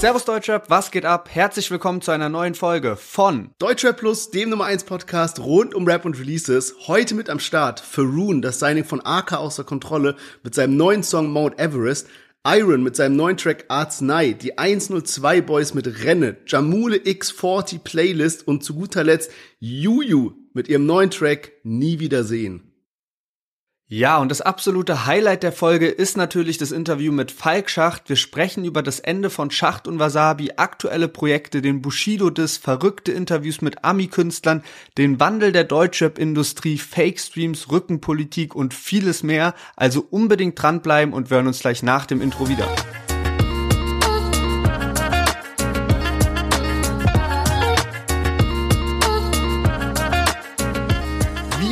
Servus Deutschrap, was geht ab? Herzlich willkommen zu einer neuen Folge von Deutschrap Plus, dem Nummer 1 Podcast rund um Rap und Releases. Heute mit am Start Faroon, das Signing von AK außer Kontrolle mit seinem neuen Song Mount Everest. Iron mit seinem neuen Track Arznei, die 102 Boys mit Renne, Jamule X40 Playlist und zu guter Letzt Juju mit ihrem neuen Track Nie wiedersehen. Ja, und das absolute Highlight der Folge ist natürlich das Interview mit Falk Schacht. Wir sprechen über das Ende von Schacht und Wasabi, aktuelle Projekte, den Bushido-Diss, verrückte Interviews mit Ami-Künstlern, den Wandel der Deutschrap-Industrie, Fake-Streams, Rückenpolitik und vieles mehr. Also unbedingt dranbleiben und wir hören uns gleich nach dem Intro wieder.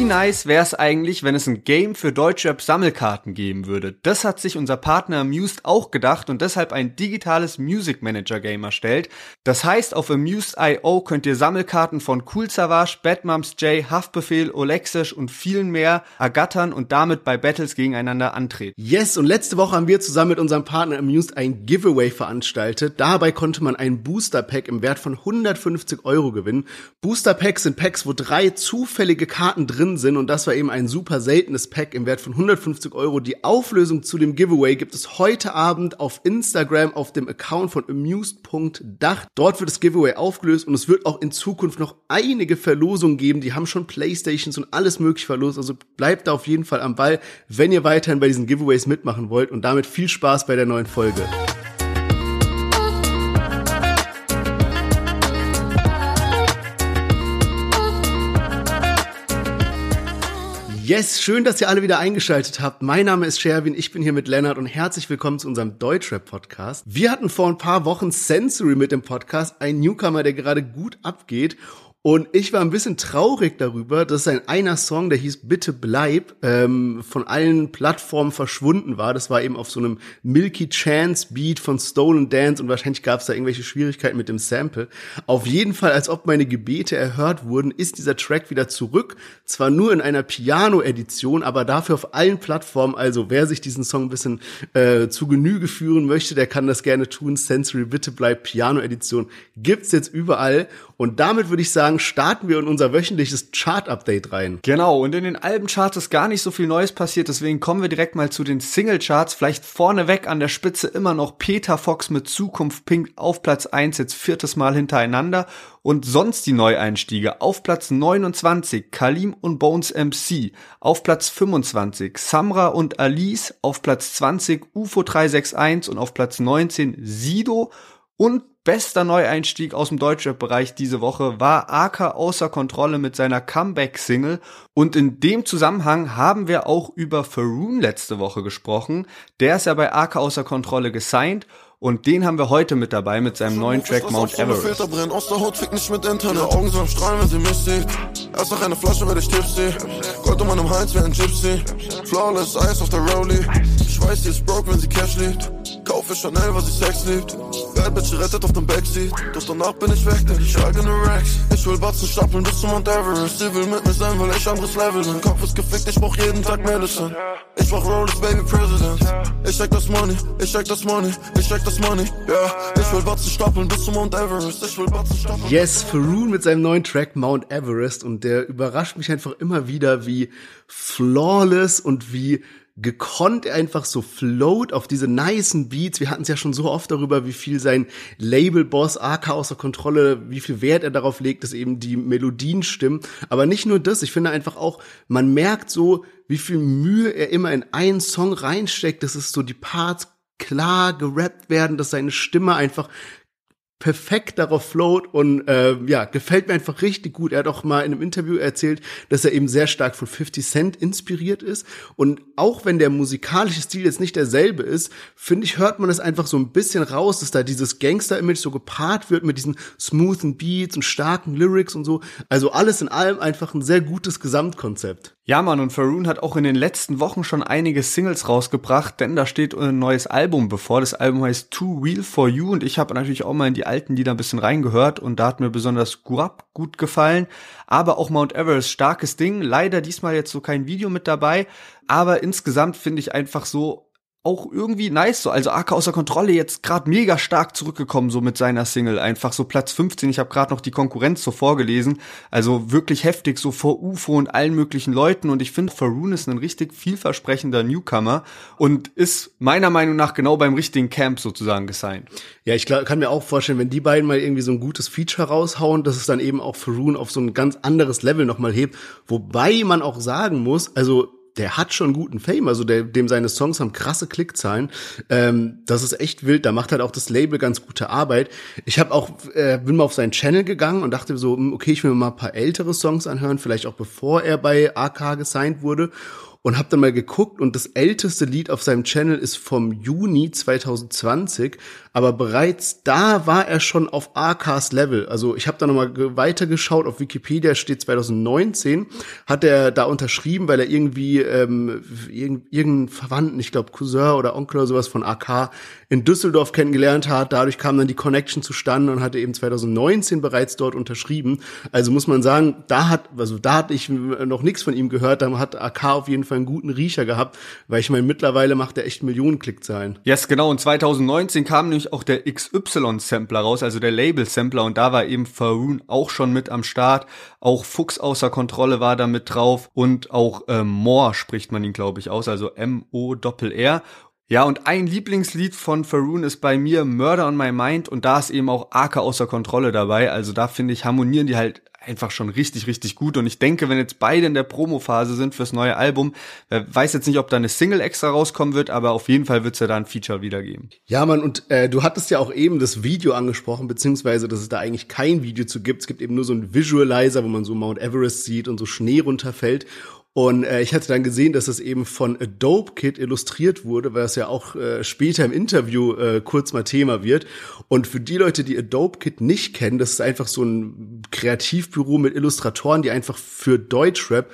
Nice wäre es eigentlich, wenn es ein Game für Deutschrap Sammelkarten geben würde. Das hat sich unser Partner Amused auch gedacht und deshalb ein digitales Music Manager Game erstellt. Das heißt, auf Amused.io könnt ihr Sammelkarten von Cool Savage, Batmums J, Haftbefehl, Olexisch und vielen mehr ergattern und damit bei Battles gegeneinander antreten. Yes, und letzte Woche haben wir zusammen mit unserem Partner Amused ein Giveaway veranstaltet. Dabei konnte man ein Booster Pack im Wert von 150 Euro gewinnen. Booster Packs sind Packs, wo drei zufällige Karten drin sind und das war eben ein super seltenes Pack im Wert von 150 Euro. Die Auflösung zu dem Giveaway gibt es heute Abend auf Instagram auf dem Account von amused.dach. Dort wird das Giveaway aufgelöst und es wird auch in Zukunft noch einige Verlosungen geben. Die haben schon Playstations und alles mögliche verlost. Also bleibt da auf jeden Fall am Ball, wenn ihr weiterhin bei diesen Giveaways mitmachen wollt und damit viel Spaß bei der neuen Folge. Yes, schön, dass ihr alle wieder eingeschaltet habt. Mein Name ist Sherwin, ich bin hier mit Lennart und herzlich willkommen zu unserem Deutschrap-Podcast. Wir hatten vor ein paar Wochen Sensory mit dem Podcast, ein Newcomer, der gerade gut abgeht und ich war ein bisschen traurig darüber, dass sein einer Song, der hieß Bitte bleib, ähm, von allen Plattformen verschwunden war. Das war eben auf so einem Milky Chance Beat von Stolen Dance und wahrscheinlich gab es da irgendwelche Schwierigkeiten mit dem Sample. Auf jeden Fall, als ob meine Gebete erhört wurden, ist dieser Track wieder zurück. Zwar nur in einer Piano-Edition, aber dafür auf allen Plattformen. Also wer sich diesen Song ein bisschen äh, zu Genüge führen möchte, der kann das gerne tun. Sensory Bitte bleib Piano-Edition gibt's jetzt überall. Und damit würde ich sagen, starten wir in unser wöchentliches Chart-Update rein. Genau, und in den Albencharts ist gar nicht so viel Neues passiert, deswegen kommen wir direkt mal zu den Single-Charts. Vielleicht vorneweg an der Spitze immer noch Peter Fox mit Zukunft Pink auf Platz 1, jetzt viertes Mal hintereinander. Und sonst die Neueinstiege. Auf Platz 29 Kalim und Bones MC. Auf Platz 25 Samra und Alice. Auf Platz 20 UFO 361 und auf Platz 19 Sido. Und bester Neueinstieg aus dem Deutschrap-Bereich diese Woche war AK außer Kontrolle mit seiner Comeback-Single. Und in dem Zusammenhang haben wir auch über Faroon letzte Woche gesprochen. Der ist ja bei AK außer Kontrolle gesigned und den haben wir heute mit dabei mit seinem neuen Track Mount Everest. Filter brennen, aus der Haut fickt nicht mit Internet. Augen so am Strahlen, wenn sie mich sieht. Erst nach einer Flasche werde ich tipsy. Gold um meinem Hals wie ein Gypsy. Flawless Eis auf der Rollie. Ich weiß, sie ist broke, wenn sie Cash liebt. Kaufe Chanel, was sie Sex liebt. Bad Bitch rettet auf dem Backseat. Doch danach bin ich weg, denn ich eigene Racks. Ich will Batzen stapeln bis zum Mount Everest. Sie will mit mir sein, weil ich anderes Level bin. Kopf ist gefickt, ich brauch jeden Tag Medicine. Ich mach Rollers, Baby President. Ich check das Money, ich check das Money, ich check das Money, yeah. Ich will Batzen stapeln bis zum Mount Everest. Ich will Batzen stapeln. Yes, Faroon mit seinem neuen Track Mount Everest und der überrascht mich einfach immer wieder, wie flawless und wie gekonnt er einfach so float auf diese nicen Beats. Wir hatten es ja schon so oft darüber, wie viel sein Label-Boss AK außer Kontrolle, wie viel Wert er darauf legt, dass eben die Melodien stimmen. Aber nicht nur das, ich finde einfach auch, man merkt so, wie viel Mühe er immer in einen Song reinsteckt, dass es so die Parts klar gerappt werden, dass seine Stimme einfach perfekt darauf float und äh, ja, gefällt mir einfach richtig gut. Er hat auch mal in einem Interview erzählt, dass er eben sehr stark von 50 Cent inspiriert ist und auch wenn der musikalische Stil jetzt nicht derselbe ist, finde ich, hört man es einfach so ein bisschen raus, dass da dieses Gangster-Image so gepaart wird mit diesen smoothen Beats und starken Lyrics und so. Also alles in allem einfach ein sehr gutes Gesamtkonzept. Ja, Mann, und Faroon hat auch in den letzten Wochen schon einige Singles rausgebracht, denn da steht ein neues Album bevor. Das Album heißt Too Real for You und ich habe natürlich auch mal in die alten Lieder ein bisschen reingehört und da hat mir besonders Guap gut gefallen. Aber auch Mount Everest, starkes Ding. Leider diesmal jetzt so kein Video mit dabei. Aber insgesamt finde ich einfach so auch irgendwie nice so. Also AK außer Kontrolle jetzt gerade mega stark zurückgekommen so mit seiner Single. Einfach so Platz 15. Ich habe gerade noch die Konkurrenz so vorgelesen. Also wirklich heftig so vor UFO und allen möglichen Leuten. Und ich finde, Faroon ist ein richtig vielversprechender Newcomer und ist meiner Meinung nach genau beim richtigen Camp sozusagen gesigned. Ja, ich kann mir auch vorstellen, wenn die beiden mal irgendwie so ein gutes Feature raushauen, dass es dann eben auch Faroon auf so ein ganz anderes Level nochmal hebt. Wobei man auch sagen muss, also der hat schon guten Fame, also der, dem seine Songs haben krasse Klickzahlen. Ähm, das ist echt wild. Da macht halt auch das Label ganz gute Arbeit. Ich habe auch äh, bin mal auf seinen Channel gegangen und dachte so, hm, okay, ich will mir mal ein paar ältere Songs anhören, vielleicht auch bevor er bei AK gesigned wurde und habe dann mal geguckt und das älteste Lied auf seinem Channel ist vom Juni 2020, aber bereits da war er schon auf AKs Level. Also ich habe da nochmal weitergeschaut, auf Wikipedia steht 2019, hat er da unterschrieben, weil er irgendwie ähm, irgendeinen Verwandten, ich glaube Cousin oder Onkel oder sowas von AK in Düsseldorf kennengelernt hat. Dadurch kam dann die Connection zustande und hatte eben 2019 bereits dort unterschrieben. Also muss man sagen, da hat, also da hatte ich noch nichts von ihm gehört, da hat AK auf jeden Fall einen guten Riecher gehabt, weil ich meine, mittlerweile macht er echt Millionen Klickzahlen. Yes, genau. Und 2019 kam nämlich auch der XY-Sampler raus, also der Label-Sampler. Und da war eben Faroon auch schon mit am Start. Auch Fuchs außer Kontrolle war da mit drauf. Und auch ähm, Moore spricht man ihn, glaube ich, aus, also M-O-Doppel-R. Ja, und ein Lieblingslied von Faroon ist bei mir Murder on My Mind und da ist eben auch Arke außer Kontrolle dabei. Also da finde ich, harmonieren die halt einfach schon richtig, richtig gut. Und ich denke, wenn jetzt beide in der Promo-Phase sind fürs neue Album, weiß jetzt nicht, ob da eine Single extra rauskommen wird, aber auf jeden Fall wird es ja da ein Feature wiedergeben. Ja, Mann, und äh, du hattest ja auch eben das Video angesprochen, beziehungsweise, dass es da eigentlich kein Video zu gibt. Es gibt eben nur so einen Visualizer, wo man so Mount Everest sieht und so Schnee runterfällt. Und äh, ich hatte dann gesehen, dass es eben von Adobe Kit illustriert wurde, weil es ja auch äh, später im Interview äh, kurz mal Thema wird. Und für die Leute, die Adobe Kit nicht kennen, das ist einfach so ein Kreativbüro mit Illustratoren, die einfach für Deutschrap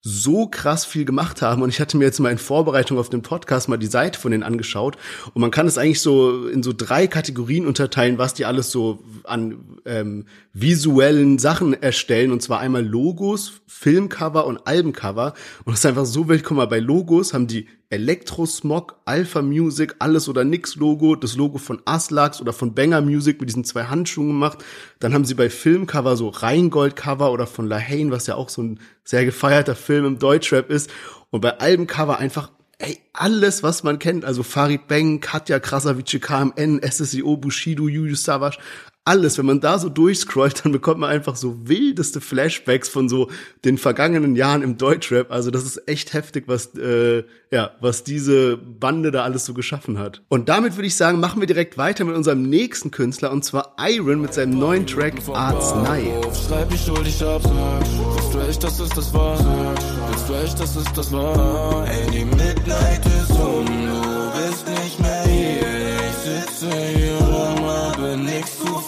so krass viel gemacht haben. Und ich hatte mir jetzt mal in Vorbereitung auf den Podcast mal die Seite von denen angeschaut. Und man kann es eigentlich so in so drei Kategorien unterteilen, was die alles so an ähm, visuellen Sachen erstellen. Und zwar einmal Logos, Filmcover und Albencover. Und das ist einfach so wild. Guck mal, bei Logos haben die Elektrosmog, Alpha Music, Alles oder Nix Logo, das Logo von Aslax oder von Banger Music mit diesen zwei Handschuhen gemacht. Dann haben sie bei Filmcover so Rheingold Cover oder von Lahane, was ja auch so ein sehr gefeierter Film im Deutschrap ist. Und bei Albencover einfach ey, alles, was man kennt, also Farid Bang, Katja Krasavice, KMN, SSIO, Bushido, Julius Savage, alles, wenn man da so durchscrollt, dann bekommt man einfach so wildeste Flashbacks von so den vergangenen Jahren im Deutschrap. Also das ist echt heftig, was äh, ja, was diese Bande da alles so geschaffen hat. Und damit würde ich sagen, machen wir direkt weiter mit unserem nächsten Künstler und zwar Iron mit seinem neuen Track Arznei. Schreib ich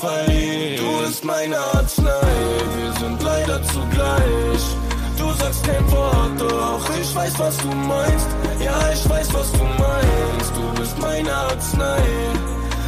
verliert. Du bist meine Arznei, wir sind leider zugleich. Du sagst kein Wort, doch ich weiß, was du meinst. Ja, ich weiß, was du meinst. Du bist meine Arznei,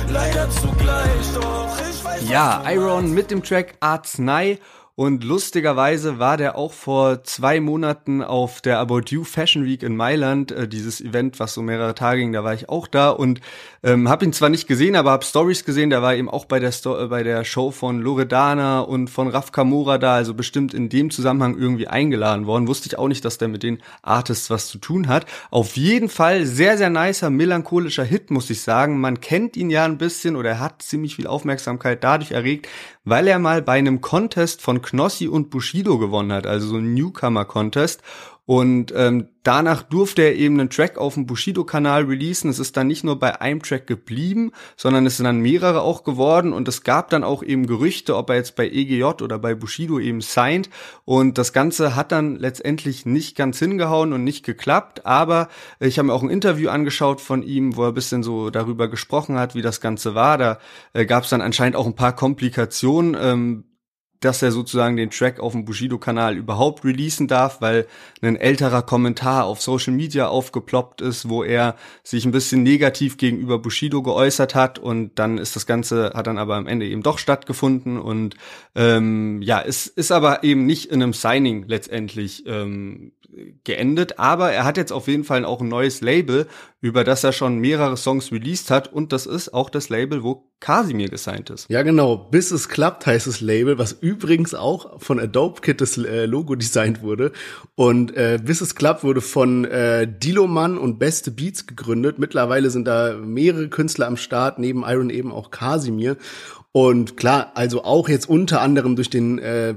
leider zugleich, doch ich weiß. Ja, Iron mit dem Track Arznei. Und lustigerweise war der auch vor zwei Monaten auf der About You Fashion Week in Mailand, äh, dieses Event, was so mehrere Tage ging, da war ich auch da und ähm, habe ihn zwar nicht gesehen, aber habe Stories gesehen, der war eben auch bei der, Sto äh, bei der Show von Loredana und von Raf Kamora da, also bestimmt in dem Zusammenhang irgendwie eingeladen worden. Wusste ich auch nicht, dass der mit den Artists was zu tun hat. Auf jeden Fall sehr, sehr nicer, melancholischer Hit, muss ich sagen. Man kennt ihn ja ein bisschen oder er hat ziemlich viel Aufmerksamkeit dadurch erregt, weil er mal bei einem Contest von Knossi und Bushido gewonnen hat, also so ein Newcomer-Contest. Und ähm, danach durfte er eben einen Track auf dem Bushido-Kanal releasen. Es ist dann nicht nur bei einem Track geblieben, sondern es sind dann mehrere auch geworden. Und es gab dann auch eben Gerüchte, ob er jetzt bei EGJ oder bei Bushido eben signed. Und das Ganze hat dann letztendlich nicht ganz hingehauen und nicht geklappt. Aber ich habe mir auch ein Interview angeschaut von ihm, wo er ein bisschen so darüber gesprochen hat, wie das Ganze war. Da äh, gab es dann anscheinend auch ein paar Komplikationen. Ähm, dass er sozusagen den Track auf dem Bushido-Kanal überhaupt releasen darf, weil ein älterer Kommentar auf Social Media aufgeploppt ist, wo er sich ein bisschen negativ gegenüber Bushido geäußert hat und dann ist das Ganze, hat dann aber am Ende eben doch stattgefunden und ähm, ja, es ist aber eben nicht in einem Signing letztendlich ähm, geendet, aber er hat jetzt auf jeden Fall auch ein neues Label, über das er schon mehrere Songs released hat und das ist auch das Label, wo Casimir gesigned ist. Ja, genau. Bis es klappt heißt das Label, was übrigens auch von Adobe Kit das äh, Logo designt wurde. Und äh, Bis es klappt wurde von äh, Diloman und Beste Beats gegründet. Mittlerweile sind da mehrere Künstler am Start, neben Iron eben auch Casimir. Und klar, also auch jetzt unter anderem durch den äh,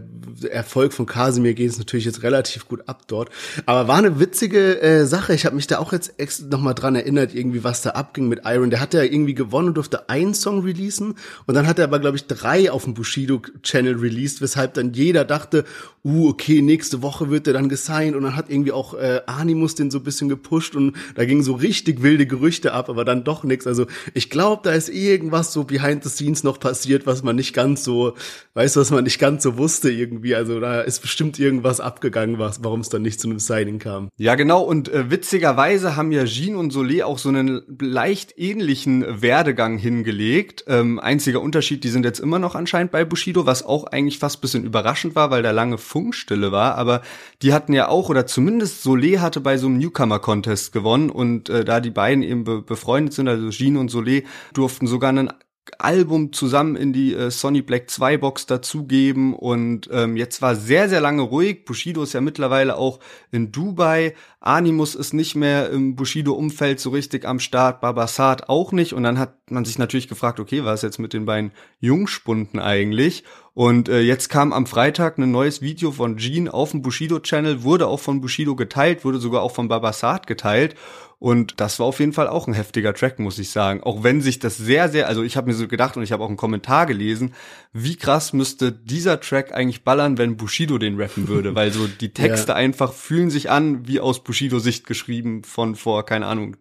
Erfolg von Casimir geht es natürlich jetzt relativ gut ab dort. Aber war eine witzige äh, Sache. Ich habe mich da auch jetzt extra noch mal dran erinnert, irgendwie was da abging mit Iron. Der hat ja irgendwie gewonnen und durfte einen Song releasen und dann hat er aber glaube ich drei auf dem Bushido Channel released, weshalb dann jeder dachte, uh okay, nächste Woche wird er dann gesigned und dann hat irgendwie auch äh, Animus den so ein bisschen gepusht und da gingen so richtig wilde Gerüchte ab, aber dann doch nichts. Also ich glaube, da ist irgendwas so behind the scenes noch passiert passiert, was man nicht ganz so, weißt du, was man nicht ganz so wusste irgendwie. Also da ist bestimmt irgendwas abgegangen, was, warum es dann nicht zu einem Signing kam. Ja, genau. Und äh, witzigerweise haben ja Jean und Solé auch so einen leicht ähnlichen Werdegang hingelegt. Ähm, einziger Unterschied, die sind jetzt immer noch anscheinend bei Bushido, was auch eigentlich fast bisschen überraschend war, weil da lange Funkstille war. Aber die hatten ja auch, oder zumindest Solé hatte bei so einem Newcomer-Contest gewonnen. Und äh, da die beiden eben be befreundet sind, also Jean und Solé, durften sogar einen Album zusammen in die äh, Sony Black 2 Box dazugeben und ähm, jetzt war sehr, sehr lange ruhig. Bushido ist ja mittlerweile auch in Dubai. Animus ist nicht mehr im Bushido-Umfeld so richtig am Start, Babasat auch nicht. Und dann hat man sich natürlich gefragt, okay, was ist jetzt mit den beiden Jungspunden eigentlich? Und äh, jetzt kam am Freitag ein neues Video von Gene auf dem Bushido-Channel, wurde auch von Bushido geteilt, wurde sogar auch von Babasat geteilt. Und das war auf jeden Fall auch ein heftiger Track, muss ich sagen. Auch wenn sich das sehr, sehr, also ich habe mir so gedacht und ich habe auch einen Kommentar gelesen, wie krass müsste dieser Track eigentlich ballern, wenn Bushido den rappen würde, weil so die Texte ja. einfach fühlen sich an wie aus Bushido-Sicht geschrieben von vor, keine Ahnung,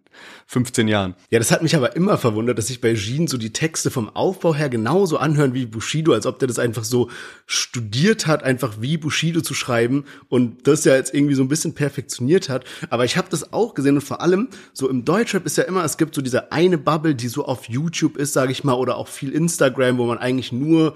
15 Jahren. Ja, das hat mich aber immer verwundert, dass sich bei Jean so die Texte vom Aufbau her genauso anhören wie Bushido, als ob der das einfach so studiert hat, einfach wie Bushido zu schreiben und das ja jetzt irgendwie so ein bisschen perfektioniert hat. Aber ich habe das auch gesehen und vor allem so im Deutschrap ist ja immer, es gibt so diese eine Bubble, die so auf YouTube ist, sage ich mal, oder auch viel Instagram, wo man eigentlich nur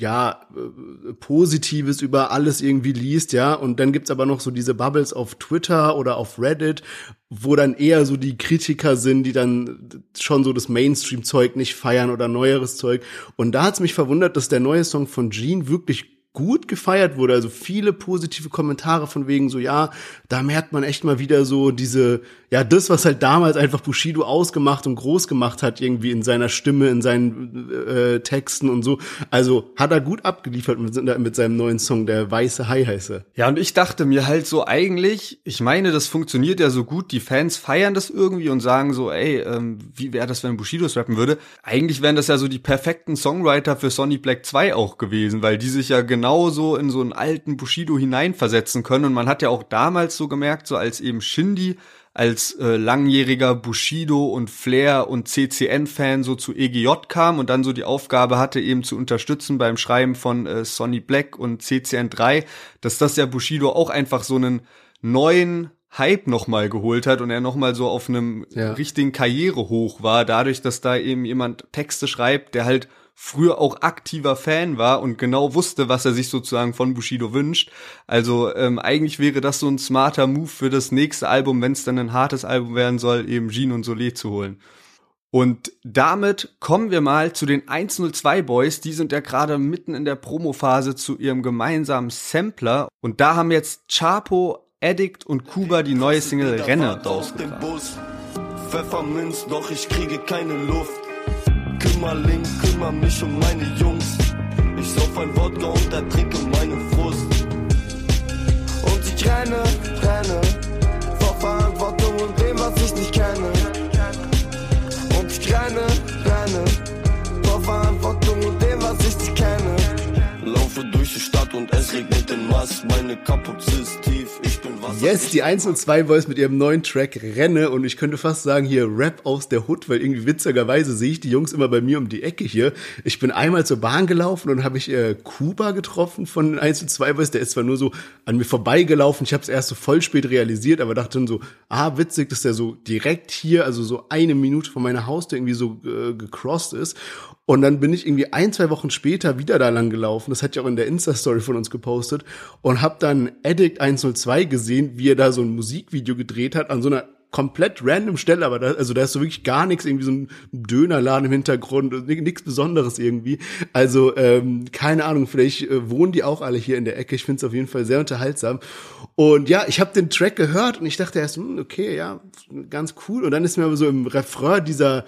ja, äh, Positives über alles irgendwie liest, ja. Und dann gibt's aber noch so diese Bubbles auf Twitter oder auf Reddit, wo dann eher so die Kritiker sind, die dann schon so das Mainstream-Zeug nicht feiern oder neueres Zeug. Und da hat's mich verwundert, dass der neue Song von Gene wirklich gut gefeiert wurde. Also viele positive Kommentare von wegen so, ja, da merkt man echt mal wieder so diese, ja, das, was halt damals einfach Bushido ausgemacht und groß gemacht hat, irgendwie in seiner Stimme, in seinen äh, Texten und so. Also hat er gut abgeliefert mit, mit seinem neuen Song, der Weiße Hai heiße. Ja, und ich dachte mir halt so eigentlich, ich meine, das funktioniert ja so gut, die Fans feiern das irgendwie und sagen so, ey, ähm, wie wäre das, wenn Bushido es rappen würde? Eigentlich wären das ja so die perfekten Songwriter für Sonny Black 2 auch gewesen, weil die sich ja genau genauso in so einen alten Bushido hineinversetzen können. Und man hat ja auch damals so gemerkt, so als eben Shindy als äh, langjähriger Bushido und Flair und CCN-Fan so zu EGJ kam und dann so die Aufgabe hatte, eben zu unterstützen beim Schreiben von äh, Sonny Black und CCN3, dass das ja Bushido auch einfach so einen neuen Hype nochmal geholt hat und er nochmal so auf einem ja. richtigen Karrierehoch war, dadurch, dass da eben jemand Texte schreibt, der halt früher auch aktiver Fan war und genau wusste, was er sich sozusagen von Bushido wünscht. Also ähm, eigentlich wäre das so ein smarter Move für das nächste Album, wenn es dann ein hartes Album werden soll, eben Jean und Solé zu holen. Und damit kommen wir mal zu den 102 Boys. Die sind ja gerade mitten in der Promophase zu ihrem gemeinsamen Sampler. Und da haben jetzt Chapo, Addict und Kuba die neue Single Renne rausgebracht. Pfefferminz, doch ich kriege keine Luft. Kümmerling, kümmer mich um meine Jungs. Ich sauf ein Wodka und ertrinke meine Frust. Und ich renne, renne vor Verantwortung und dem, was ich nicht kenne. Und ich renne, renne vor Verantwortung und dem, was ich nicht kenne. Laufe durch die Stadt und es regnet in Mass. Meine Kapuze ist tief. Yes, die 1 und 2 Boys mit ihrem neuen Track Renne. Und ich könnte fast sagen hier Rap aus der Hood, weil irgendwie witzigerweise sehe ich die Jungs immer bei mir um die Ecke hier. Ich bin einmal zur Bahn gelaufen und habe ich äh, Kuba getroffen von 1 und 2 Boys, der ist zwar nur so an mir vorbeigelaufen, ich habe es erst so voll spät realisiert, aber dachte dann so, ah, witzig, dass der so direkt hier, also so eine Minute von meiner Haustür irgendwie so äh, gecrossed ist Und dann bin ich irgendwie ein, zwei Wochen später wieder da lang gelaufen. Das hat ja auch in der Insta-Story von uns gepostet. Und habe dann Addict 102 gesehen, wie er da so ein Musikvideo gedreht hat an so einer komplett random Stelle, aber da, also da ist so wirklich gar nichts, irgendwie so ein Dönerladen im Hintergrund, nichts Besonderes irgendwie. Also ähm, keine Ahnung, vielleicht äh, wohnen die auch alle hier in der Ecke. Ich finde es auf jeden Fall sehr unterhaltsam. Und ja, ich habe den Track gehört und ich dachte erst, hm, okay, ja, ganz cool. Und dann ist mir aber so im Refrain dieser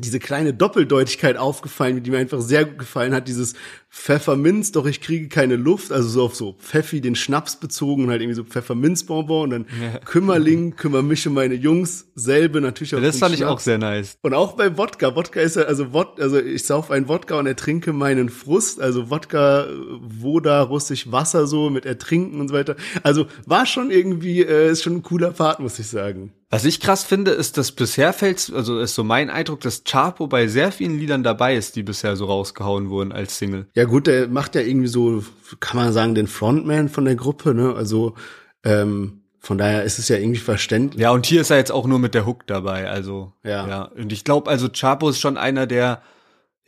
diese kleine Doppeldeutigkeit aufgefallen, die mir einfach sehr gut gefallen hat. Dieses Pfefferminz, doch ich kriege keine Luft, also so auf so Pfeffi den Schnaps bezogen und halt irgendwie so Pfefferminzbonbon und dann ja. Kümmerling, kümmer mich um meine Jungs, selbe natürlich auch. Ja, das fand Schnaps. ich auch sehr nice. Und auch bei Wodka, Wodka ist ja, also Wod, also ich sauf einen Wodka und ertrinke meinen Frust, also Wodka, Woda, russisch Wasser so mit Ertrinken und so weiter. Also war schon irgendwie, äh, ist schon ein cooler Part, muss ich sagen. Was ich krass finde, ist, dass bisher fällt, also ist so mein Eindruck, dass Chapo bei sehr vielen Liedern dabei ist, die bisher so rausgehauen wurden als Single. Ja gut, der macht ja irgendwie so, kann man sagen, den Frontman von der Gruppe, ne? Also ähm, von daher ist es ja irgendwie verständlich. Ja, und hier ist er jetzt auch nur mit der Hook dabei, also ja. ja. Und ich glaube, also Chapo ist schon einer, der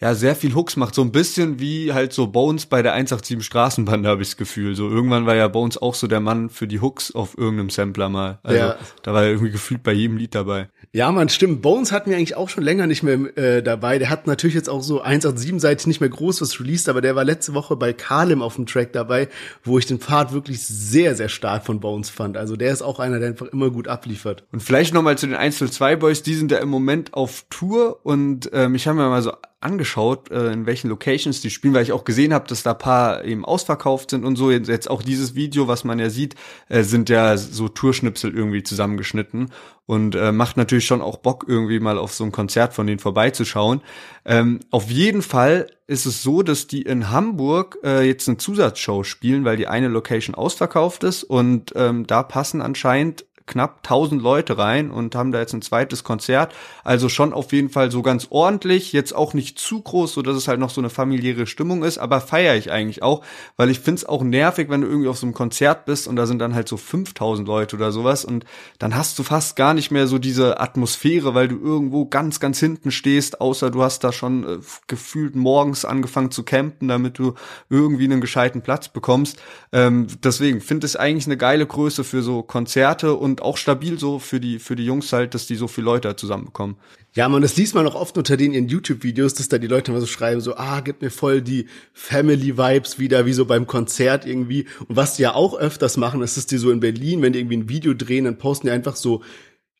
ja sehr viel Hooks macht, so ein bisschen wie halt so Bones bei der 187 Straßenbande habe ich das Gefühl. So irgendwann war ja Bones auch so der Mann für die Hooks auf irgendeinem Sampler mal. Also ja. da war er irgendwie gefühlt bei jedem Lied dabei. Ja, man stimmt. Bones hatten wir eigentlich auch schon länger nicht mehr äh, dabei. Der hat natürlich jetzt auch so 187 seit nicht mehr groß was released, aber der war letzte Woche bei Kalim auf dem Track dabei, wo ich den Part wirklich sehr sehr stark von Bones fand. Also der ist auch einer, der einfach immer gut abliefert. Und vielleicht noch mal zu den 102 Boys, die sind ja im Moment auf Tour und ähm, ich habe mir mal so angeschaut, äh, in welchen Locations die spielen, weil ich auch gesehen habe, dass da paar eben ausverkauft sind und so. Jetzt auch dieses Video, was man ja sieht, äh, sind ja so Tourschnipsel irgendwie zusammengeschnitten und äh, macht natürlich schon auch Bock, irgendwie mal auf so ein Konzert von denen vorbeizuschauen. Ähm, auf jeden Fall ist es so, dass die in Hamburg äh, jetzt eine Zusatzshow spielen, weil die eine Location ausverkauft ist und ähm, da passen anscheinend knapp 1000 Leute rein und haben da jetzt ein zweites Konzert. Also schon auf jeden Fall so ganz ordentlich, jetzt auch nicht zu groß, so dass es halt noch so eine familiäre Stimmung ist, aber feiere ich eigentlich auch, weil ich find's auch nervig, wenn du irgendwie auf so einem Konzert bist und da sind dann halt so 5000 Leute oder sowas und dann hast du fast gar nicht mehr so diese Atmosphäre, weil du irgendwo ganz, ganz hinten stehst, außer du hast da schon äh, gefühlt morgens angefangen zu campen, damit du irgendwie einen gescheiten Platz bekommst. Ähm, deswegen finde ich eigentlich eine geile Größe für so Konzerte und auch stabil so für die, für die Jungs halt, dass die so viele Leute zusammenbekommen. Ja, man, das liest man auch oft unter den ihren YouTube-Videos, dass da die Leute immer so schreiben, so, ah, gib mir voll die Family-Vibes wieder, wie so beim Konzert irgendwie. Und was die ja auch öfters machen, ist, dass die so in Berlin, wenn die irgendwie ein Video drehen, dann posten die einfach so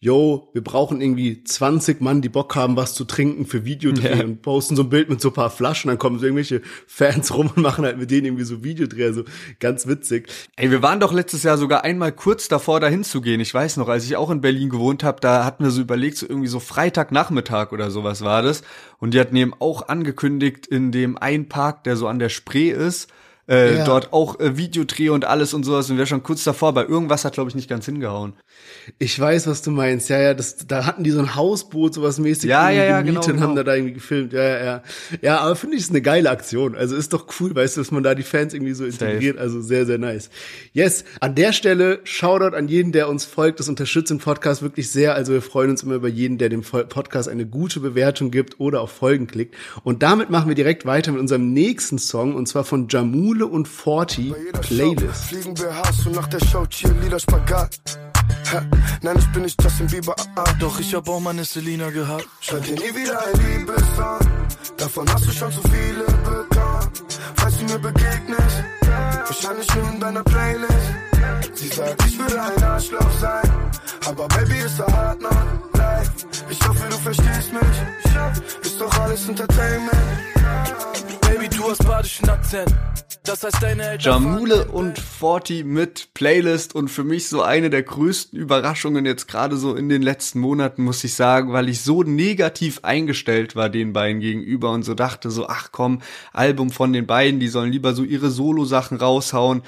yo, wir brauchen irgendwie 20 Mann, die Bock haben, was zu trinken für Videodreh ja. und posten so ein Bild mit so ein paar Flaschen, dann kommen so irgendwelche Fans rum und machen halt mit denen irgendwie so Videodreh, also ganz witzig. Ey, wir waren doch letztes Jahr sogar einmal kurz davor, dahin zu gehen. Ich weiß noch, als ich auch in Berlin gewohnt habe, da hatten wir so überlegt, so irgendwie so Freitagnachmittag oder sowas war das. Und die hatten eben auch angekündigt, in dem einen Park, der so an der Spree ist, äh, ja. dort auch äh, Videodreh und alles und sowas und wir schon kurz davor, bei irgendwas hat glaube ich nicht ganz hingehauen. Ich weiß, was du meinst. Ja, ja, das, da hatten die so ein Hausboot, sowas mäßig. Ja, ja, ja, genau, genau. haben da, da irgendwie gefilmt. Ja, ja, ja. Ja, aber finde ich, ist eine geile Aktion. Also ist doch cool, weißt du, dass man da die Fans irgendwie so integriert. Safe. Also sehr, sehr nice. Yes, an der Stelle Shoutout an jeden, der uns folgt. Das unterstützt den Podcast wirklich sehr. Also wir freuen uns immer über jeden, der dem Podcast eine gute Bewertung gibt oder auf Folgen klickt. Und damit machen wir direkt weiter mit unserem nächsten Song und zwar von Jamule und Forty Playlist. Fliegen wir Haus und nach der Show Cheerleader Spagat. Nein, ich bin nicht Justin Bieber, ah, ah. Doch ich hab auch meine Selina gehabt. Schreib dir nie wieder ein Liebessong. Davon hast du schon zu viele bekommen. Falls du mir begegnest, wahrscheinlich nur in deiner Playlist. Sie sagt, ich will ein Arschloch sein. Aber Baby ist a hard knock life. Ich hoffe, du verstehst mich. Ist doch alles Entertainment. Baby, du hast badischen Akzent. Das heißt, deine Eltern Jamule und Forty mit Playlist und für mich so eine der größten Überraschungen jetzt gerade so in den letzten Monaten, muss ich sagen, weil ich so negativ eingestellt war den beiden gegenüber und so dachte so, ach komm, Album von den beiden, die sollen lieber so ihre Solo-Sachen raushauen.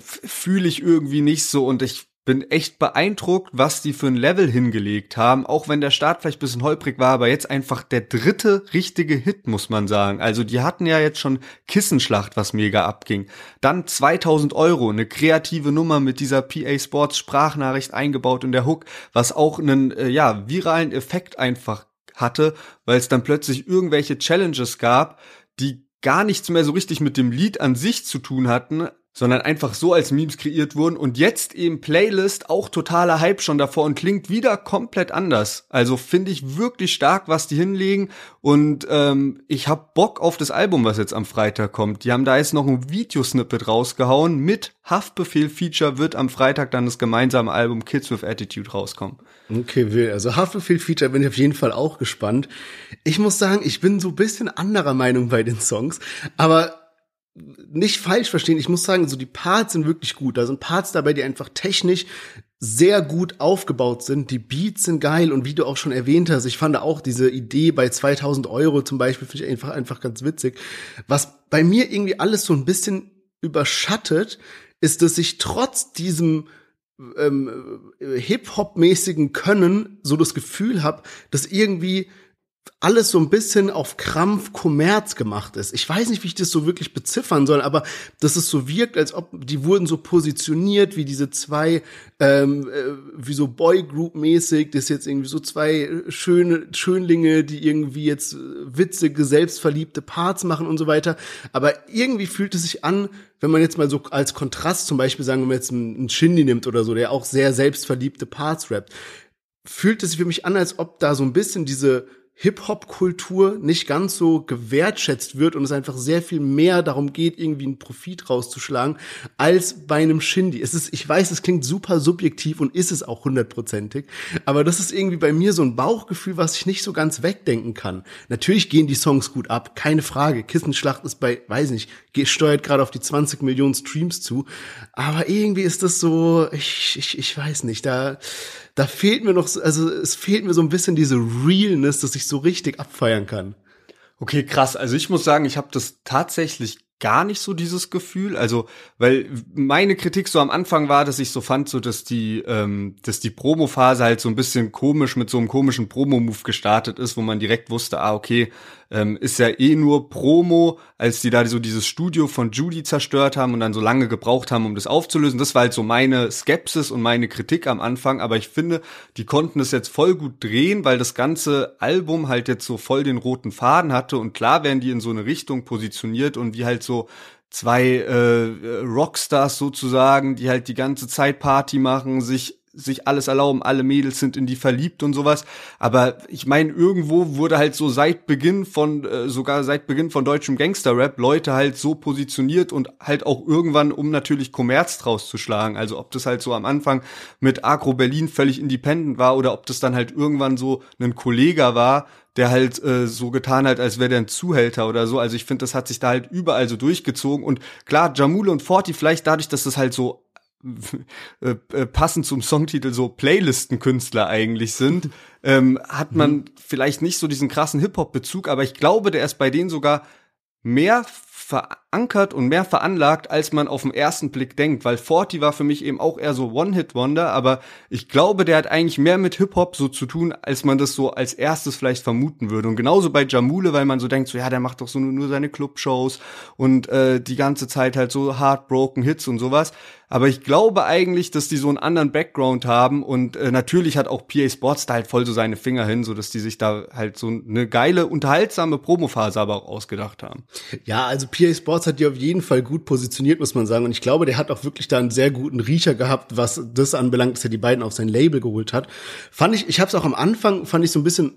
Fühle ich irgendwie nicht so und ich bin echt beeindruckt, was die für ein Level hingelegt haben, auch wenn der Start vielleicht bisschen holprig war, aber jetzt einfach der dritte richtige Hit, muss man sagen. Also die hatten ja jetzt schon Kissenschlacht, was mega abging. Dann 2000 Euro, eine kreative Nummer mit dieser PA Sports Sprachnachricht eingebaut in der Hook, was auch einen, äh, ja, viralen Effekt einfach hatte, weil es dann plötzlich irgendwelche Challenges gab, die gar nichts mehr so richtig mit dem Lied an sich zu tun hatten, sondern einfach so als Memes kreiert wurden und jetzt eben Playlist auch totaler Hype schon davor und klingt wieder komplett anders. Also finde ich wirklich stark, was die hinlegen und ähm, ich hab Bock auf das Album, was jetzt am Freitag kommt. Die haben da jetzt noch ein Videosnippet rausgehauen mit Haftbefehl-Feature wird am Freitag dann das gemeinsame Album Kids with Attitude rauskommen. Okay, will. Also Haftbefehl-Feature bin ich auf jeden Fall auch gespannt. Ich muss sagen, ich bin so bisschen anderer Meinung bei den Songs, aber nicht falsch verstehen, ich muss sagen, so die Parts sind wirklich gut. Da sind Parts dabei, die einfach technisch sehr gut aufgebaut sind. Die Beats sind geil und wie du auch schon erwähnt hast, ich fand auch diese Idee bei 2000 Euro zum Beispiel, finde ich einfach, einfach ganz witzig. Was bei mir irgendwie alles so ein bisschen überschattet, ist, dass ich trotz diesem ähm, Hip-Hop-mäßigen Können so das Gefühl habe, dass irgendwie alles so ein bisschen auf Krampf Kommerz gemacht ist. Ich weiß nicht, wie ich das so wirklich beziffern soll, aber dass es so wirkt, als ob die wurden so positioniert wie diese zwei, ähm, äh, wie so Boygroup-mäßig, das jetzt irgendwie so zwei schöne Schönlinge, die irgendwie jetzt witzige, selbstverliebte Parts machen und so weiter. Aber irgendwie fühlt es sich an, wenn man jetzt mal so als Kontrast zum Beispiel sagen, wenn man jetzt einen Shindy nimmt oder so, der auch sehr selbstverliebte Parts rappt, fühlt es sich für mich an, als ob da so ein bisschen diese Hip-Hop-Kultur nicht ganz so gewertschätzt wird und es einfach sehr viel mehr darum geht, irgendwie einen Profit rauszuschlagen, als bei einem Shindy. Es ist, ich weiß, es klingt super subjektiv und ist es auch hundertprozentig, aber das ist irgendwie bei mir so ein Bauchgefühl, was ich nicht so ganz wegdenken kann. Natürlich gehen die Songs gut ab, keine Frage. Kissenschlacht ist bei, weiß nicht, steuert gerade auf die 20 Millionen Streams zu, aber irgendwie ist das so, ich, ich, ich weiß nicht, da, da fehlt mir noch, also es fehlt mir so ein bisschen diese Realness, dass ich so richtig abfeiern kann. Okay, krass. Also ich muss sagen, ich habe das tatsächlich gar nicht so dieses Gefühl. Also, weil meine Kritik so am Anfang war, dass ich so fand, so dass die, ähm, dass die Promo-Phase halt so ein bisschen komisch mit so einem komischen Promo-Move gestartet ist, wo man direkt wusste, ah, okay, ähm, ist ja eh nur Promo, als die da so dieses Studio von Judy zerstört haben und dann so lange gebraucht haben, um das aufzulösen. Das war halt so meine Skepsis und meine Kritik am Anfang, aber ich finde, die konnten es jetzt voll gut drehen, weil das ganze Album halt jetzt so voll den roten Faden hatte und klar werden die in so eine Richtung positioniert und wie halt so zwei äh, Rockstars sozusagen, die halt die ganze Zeit Party machen, sich sich alles erlauben, alle Mädels sind in die verliebt und sowas. Aber ich meine, irgendwo wurde halt so seit Beginn von, äh, sogar seit Beginn von deutschem Gangster-Rap Leute halt so positioniert und halt auch irgendwann, um natürlich Kommerz draus zu schlagen. Also ob das halt so am Anfang mit Agro Berlin völlig independent war oder ob das dann halt irgendwann so ein Kollege war, der halt äh, so getan hat, als wäre der ein Zuhälter oder so. Also ich finde, das hat sich da halt überall so durchgezogen. Und klar, Jamule und Forti, vielleicht dadurch, dass das halt so äh, äh, passend zum Songtitel so Playlistenkünstler eigentlich sind, ähm, hat man mhm. vielleicht nicht so diesen krassen Hip-Hop-Bezug, aber ich glaube, der ist bei denen sogar mehr verankert und mehr veranlagt, als man auf den ersten Blick denkt, weil Forty war für mich eben auch eher so One-Hit-Wonder, aber ich glaube, der hat eigentlich mehr mit Hip-Hop so zu tun, als man das so als erstes vielleicht vermuten würde. Und genauso bei Jamule, weil man so denkt, so ja, der macht doch so nur, seine Clubshows und äh, die ganze Zeit halt so Heartbroken Hits und sowas. Aber ich glaube eigentlich, dass die so einen anderen Background haben und äh, natürlich hat auch PA Sports da halt voll so seine Finger hin, so dass die sich da halt so eine geile, unterhaltsame Promophase aber auch ausgedacht haben. Ja, also PA Sports hat die auf jeden Fall gut positioniert, muss man sagen. Und ich glaube, der hat auch wirklich da einen sehr guten Riecher gehabt, was das anbelangt, dass er die beiden auf sein Label geholt hat. Fand ich, ich habe es auch am Anfang, fand ich so ein bisschen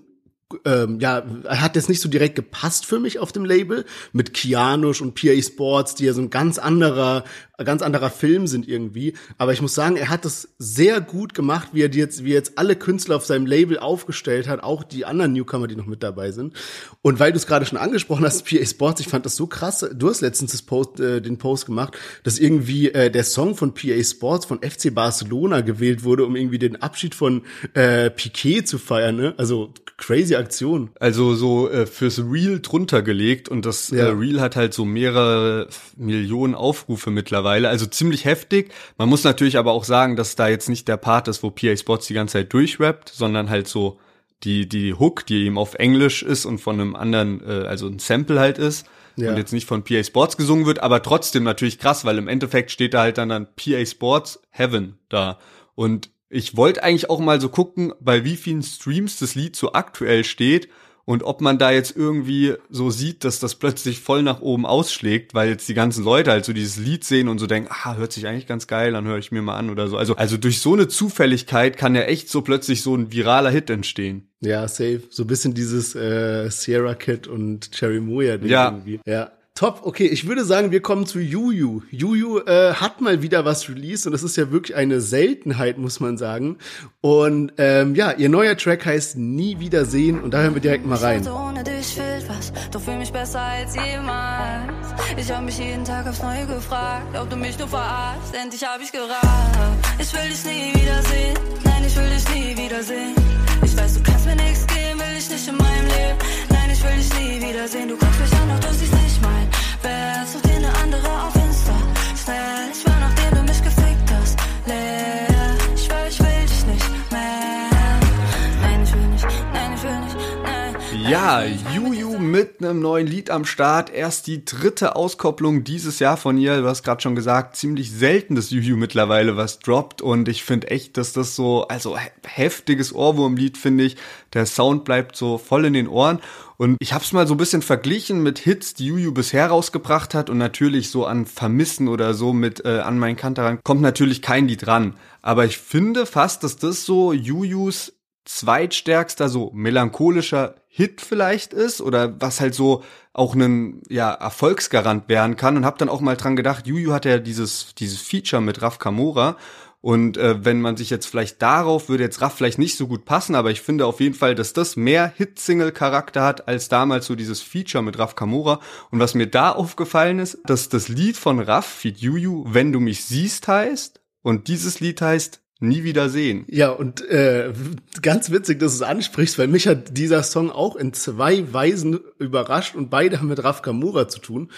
ähm, ja, hat jetzt nicht so direkt gepasst für mich auf dem Label mit Kianush und PA Sports, die ja so ein ganz anderer, ganz anderer Film sind irgendwie. Aber ich muss sagen, er hat das sehr gut gemacht, wie er jetzt, wie er jetzt alle Künstler auf seinem Label aufgestellt hat, auch die anderen Newcomer, die noch mit dabei sind. Und weil du es gerade schon angesprochen hast, PA Sports, ich fand das so krass. Du hast letztens das Post, äh, den Post gemacht, dass irgendwie äh, der Song von PA Sports von FC Barcelona gewählt wurde, um irgendwie den Abschied von äh, Piquet zu feiern. Ne? Also crazy Aktion. Also so äh, fürs Reel drunter gelegt und das äh, ja. äh, Reel hat halt so mehrere Millionen Aufrufe mittlerweile, also ziemlich heftig. Man muss natürlich aber auch sagen, dass da jetzt nicht der Part ist, wo PA Sports die ganze Zeit durchrappt, sondern halt so die die Hook, die eben auf Englisch ist und von einem anderen, äh, also ein Sample halt ist. Ja. Und jetzt nicht von PA Sports gesungen wird, aber trotzdem natürlich krass, weil im Endeffekt steht da halt dann dann PA Sports Heaven da. Und ich wollte eigentlich auch mal so gucken, bei wie vielen Streams das Lied so aktuell steht und ob man da jetzt irgendwie so sieht, dass das plötzlich voll nach oben ausschlägt, weil jetzt die ganzen Leute halt so dieses Lied sehen und so denken, ah, hört sich eigentlich ganz geil, dann höre ich mir mal an oder so. Also, also durch so eine Zufälligkeit kann ja echt so plötzlich so ein viraler Hit entstehen. Ja, safe. So ein bisschen dieses äh, Sierra Kid und Cherry Moya Ding Ja. irgendwie. Ja. Top, okay, ich würde sagen, wir kommen zu Juju. Juju äh, hat mal wieder was released und das ist ja wirklich eine Seltenheit, muss man sagen. Und ähm, ja, ihr neuer Track heißt Nie wiedersehen und da hören wir direkt mal rein. Ohne dich fehlt was, doch fühl mich besser als jemals. Ich hab mich jeden Tag aufs Neue gefragt, ob du mich nur verarschst. Endlich hab ich gerafft. Ich will dich nie wiedersehen, nein, ich will dich nie wiedersehen. Ich weiß, du kannst mir nichts geben, will ich nicht in meinem Leben. Nein, ich will dich nie wiedersehen. Du guckst mich an, doch du siehst nicht mein Best. Such dir eine andere auf Insta. Schnell, ich war nachdem du mich gefickt hast. Leer, Ja, Juju mit einem neuen Lied am Start. Erst die dritte Auskopplung dieses Jahr von ihr. Du hast gerade schon gesagt, ziemlich selten, dass Juju mittlerweile was droppt. Und ich finde echt, dass das so, also he- heftiges Ohrwurmlied, finde ich. Der Sound bleibt so voll in den Ohren. Und ich habe es mal so ein bisschen verglichen mit Hits, die Juju bisher rausgebracht hat. Und natürlich so an Vermissen oder so mit äh, An mein Kanteran kommt natürlich kein Lied ran. Aber ich finde fast, dass das so Jujus zweitstärkster, so melancholischer Hit vielleicht ist oder was halt so auch ein ja, Erfolgsgarant werden kann. Und habe dann auch mal dran gedacht, Juju hat ja dieses dieses Feature mit Raf Kamora. Und äh, wenn man sich jetzt vielleicht darauf würde jetzt Raff vielleicht nicht so gut passen, aber ich finde auf jeden Fall, dass das mehr Hit-Single-Charakter hat als damals so dieses Feature mit Raf Kamora. Und was mir da aufgefallen ist, dass das Lied von Raff, Feed Juju, Wenn du mich siehst heißt. Und dieses Lied heißt Nie wieder sehen. Ja, und äh, ganz witzig, dass du es ansprichst, weil mich hat dieser Song auch in zwei Weisen überrascht und beide haben mit Raf Kamura zu tun.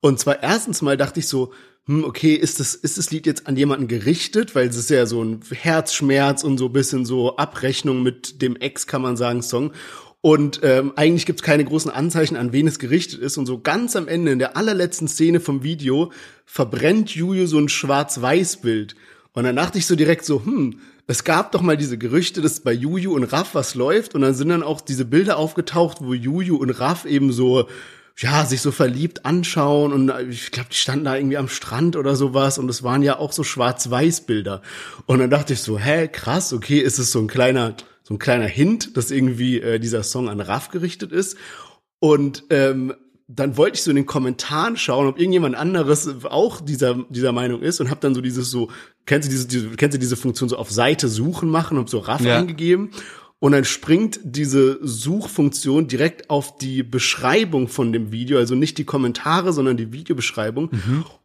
Und zwar erstens mal dachte ich so, hm, okay, ist das, ist das Lied jetzt an jemanden gerichtet? Weil es ist ja so ein Herzschmerz und so bisschen so Abrechnung mit dem Ex, kann man sagen, Song. Und ähm, eigentlich gibt's keine großen Anzeichen, an wen es gerichtet ist. Und so ganz am Ende, in der allerletzten Szene vom Video, verbrennt Juju so ein Schwarz-Weiß-Bild. Und dann dachte ich so direkt so, hm, es gab doch mal diese Gerüchte, dass bei Juju und Raff was läuft. Und dann sind dann auch diese Bilder aufgetaucht, wo Juju und Raff eben so, ja, sich so verliebt anschauen. Und ich glaube, die standen da irgendwie am Strand oder sowas. Und es waren ja auch so Schwarz-Weiß-Bilder. Und dann dachte ich so, hä, krass, okay, ist es so ein kleiner, so ein kleiner Hint, dass irgendwie äh, dieser Song an Raff gerichtet ist. Und ähm, dann wollte ich so in den Kommentaren schauen, ob irgendjemand anderes auch dieser dieser Meinung ist und habe dann so dieses so kennst du diese, diese kennst du diese Funktion so auf Seite suchen machen und so Raff Ja. eingegeben und dann springt diese Suchfunktion direkt auf die Beschreibung von dem Video, also nicht die Kommentare, sondern die Videobeschreibung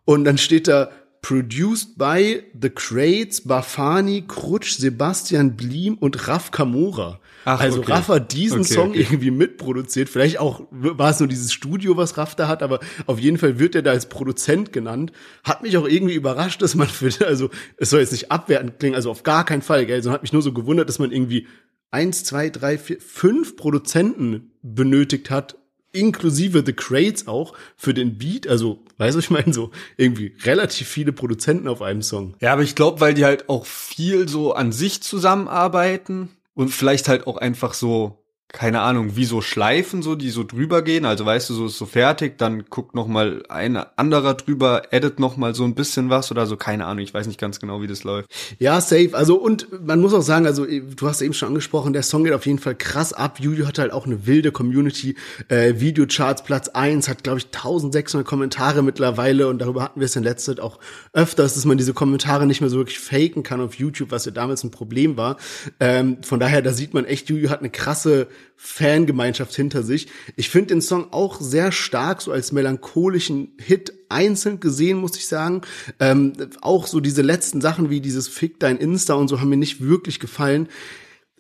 und dann steht da Produced by The Crates, Bafani, Krutsch, Sebastian Bliem und Raff Kamora. Ach, also okay. Raff hat diesen Okay, Song okay. irgendwie mitproduziert. Vielleicht auch war es nur dieses Studio, was Raff da hat, aber auf jeden Fall wird er da als Produzent genannt. Hat mich auch irgendwie überrascht, dass man für, also es soll jetzt nicht abwertend klingen, also auf gar keinen Fall, gell, sondern hat mich nur so gewundert, dass man irgendwie eins, zwei, drei, vier, fünf Produzenten benötigt hat, inklusive The Crates auch, für den Beat. Also, weißt du, ich meine, so irgendwie relativ viele Produzenten auf einem Song. Ja, aber ich glaube, weil die halt auch viel so an sich zusammenarbeiten und vielleicht halt auch einfach so, keine Ahnung, wie so Schleifen so, die so drüber gehen. Also weißt du, so ist so fertig, dann guckt noch mal ein anderer drüber, edit noch mal so ein bisschen was oder so, keine Ahnung, ich weiß nicht ganz genau, wie das läuft. Ja, safe. Also und man muss auch sagen, also du hast eben schon angesprochen, der Song geht auf jeden Fall krass ab. Juju hat halt auch eine wilde Community. Äh, Videocharts Platz eins hat, glaube ich, 1600 Kommentare mittlerweile und darüber hatten wir es in letzter Zeit auch öfters, dass man diese Kommentare nicht mehr so wirklich faken kann auf YouTube, was ja damals ein Problem war. Ähm, von daher, da sieht man echt, Juju hat eine krasse Fangemeinschaft hinter sich. Ich finde den Song auch sehr stark, so als melancholischen Hit einzeln gesehen, muss ich sagen. Ähm, auch so diese letzten Sachen wie dieses Fick dein Insta und so haben mir nicht wirklich gefallen.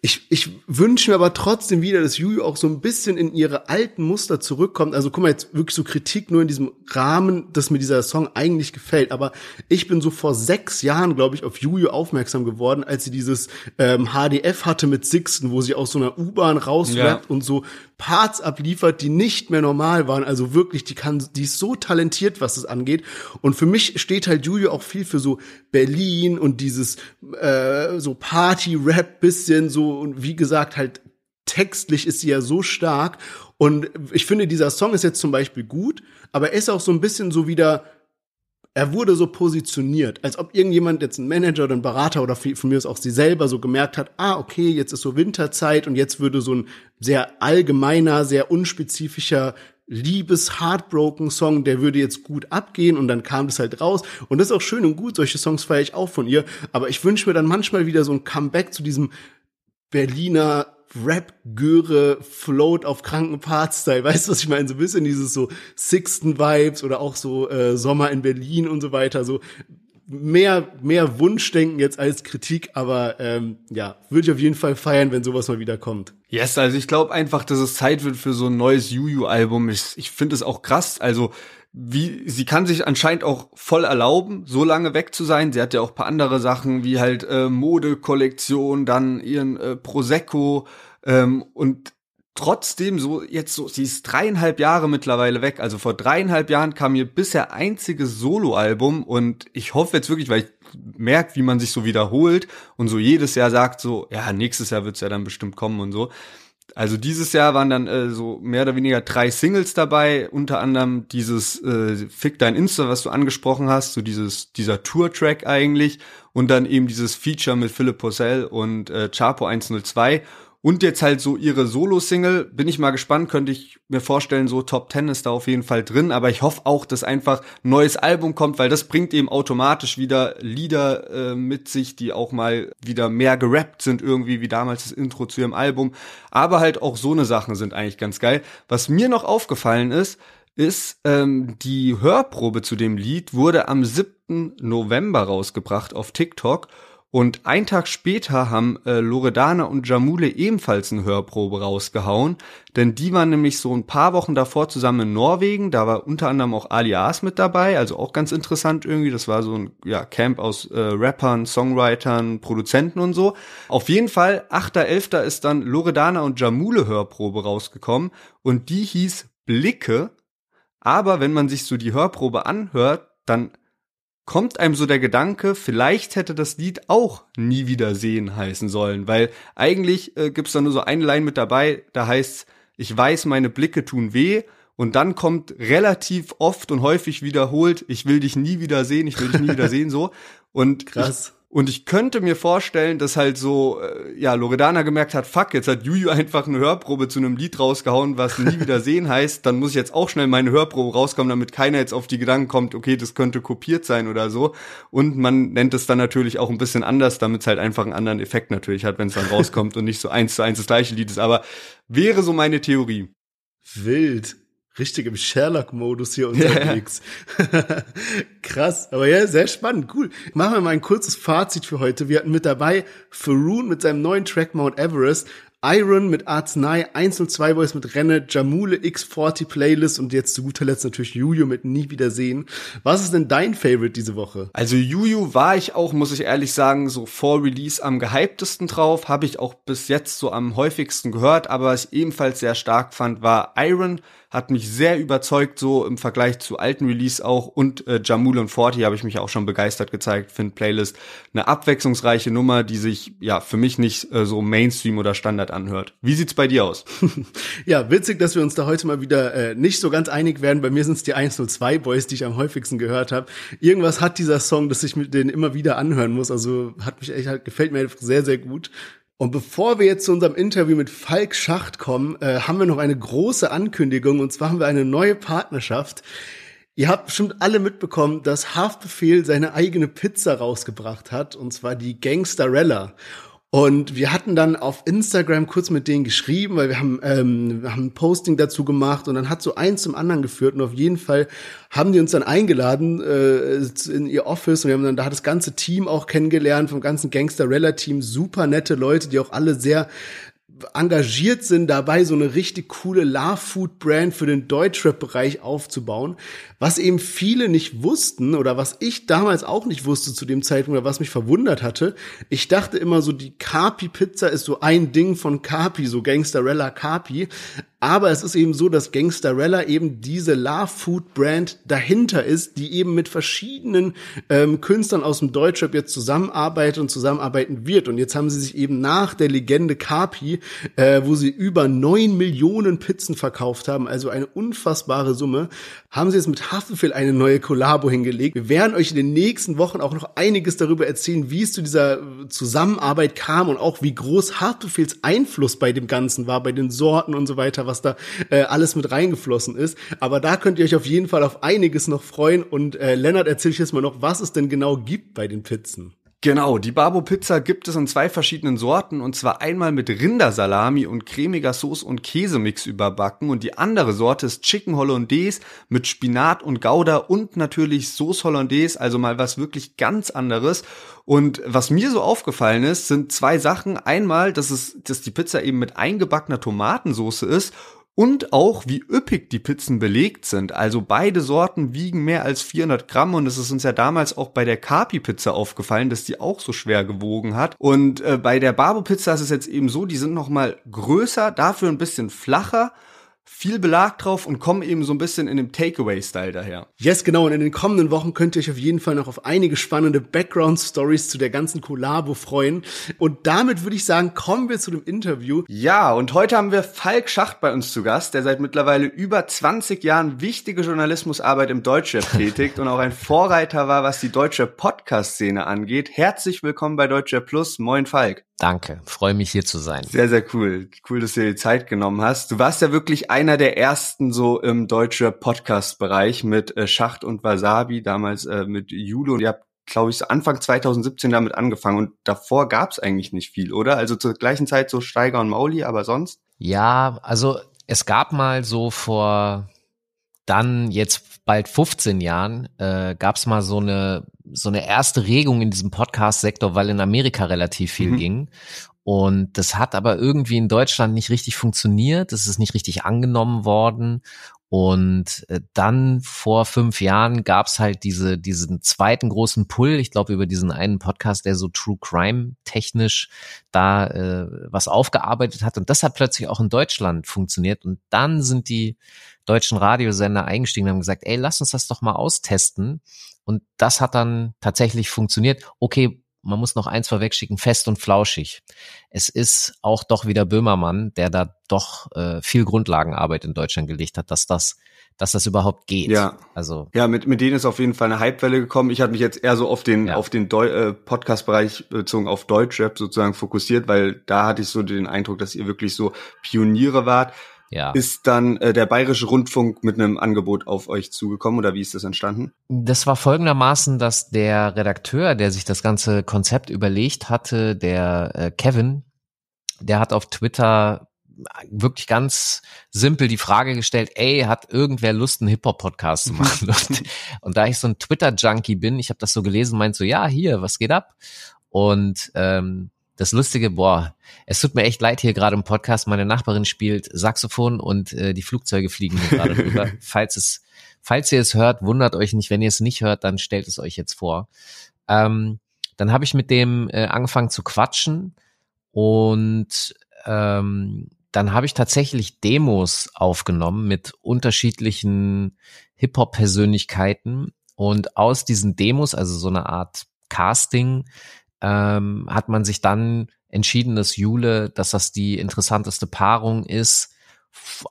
Ich, ich wünsche mir aber trotzdem wieder, dass Juju auch so ein bisschen in ihre alten Muster zurückkommt. Also guck mal, jetzt wirklich so Kritik nur in diesem Rahmen, dass mir dieser Song eigentlich gefällt. Aber ich bin so vor sechs Jahren, glaube ich, auf Juju aufmerksam geworden, als sie dieses ähm, HDF hatte mit Sixten, wo sie aus so einer U-Bahn rausrappt ja. und so Parts abliefert, die nicht mehr normal waren. Also wirklich, die kann, die ist so talentiert, was es angeht. Und für mich steht halt Juju auch viel für so Berlin und dieses äh, so Party-Rap bisschen so und wie gesagt halt textlich ist sie ja so stark. Und ich finde, dieser Song ist jetzt zum Beispiel gut, aber er ist auch so ein bisschen so wieder er wurde so positioniert, als ob irgendjemand jetzt ein Manager oder ein Berater oder von mir aus auch sie selber so gemerkt hat, ah, okay, jetzt ist so Winterzeit und jetzt würde so ein sehr allgemeiner, sehr unspezifischer Liebes-Heartbroken-Song, der würde jetzt gut abgehen und dann kam das halt raus. Und das ist auch schön und gut, solche Songs feiere ich auch von ihr. Aber ich wünsche mir dann manchmal wieder so ein Comeback zu diesem Berliner Rap-Göre float auf kranken Part-Style. Weißt du, was ich meine? So ein bisschen dieses so Sixten-Vibes oder auch so äh, Sommer in Berlin und so weiter. So mehr, mehr Wunschdenken jetzt als Kritik, aber ähm, ja, würde ich auf jeden Fall feiern, wenn sowas mal wieder kommt. Yes, also ich glaube einfach, dass es Zeit wird für so ein neues Juju-Album. Ich, ich finde es auch krass. Also wie sie kann sich anscheinend auch voll erlauben, so lange weg zu sein. Sie hat ja auch paar andere Sachen wie halt äh, Modekollektion, dann ihren äh, Prosecco ähm, und trotzdem so jetzt so, sie ist dreieinhalb Jahre mittlerweile weg. Also vor dreieinhalb Jahren kam ihr bisher einziges Soloalbum und ich hoffe jetzt wirklich, weil ich merke, wie man sich so wiederholt und so jedes Jahr sagt so, ja, nächstes Jahr wird's ja dann bestimmt kommen und so also dieses Jahr waren dann äh, so mehr oder weniger drei Singles dabei, unter anderem dieses äh, Fick dein Insta, was du angesprochen hast, so dieses dieser Tour-Track eigentlich. Und dann eben dieses Feature mit Philipp Possell und äh, Chapo 102 und jetzt halt so ihre Solo-Single, bin ich mal gespannt, könnte ich mir vorstellen, so Top 10 ist da auf jeden Fall drin, aber ich hoffe auch, dass einfach ein neues Album kommt, weil das bringt eben automatisch wieder Lieder äh, mit sich, die auch mal wieder mehr gerappt sind, irgendwie wie damals das Intro zu ihrem Album. Aber halt auch so eine Sachen sind eigentlich ganz geil. Was mir noch aufgefallen ist, ist, ähm, die Hörprobe zu dem Lied wurde am 7. November rausgebracht auf TikTok und ein Tag später haben äh, Loredana und Jamule ebenfalls eine Hörprobe rausgehauen, denn die waren nämlich so ein paar Wochen davor zusammen in Norwegen. Da war unter anderem auch Alias mit dabei, also auch ganz interessant irgendwie. Das war so ein ja, Camp aus äh, Rappern, Songwritern, Produzenten und so. Auf jeden Fall, 8.11. ist dann Loredana und Jamule Hörprobe rausgekommen und die hieß Blicke. Aber wenn man sich so die Hörprobe anhört, dann kommt einem so der Gedanke, vielleicht hätte das Lied auch nie wieder sehen heißen sollen, weil eigentlich äh, gibt's da nur so eine Line mit dabei, da heißt ich weiß, meine Blicke tun weh und dann kommt relativ oft und häufig wiederholt, ich will dich nie wieder sehen, ich will dich nie wieder sehen, so. Und Krass. Und ich könnte mir vorstellen, dass halt so, äh, ja, Loredana gemerkt hat, fuck, jetzt hat Juju einfach eine Hörprobe zu einem Lied rausgehauen, was nie wieder sehen heißt, dann muss ich jetzt auch schnell meine Hörprobe rauskommen, damit keiner jetzt auf die Gedanken kommt, okay, das könnte kopiert sein oder so. Und man nennt es dann natürlich auch ein bisschen anders, damit es halt einfach einen anderen Effekt natürlich hat, wenn es dann rauskommt und nicht so eins zu eins das gleiche Lied ist. Aber wäre so meine Theorie. Wild richtig im Sherlock-Modus hier unterwegs. Ja. Krass, aber ja, sehr spannend, cool. Machen wir mal ein kurzes Fazit für heute. Wir hatten mit dabei Faroon mit seinem neuen Track Mount Everest, Iron mit Arznei, 1 und 2 Boys mit Renne, Jamule X40 Playlist und jetzt zu guter Letzt natürlich Juju mit Nie Wiedersehen. Was ist denn dein Favorite diese Woche? Also Juju war ich auch, muss ich ehrlich sagen, so vor Release am gehyptesten drauf, habe ich auch bis jetzt so am häufigsten gehört, aber was ich ebenfalls sehr stark fand, war Iron hat mich sehr überzeugt, so im Vergleich zu alten Release auch. Und äh, Jamul und Forti habe ich mich auch schon begeistert gezeigt. Finde Playlist eine abwechslungsreiche Nummer, die sich ja für mich nicht äh, so Mainstream oder Standard anhört. Wie sieht's bei dir aus? ja, witzig, dass wir uns da heute mal wieder äh, nicht so ganz einig werden. Bei mir sind es die 102 Boys, die ich am häufigsten gehört habe. Irgendwas hat dieser Song, dass ich mit denen immer wieder anhören muss. Also hat mich echt, gefällt mir sehr, sehr gut. Und bevor wir jetzt zu unserem Interview mit Falk Schacht kommen, äh, haben wir noch eine große Ankündigung. Und zwar haben wir eine neue Partnerschaft. Ihr habt bestimmt alle mitbekommen, dass Haftbefehl seine eigene Pizza rausgebracht hat. Und zwar die Gangsterella. Und wir hatten dann auf Instagram kurz mit denen geschrieben, weil wir haben, ähm, wir haben ein Posting dazu gemacht und dann hat so eins zum anderen geführt und auf jeden Fall haben die uns dann eingeladen äh, in ihr Office und wir haben dann da das ganze Team auch kennengelernt vom ganzen Gangster-Rella-Team, super nette Leute, die auch alle sehr engagiert sind dabei, so eine richtig coole Love-Food-Brand für den Deutschrap-Bereich aufzubauen, was eben viele nicht wussten oder was ich damals auch nicht wusste zu dem Zeitpunkt oder was mich verwundert hatte. Ich dachte immer so, die Carpi-Pizza ist so ein Ding von Carpi, so Gangsterella Carpi, aber es ist eben so, dass Gangsterella eben diese Love Food Brand dahinter ist, die eben mit verschiedenen ähm, Künstlern aus dem Deutschrap jetzt zusammenarbeitet und zusammenarbeiten wird. Und jetzt haben sie sich eben nach der Legende Carpi, äh, wo sie über neun Millionen Pizzen verkauft haben, also eine unfassbare Summe, haben sie jetzt mit Haftbefehl eine neue Kollabo hingelegt. Wir werden euch in den nächsten Wochen auch noch einiges darüber erzählen, wie es zu dieser Zusammenarbeit kam und auch wie groß Haftbefehls Einfluss bei dem Ganzen war, bei den Sorten und so weiter, was da äh, alles mit reingeflossen ist. Aber da könnt ihr euch auf jeden Fall auf einiges noch freuen. Und äh, Lennart, erzähl ich jetzt mal noch, was es denn genau gibt bei den Pizzen. Genau, die Babo Pizza gibt es in zwei verschiedenen Sorten und zwar einmal mit Rindersalami und cremiger Soße und Käsemix überbacken und die andere Sorte ist Chicken Hollandaise mit Spinat und Gouda und natürlich Sauce Hollandaise, also mal was wirklich ganz anderes. Und was mir so aufgefallen ist, sind zwei Sachen. Einmal, dass es, dass die Pizza eben mit eingebackener Tomatensauce ist und auch wie üppig die Pizzen belegt sind. Also beide Sorten wiegen mehr als 400 Gramm und es ist uns ja damals auch bei der Carpi Pizza aufgefallen, dass die auch so schwer gewogen hat. Und äh, bei der Barbo Pizza ist es jetzt eben so, die sind noch mal größer, dafür ein bisschen flacher viel Belag drauf und kommen eben so ein bisschen in dem Takeaway-Style daher. Yes, genau. Und in den kommenden Wochen könnt ihr euch auf jeden Fall noch auf einige spannende Background-Stories zu der ganzen Collabo freuen. Und damit würde ich sagen, kommen wir zu dem Interview. Ja, und heute haben wir Falk Schacht bei uns zu Gast, der seit mittlerweile über 20 Jahren wichtige Journalismusarbeit im Deutschrap tätigt und auch ein Vorreiter war, was die deutsche Podcast-Szene angeht. Herzlich willkommen bei Deutschrap Plus. Moin Falk. Danke, freue mich hier zu sein. Sehr, sehr cool. Cool, dass du dir die Zeit genommen hast. Du warst ja wirklich einer der ersten so im deutschen Podcast-Bereich mit äh, Schacht und Wasabi, damals äh, mit Jule und ihr habt glaube ich, Anfang 2017 damit angefangen und davor gab es eigentlich nicht viel, oder? Also zur gleichen Zeit so Steiger und Mauli, aber sonst? Ja, also es gab mal so vor dann jetzt bald 15 Jahren äh, gab es mal so eine so eine erste Regung in diesem Podcast-Sektor, weil in Amerika relativ viel mhm. ging. Und das hat aber irgendwie in Deutschland nicht richtig funktioniert. Das ist nicht richtig angenommen worden. Und äh, dann vor fünf Jahren gab's halt diese, diesen zweiten großen Pull, ich glaube über diesen einen Podcast, der so True Crime technisch da äh, was aufgearbeitet hat. Und das hat plötzlich auch in Deutschland funktioniert. Und dann sind die deutschen Radiosender eingestiegen und haben gesagt, ey, lass uns das doch mal austesten. Und das hat dann tatsächlich funktioniert. Okay, man muss noch eins vorwegschicken, fest und flauschig. Es ist auch doch wieder Böhmermann, der da doch äh, viel Grundlagenarbeit in Deutschland gelegt hat, dass das dass das überhaupt geht. Ja. Also ja, mit mit denen ist auf jeden Fall eine Hypewelle gekommen. Ich hatte mich jetzt eher so auf den ja. auf den äh, Podcast-Bereich bezogen auf Deutschrap sozusagen fokussiert, weil da hatte ich so den Eindruck, dass ihr wirklich so Pioniere wart ja. ist dann äh, der Bayerische Rundfunk mit einem Angebot auf euch zugekommen oder wie ist das entstanden? Das war folgendermaßen, dass der Redakteur, der sich das ganze Konzept überlegt hatte, der äh, Kevin, der hat auf Twitter wirklich ganz simpel die Frage gestellt, ey, hat irgendwer Lust, einen Hip-Hop-Podcast zu machen? und, und, da ich so ein Twitter-Junkie bin, ich habe das so gelesen, meint so, ja, hier, was geht ab? Und ähm, das Lustige, boah, es tut mir echt leid hier gerade im Podcast. Meine Nachbarin spielt Saxophon und äh, die Flugzeuge fliegen hier gerade rüber. Falls es, falls ihr es hört, wundert euch nicht. Wenn ihr es nicht hört, dann stellt es euch jetzt vor. Ähm, dann habe ich mit dem äh, angefangen zu quatschen und ähm, dann habe ich tatsächlich Demos aufgenommen mit unterschiedlichen Hip-Hop-Persönlichkeiten und aus diesen Demos, also so eine Art Casting, ähm, hat man sich dann entschieden, dass Jule, dass das die interessanteste Paarung ist,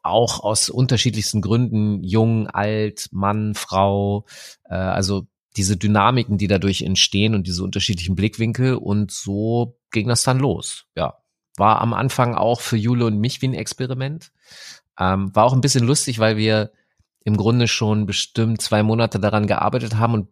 auch aus unterschiedlichsten Gründen, jung, alt, Mann, Frau, äh, also diese Dynamiken, die dadurch entstehen und diese unterschiedlichen Blickwinkel und so ging das dann los. Ja, war am Anfang auch für Jule und mich wie ein Experiment. Ähm, war auch ein bisschen lustig, weil wir im Grunde schon bestimmt zwei Monate daran gearbeitet haben und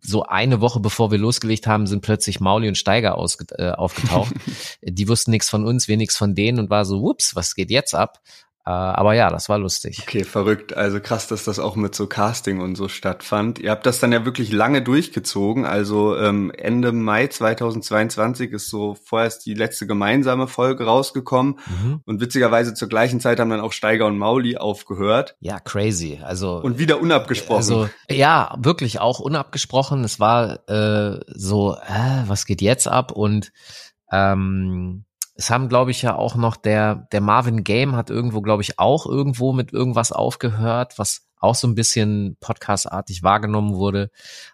so eine Woche bevor wir losgelegt haben, sind plötzlich Mauli und Steiger ausge äh, aufgetaucht. die wussten nichts von uns, wir nichts von denen und war so, ups, was geht jetzt ab? Äh, aber ja, das war lustig. Okay, verrückt. Also krass, dass das auch mit so Casting und so stattfand. Ihr habt das dann ja wirklich lange durchgezogen. Also ähm, Ende Mai 2022 ist so vorerst die letzte gemeinsame Folge rausgekommen. Mhm. Und witzigerweise zur gleichen Zeit haben dann auch Steiger und Mauli aufgehört. Ja, crazy. Also und wieder unabgesprochen. Also ja, wirklich auch unabgesprochen. Es war äh, so, äh, was geht jetzt ab? Und ähm, es haben, glaube ich, ja auch noch der, der Marvin Game hat irgendwo, glaube ich, auch irgendwo mit irgendwas aufgehört, was auch so ein bisschen podcastartig wahrgenommen wurde.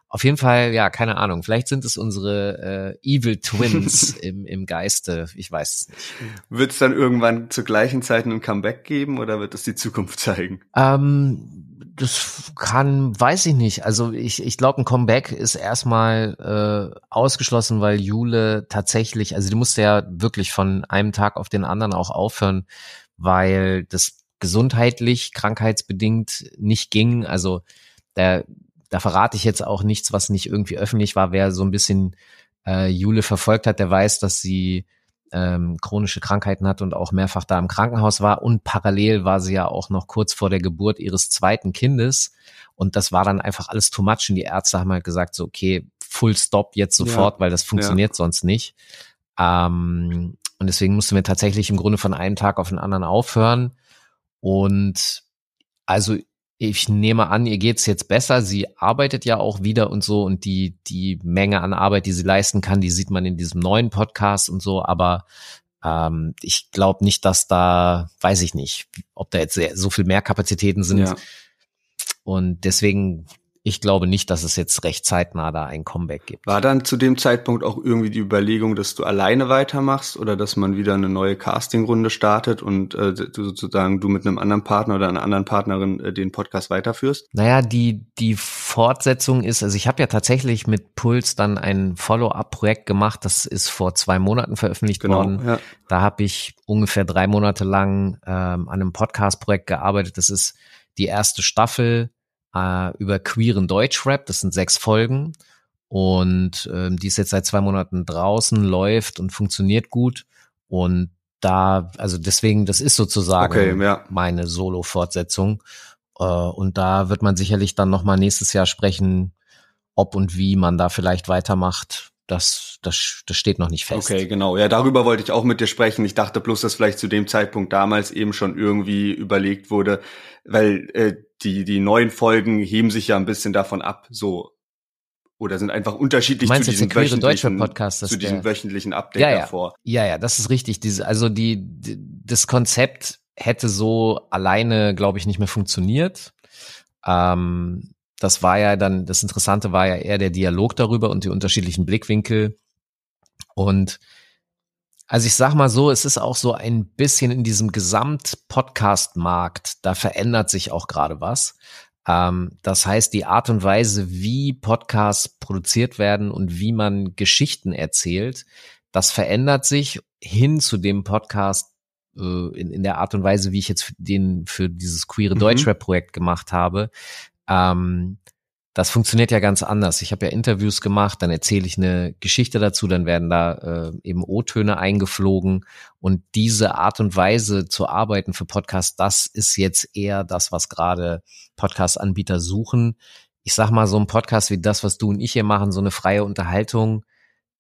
Auf jeden Fall, ja, keine Ahnung. Vielleicht sind es unsere äh, Evil Twins im, im Geiste. Ich weiß es nicht. Wird es dann irgendwann zur gleichen Zeit ein Comeback geben oder wird es die Zukunft zeigen? Ähm, das kann, weiß ich nicht. Also ich, ich glaube, ein Comeback ist erstmal äh, ausgeschlossen, weil Jule tatsächlich, also die musste ja wirklich von einem Tag auf den anderen auch aufhören, weil das gesundheitlich, krankheitsbedingt nicht ging. Also da, da verrate ich jetzt auch nichts, was nicht irgendwie öffentlich war. Wer so ein bisschen äh, Jule verfolgt hat, der weiß, dass sie ähm, chronische Krankheiten hat und auch mehrfach da im Krankenhaus war. Und parallel war sie ja auch noch kurz vor der Geburt ihres zweiten Kindes. Und das war dann einfach alles too much. Und die Ärzte haben halt gesagt, so, okay, full stop jetzt sofort, ja. weil das funktioniert ja. sonst nicht. Ähm, und deswegen mussten wir tatsächlich im Grunde von einem Tag auf den anderen aufhören. Und also ich nehme an, ihr geht's jetzt besser. Sie arbeitet ja auch wieder und so und die, die Menge an Arbeit, die sie leisten kann, die sieht man in diesem neuen Podcast und so, aber ähm, ich glaube nicht, dass da, weiß ich nicht, ob da jetzt so viel mehr Kapazitäten sind. Ja. Und deswegen ich glaube nicht, dass es jetzt recht zeitnah da ein Comeback gibt. War dann zu dem Zeitpunkt auch irgendwie die Überlegung, dass du alleine weitermachst oder dass man wieder eine neue Castingrunde startet und äh, sozusagen du mit einem anderen Partner oder einer anderen Partnerin äh, den Podcast weiterführst? Naja, die, die Fortsetzung ist, also ich habe ja tatsächlich mit Puls dann ein Follow-up-Projekt gemacht, das ist vor zwei Monaten veröffentlicht genau, worden. Ja. Da habe ich ungefähr drei Monate lang ähm, an einem Podcast-Projekt gearbeitet. Das ist die erste Staffel äh, über queeren Deutschrap. Das sind sechs Folgen und ähm, die ist jetzt seit zwei Monaten draußen, läuft und funktioniert gut. Und da, also deswegen, das ist sozusagen okay, ja. meine Solo-Fortsetzung. Äh, und da wird man sicherlich dann nochmal nächstes Jahr sprechen, ob und wie man da vielleicht weitermacht das, das, das steht noch nicht fest. Okay, genau. Ja, darüber wollte ich auch mit dir sprechen. Ich dachte bloß, dass vielleicht zu dem Zeitpunkt damals eben schon irgendwie überlegt wurde, weil äh, die, die neuen Folgen heben sich ja ein bisschen davon ab, so. Oder sind einfach unterschiedlich zu diesem, wöchentlichen, Podcast, zu diesem wöchentlichen Update ja, ja. davor. Ja, ja, das ist richtig. Diese, also die, die das Konzept hätte so alleine, glaube ich, nicht mehr funktioniert. Ähm, das war ja dann, das Interessante war ja eher der Dialog darüber und die unterschiedlichen Blickwinkel. Und also ich sag mal so, es ist auch so ein bisschen in diesem Gesamt-Podcast-Markt, da verändert sich auch gerade was. Ähm, das heißt, die Art und Weise, wie Podcasts produziert werden und wie man Geschichten erzählt, das verändert sich hin zu dem Podcast äh, in, in der Art und Weise, wie ich jetzt den für dieses queere mhm. Deutschrap-Projekt gemacht habe. Ähm, das funktioniert ja ganz anders. Ich habe ja Interviews gemacht, dann erzähle ich eine Geschichte dazu, dann werden da äh, eben O-Töne eingeflogen und diese Art und Weise zu arbeiten für Podcasts, das ist jetzt eher das, was gerade Podcast-Anbieter suchen. Ich sag mal, so ein Podcast wie das, was du und ich hier machen, so eine freie Unterhaltung,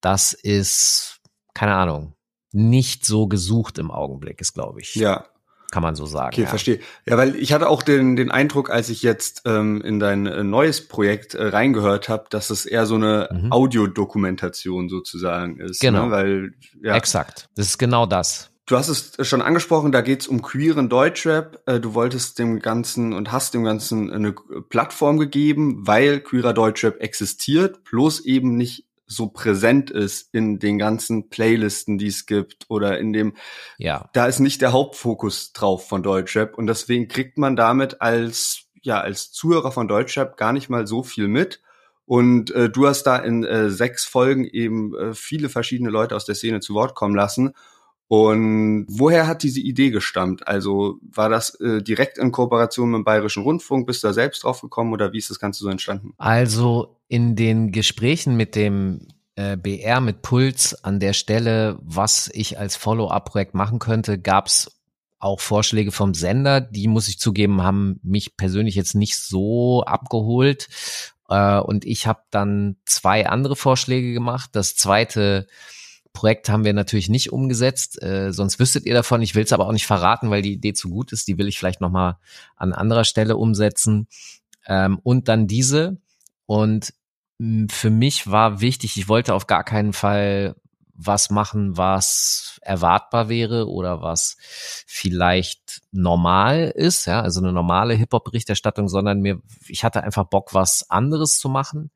das ist, keine Ahnung, nicht so gesucht im Augenblick, ist glaube ich. Ja, kann man so sagen. Okay, ja. verstehe. Ja, weil ich hatte auch den, den Eindruck, als ich jetzt ähm, in dein äh, neues Projekt äh, reingehört habe, dass es eher so eine mhm. Audiodokumentation sozusagen ist. Genau. Ne? Weil, ja. Exakt. Das ist genau das. Du hast es schon angesprochen, da geht's um queeren Deutschrap. Äh, du wolltest dem Ganzen und hast dem Ganzen eine Plattform gegeben, weil queerer Deutschrap existiert, bloß eben nicht so präsent ist in den ganzen Playlisten, die es gibt oder in dem, ja, da ist nicht der Hauptfokus drauf von Deutschrap und deswegen kriegt man damit als, ja, als Zuhörer von Deutschrap gar nicht mal so viel mit. Und äh, du hast da in äh, sechs Folgen eben äh, viele verschiedene Leute aus der Szene zu Wort kommen lassen. Und woher hat diese Idee gestammt? Also war das äh, direkt in Kooperation mit dem Bayerischen Rundfunk? Bist du da selbst drauf gekommen oder wie ist das Ganze so entstanden? Also in den Gesprächen mit dem äh, BR mit Puls an der Stelle, was ich als Follow-up-Projekt machen könnte, gab's auch Vorschläge vom Sender, die muss ich zugeben, haben mich persönlich jetzt nicht so abgeholt. Äh, und ich habe dann zwei andere Vorschläge gemacht. Das zweite Projekt haben wir natürlich nicht umgesetzt, äh, sonst wüsstet ihr davon. Ich will es aber auch nicht verraten, weil die Idee zu gut ist. Die will ich vielleicht nochmal an anderer Stelle umsetzen. Ähm, und dann diese. Und für mich war wichtig, ich wollte auf gar keinen Fall was machen, was erwartbar wäre oder was vielleicht normal ist, ja, also eine normale Hip-Hop-Berichterstattung, sondern mir, ich hatte einfach Bock, was anderes zu machen.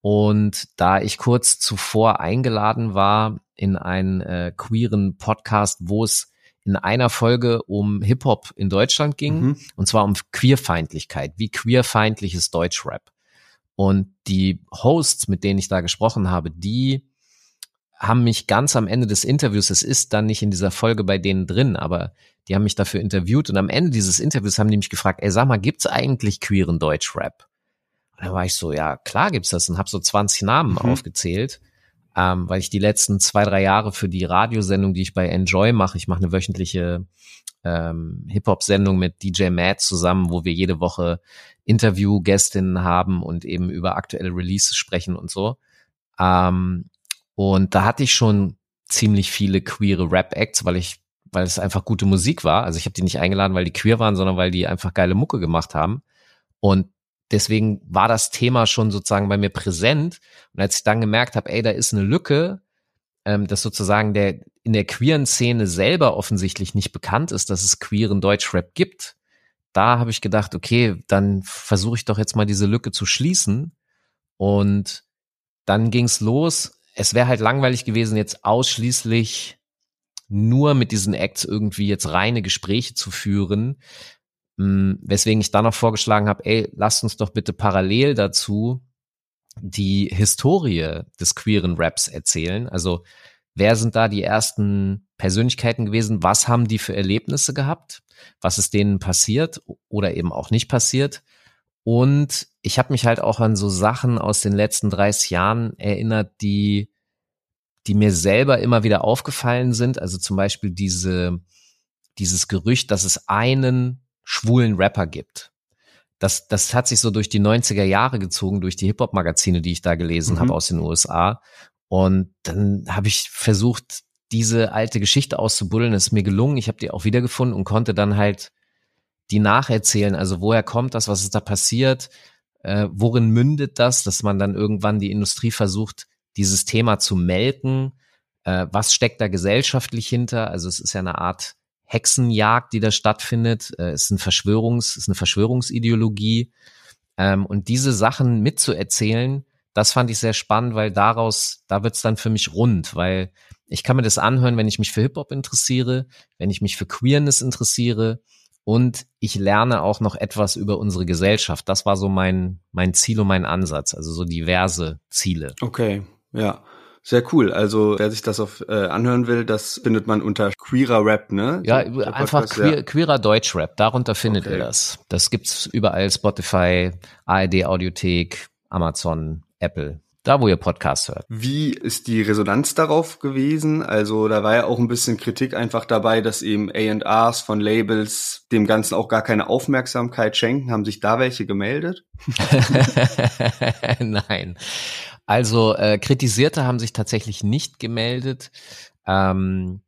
Und da ich kurz zuvor eingeladen war in einen äh, queeren Podcast, wo es in einer Folge um Hip-Hop in Deutschland ging, mhm. und zwar um Queerfeindlichkeit, wie queerfeindlich ist Deutschrap. Und die Hosts, mit denen ich da gesprochen habe, die haben mich ganz am Ende des Interviews, es ist dann nicht in dieser Folge bei denen drin, aber die haben mich dafür interviewt und am Ende dieses Interviews haben die mich gefragt, ey, sag mal, gibt's eigentlich queeren Deutschrap? Und da war ich so, ja, klar gibt's das und habe so 20 Namen mhm. aufgezählt, ähm, weil ich die letzten zwei, drei Jahre für die Radiosendung, die ich bei Enjoy mache, ich mache eine wöchentliche ähm, Hip-Hop-Sendung mit DJ Matt zusammen, wo wir jede Woche Interview-Gästinnen haben und eben über aktuelle Releases sprechen und so. Ähm, und da hatte ich schon ziemlich viele queere Rap-Acts, weil ich, weil es einfach gute Musik war. Also ich habe die nicht eingeladen, weil die queer waren, sondern weil die einfach geile Mucke gemacht haben. Und deswegen war das Thema schon sozusagen bei mir präsent. Und als ich dann gemerkt habe, ey, da ist eine Lücke, ähm, dass sozusagen der in der queeren Szene selber offensichtlich nicht bekannt ist, dass es queeren Deutschrap gibt, da habe ich gedacht, okay, dann versuche ich doch jetzt mal diese Lücke zu schließen. Und dann ging's los es wäre halt langweilig gewesen, jetzt ausschließlich nur mit diesen Acts irgendwie jetzt reine Gespräche zu führen. Hm, weswegen ich dann noch vorgeschlagen habe, ey, lasst uns doch bitte parallel dazu die Historie des queeren Raps erzählen. Also wer sind da die ersten Persönlichkeiten gewesen? Was haben die für Erlebnisse gehabt? Was ist denen passiert oder eben auch nicht passiert? Und ich habe mich halt auch an so Sachen aus den letzten 30 Jahren erinnert, die, die mir selber immer wieder aufgefallen sind. Also zum Beispiel diese, dieses Gerücht, dass es einen schwulen Rapper gibt. Das, das hat sich so durch die 90er Jahre gezogen, durch die Hip-Hop-Magazine, die ich da gelesen mhm. habe aus den USA. Und dann habe ich versucht, diese alte Geschichte auszubuddeln. Es ist mir gelungen. Ich habe die auch wiedergefunden und konnte dann halt die nacherzählen. Also woher kommt das, was ist da passiert, äh, worin mündet das, dass man dann irgendwann die Industrie versucht, dieses Thema zu melken. Äh, was steckt da gesellschaftlich hinter? Also es ist ja eine Art Hexenjagd, die da stattfindet. Äh, es ist, ein Verschwörungs, ist eine Verschwörungsideologie. Ähm, und diese Sachen mitzuerzählen, das fand ich sehr spannend, weil daraus, da wird's dann für mich rund, weil ich kann mir das anhören, wenn ich mich für Hip-Hop interessiere, wenn ich mich für Queerness interessiere, und ich lerne auch noch etwas über unsere Gesellschaft. Das war so mein, mein Ziel und mein Ansatz, also so diverse Ziele. Okay, ja. Sehr cool. Also wer sich das auf äh, anhören will, das findet man unter queerer Rap, ne? Ja, einfach queer, ja. queerer Deutschrap. Darunter findet okay. ihr das. Das gibt's überall: Spotify, ARD Audiothek, Amazon, Apple da wo ihr Podcast hört. Wie ist die Resonanz darauf gewesen? Also da war ja auch ein bisschen Kritik einfach dabei, dass eben A&Rs von Labels dem Ganzen auch gar keine Aufmerksamkeit schenken. Haben sich da welche gemeldet? Nein. Also äh, Kritisierte haben sich tatsächlich nicht gemeldet. Ähm,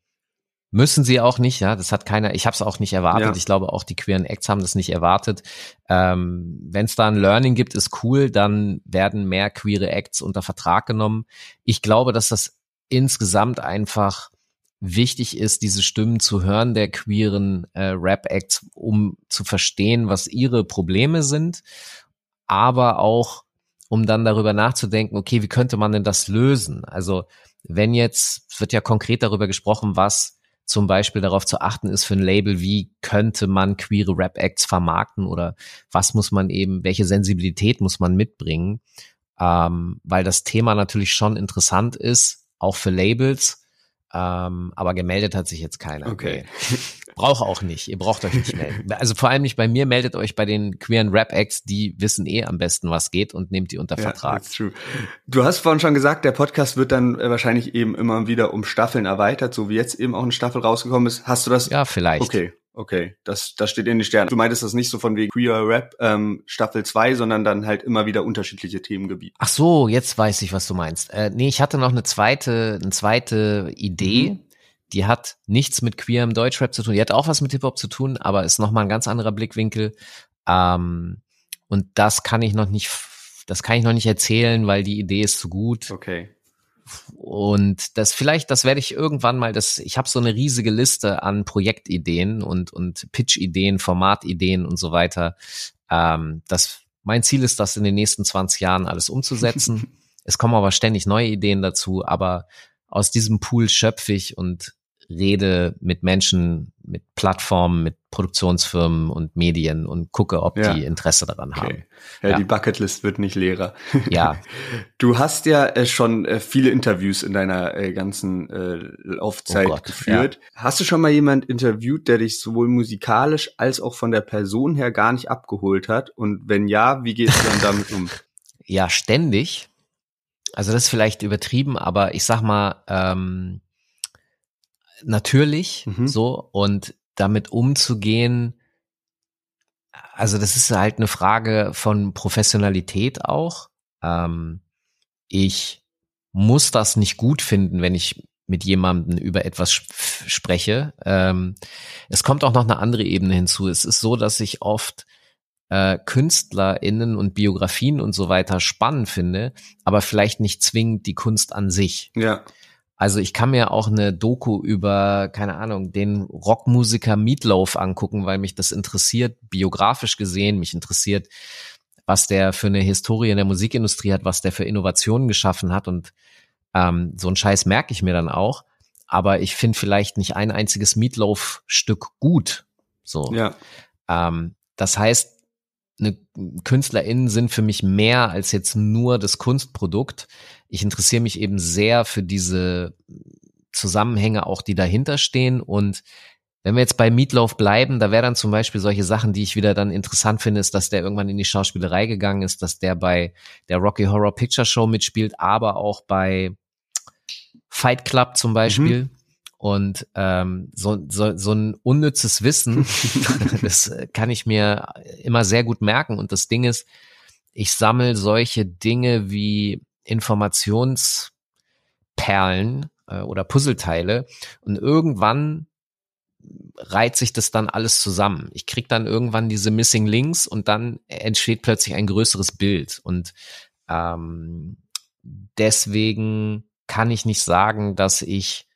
Müssen sie auch nicht, ja. Das hat keiner, ich habe es auch nicht erwartet. Ja. Ich glaube, auch die queeren Acts haben das nicht erwartet. Ähm, Wenn es da ein Learning gibt, ist cool, dann werden mehr queere Acts unter Vertrag genommen. Ich glaube, dass das insgesamt einfach wichtig ist, diese Stimmen zu hören der queeren äh, Rap-Acts, um zu verstehen, was ihre Probleme sind, aber auch, um dann darüber nachzudenken, okay, wie könnte man denn das lösen? Also wenn jetzt, wird ja konkret darüber gesprochen, was zum Beispiel darauf zu achten ist für ein Label, wie könnte man queere Rap-Acts vermarkten oder was muss man eben, welche Sensibilität muss man mitbringen, ähm, weil das Thema natürlich schon interessant ist, auch für Labels. Ähm, aber gemeldet hat sich jetzt keiner. Okay. Braucht auch nicht. Ihr braucht euch nicht melden. Also vor allem nicht bei mir, meldet euch bei den queeren Rap-Acts, die wissen eh am besten, was geht und nehmt die unter Vertrag. that's true. Du hast vorhin schon gesagt, der Podcast wird dann äh, wahrscheinlich eben immer wieder um Staffeln erweitert, so wie jetzt eben auch eine Staffel rausgekommen ist. Hast du das? Ja, vielleicht. Okay, okay. Das, das steht in den Sternen. Du meintest das nicht so von wegen Queer Rap ähm, Staffel 2, sondern dann halt immer wieder unterschiedliche Themengebiete. Ach so, jetzt weiß ich, was du meinst. Äh, nee, ich hatte noch eine zweite, eine zweite Idee. Mhm. Die hat nichts mit queerem Deutschrap zu tun. Die hat auch was mit Hip-Hop zu tun, aber ist nochmal ein ganz anderer Blickwinkel. Ähm, und das kann ich noch nicht, das kann ich noch nicht erzählen, weil die Idee ist zu gut. Okay. Und das vielleicht, das werde ich irgendwann mal, das, ich habe so eine riesige Liste an Projektideen und, und Pitch-Ideen, Formatideen und so weiter. Ähm, das, mein Ziel ist, das in den nächsten 20 Jahren alles umzusetzen. es kommen aber ständig neue Ideen dazu, aber aus diesem Pool schöpfe ich und rede mit Menschen, mit Plattformen, mit Produktionsfirmen und Medien und gucke, ob Ja. die Interesse daran haben. Okay. Ja, Ja. die Bucketlist wird nicht leerer. Ja. Du hast ja äh, schon äh, viele Interviews in deiner äh, ganzen Laufzeit Oh geführt. Hast du schon mal jemand interviewt, der dich sowohl musikalisch als auch von der Person her gar nicht abgeholt hat? Und wenn ja, wie gehst du dann damit um? Ja, ständig. Also das ist vielleicht übertrieben, aber ich sag mal, ähm, natürlich Mhm. so und damit umzugehen, also das ist halt eine Frage von Professionalität auch. Ähm, ich muss das nicht gut finden, wenn ich mit jemandem über etwas sp- spreche. Ähm, es kommt auch noch eine andere Ebene hinzu. Es ist so, dass ich oft äh, KünstlerInnen und Biografien und so weiter spannend finde, aber vielleicht nicht zwingend die Kunst an sich. Ja, Also ich kann mir auch eine Doku über, keine Ahnung, den Rockmusiker Meatloaf angucken, weil mich das interessiert, biografisch gesehen, mich interessiert, was der für eine Historie in der Musikindustrie hat, was der für Innovationen geschaffen hat und ähm, so ein Scheiß merke ich mir dann auch. Aber ich finde vielleicht nicht ein einziges Meatloaf-Stück gut. So. ja, Ähm, das heißt, eine, KünstlerInnen sind für mich mehr als jetzt nur das Kunstprodukt. Ich interessiere mich eben sehr für diese Zusammenhänge auch, die dahinter stehen. Und wenn wir jetzt bei Meatloaf bleiben, da wäre dann zum Beispiel solche Sachen, die ich wieder dann interessant finde, ist, dass der irgendwann in die Schauspielerei gegangen ist, dass der bei der Rocky Horror Picture Show mitspielt, aber auch bei Fight Club zum Beispiel. Und ähm, so, so, so ein unnützes Wissen, das kann ich mir immer sehr gut merken. Und das Ding ist, ich sammle solche Dinge wie Informationsperlen äh, oder Puzzleteile und irgendwann reiht sich das dann alles zusammen. Ich krieg dann irgendwann diese Missing Links und dann entsteht plötzlich ein größeres Bild. Und ähm, deswegen kann ich nicht sagen, dass ich,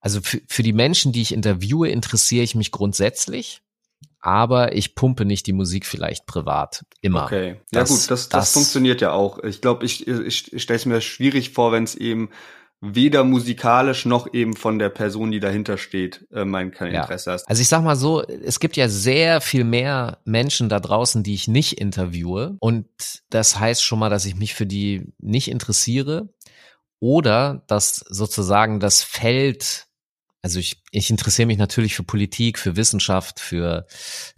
also für, für die Menschen, die ich interviewe, interessiere ich mich grundsätzlich, aber ich pumpe nicht die Musik vielleicht privat. Immer. okay. Ja Das- gut, das, das, das- funktioniert ja auch. Ich glaube, ich, ich, ich stelle es mir schwierig vor, wenn es eben weder musikalisch noch eben von der Person, die dahinter steht, äh, mein kein Ja. Interesse hast. Also ich sag mal so, es gibt ja sehr viel mehr Menschen da draußen, die ich nicht interviewe. Und das heißt schon mal, dass ich mich für die nicht interessiere. Oder dass sozusagen das Feld, also ich, ich interessiere mich natürlich für Politik, für Wissenschaft, für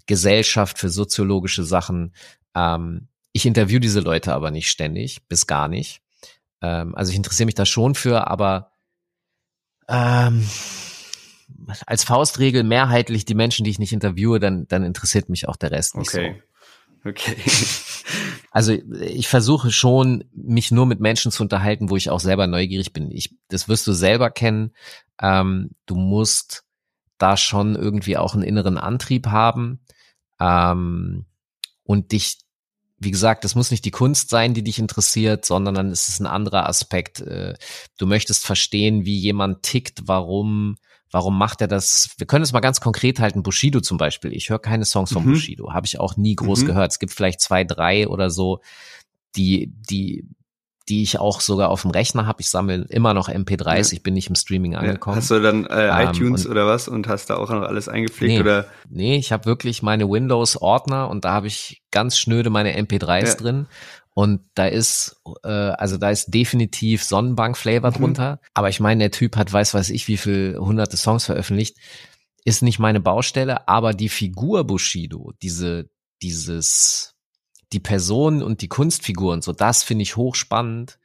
Gesellschaft, für soziologische Sachen. Ähm, ich interview diese Leute aber nicht ständig, bis gar nicht. Ähm, also ich interessiere mich da schon für, aber ähm, als Faustregel mehrheitlich die Menschen, die ich nicht interviewe, dann, dann interessiert mich auch der Rest nicht Okay. Okay. so. Also ich versuche schon, mich nur mit Menschen zu unterhalten, wo ich auch selber neugierig bin. Ich, das wirst du selber kennen. Ähm, du musst da schon irgendwie auch einen inneren Antrieb haben ähm, und dich, wie gesagt, das muss nicht die Kunst sein, die dich interessiert, sondern dann ist es ein anderer Aspekt. Äh, Du möchtest verstehen, wie jemand tickt, warum, warum macht er das? Wir können es mal ganz konkret halten. Bushido zum Beispiel. Ich höre keine Songs von Mhm. Bushido, habe ich auch nie groß Mhm. gehört. Es gibt vielleicht zwei, drei oder so, die, die, die ich auch sogar auf dem Rechner habe. Ich sammle immer noch MP3s. Ja. Ich bin nicht im Streaming Ja, angekommen. hast du dann äh, Ähm, iTunes oder was und hast da auch noch alles eingepflegt Nee. oder? Nee, ich habe wirklich meine Windows-Ordner und da habe ich ganz schnöde meine MP3s Ja. drin. Und da ist, äh, also da ist definitiv Sonnenbank-Flavor Mhm. drunter. Aber ich meine, der Typ hat weiß weiß ich wie viel hunderte Songs veröffentlicht. Ist nicht meine Baustelle, aber die Figur Bushido, diese, dieses, die Person und die Kunstfigur und so, das finde ich hochspannend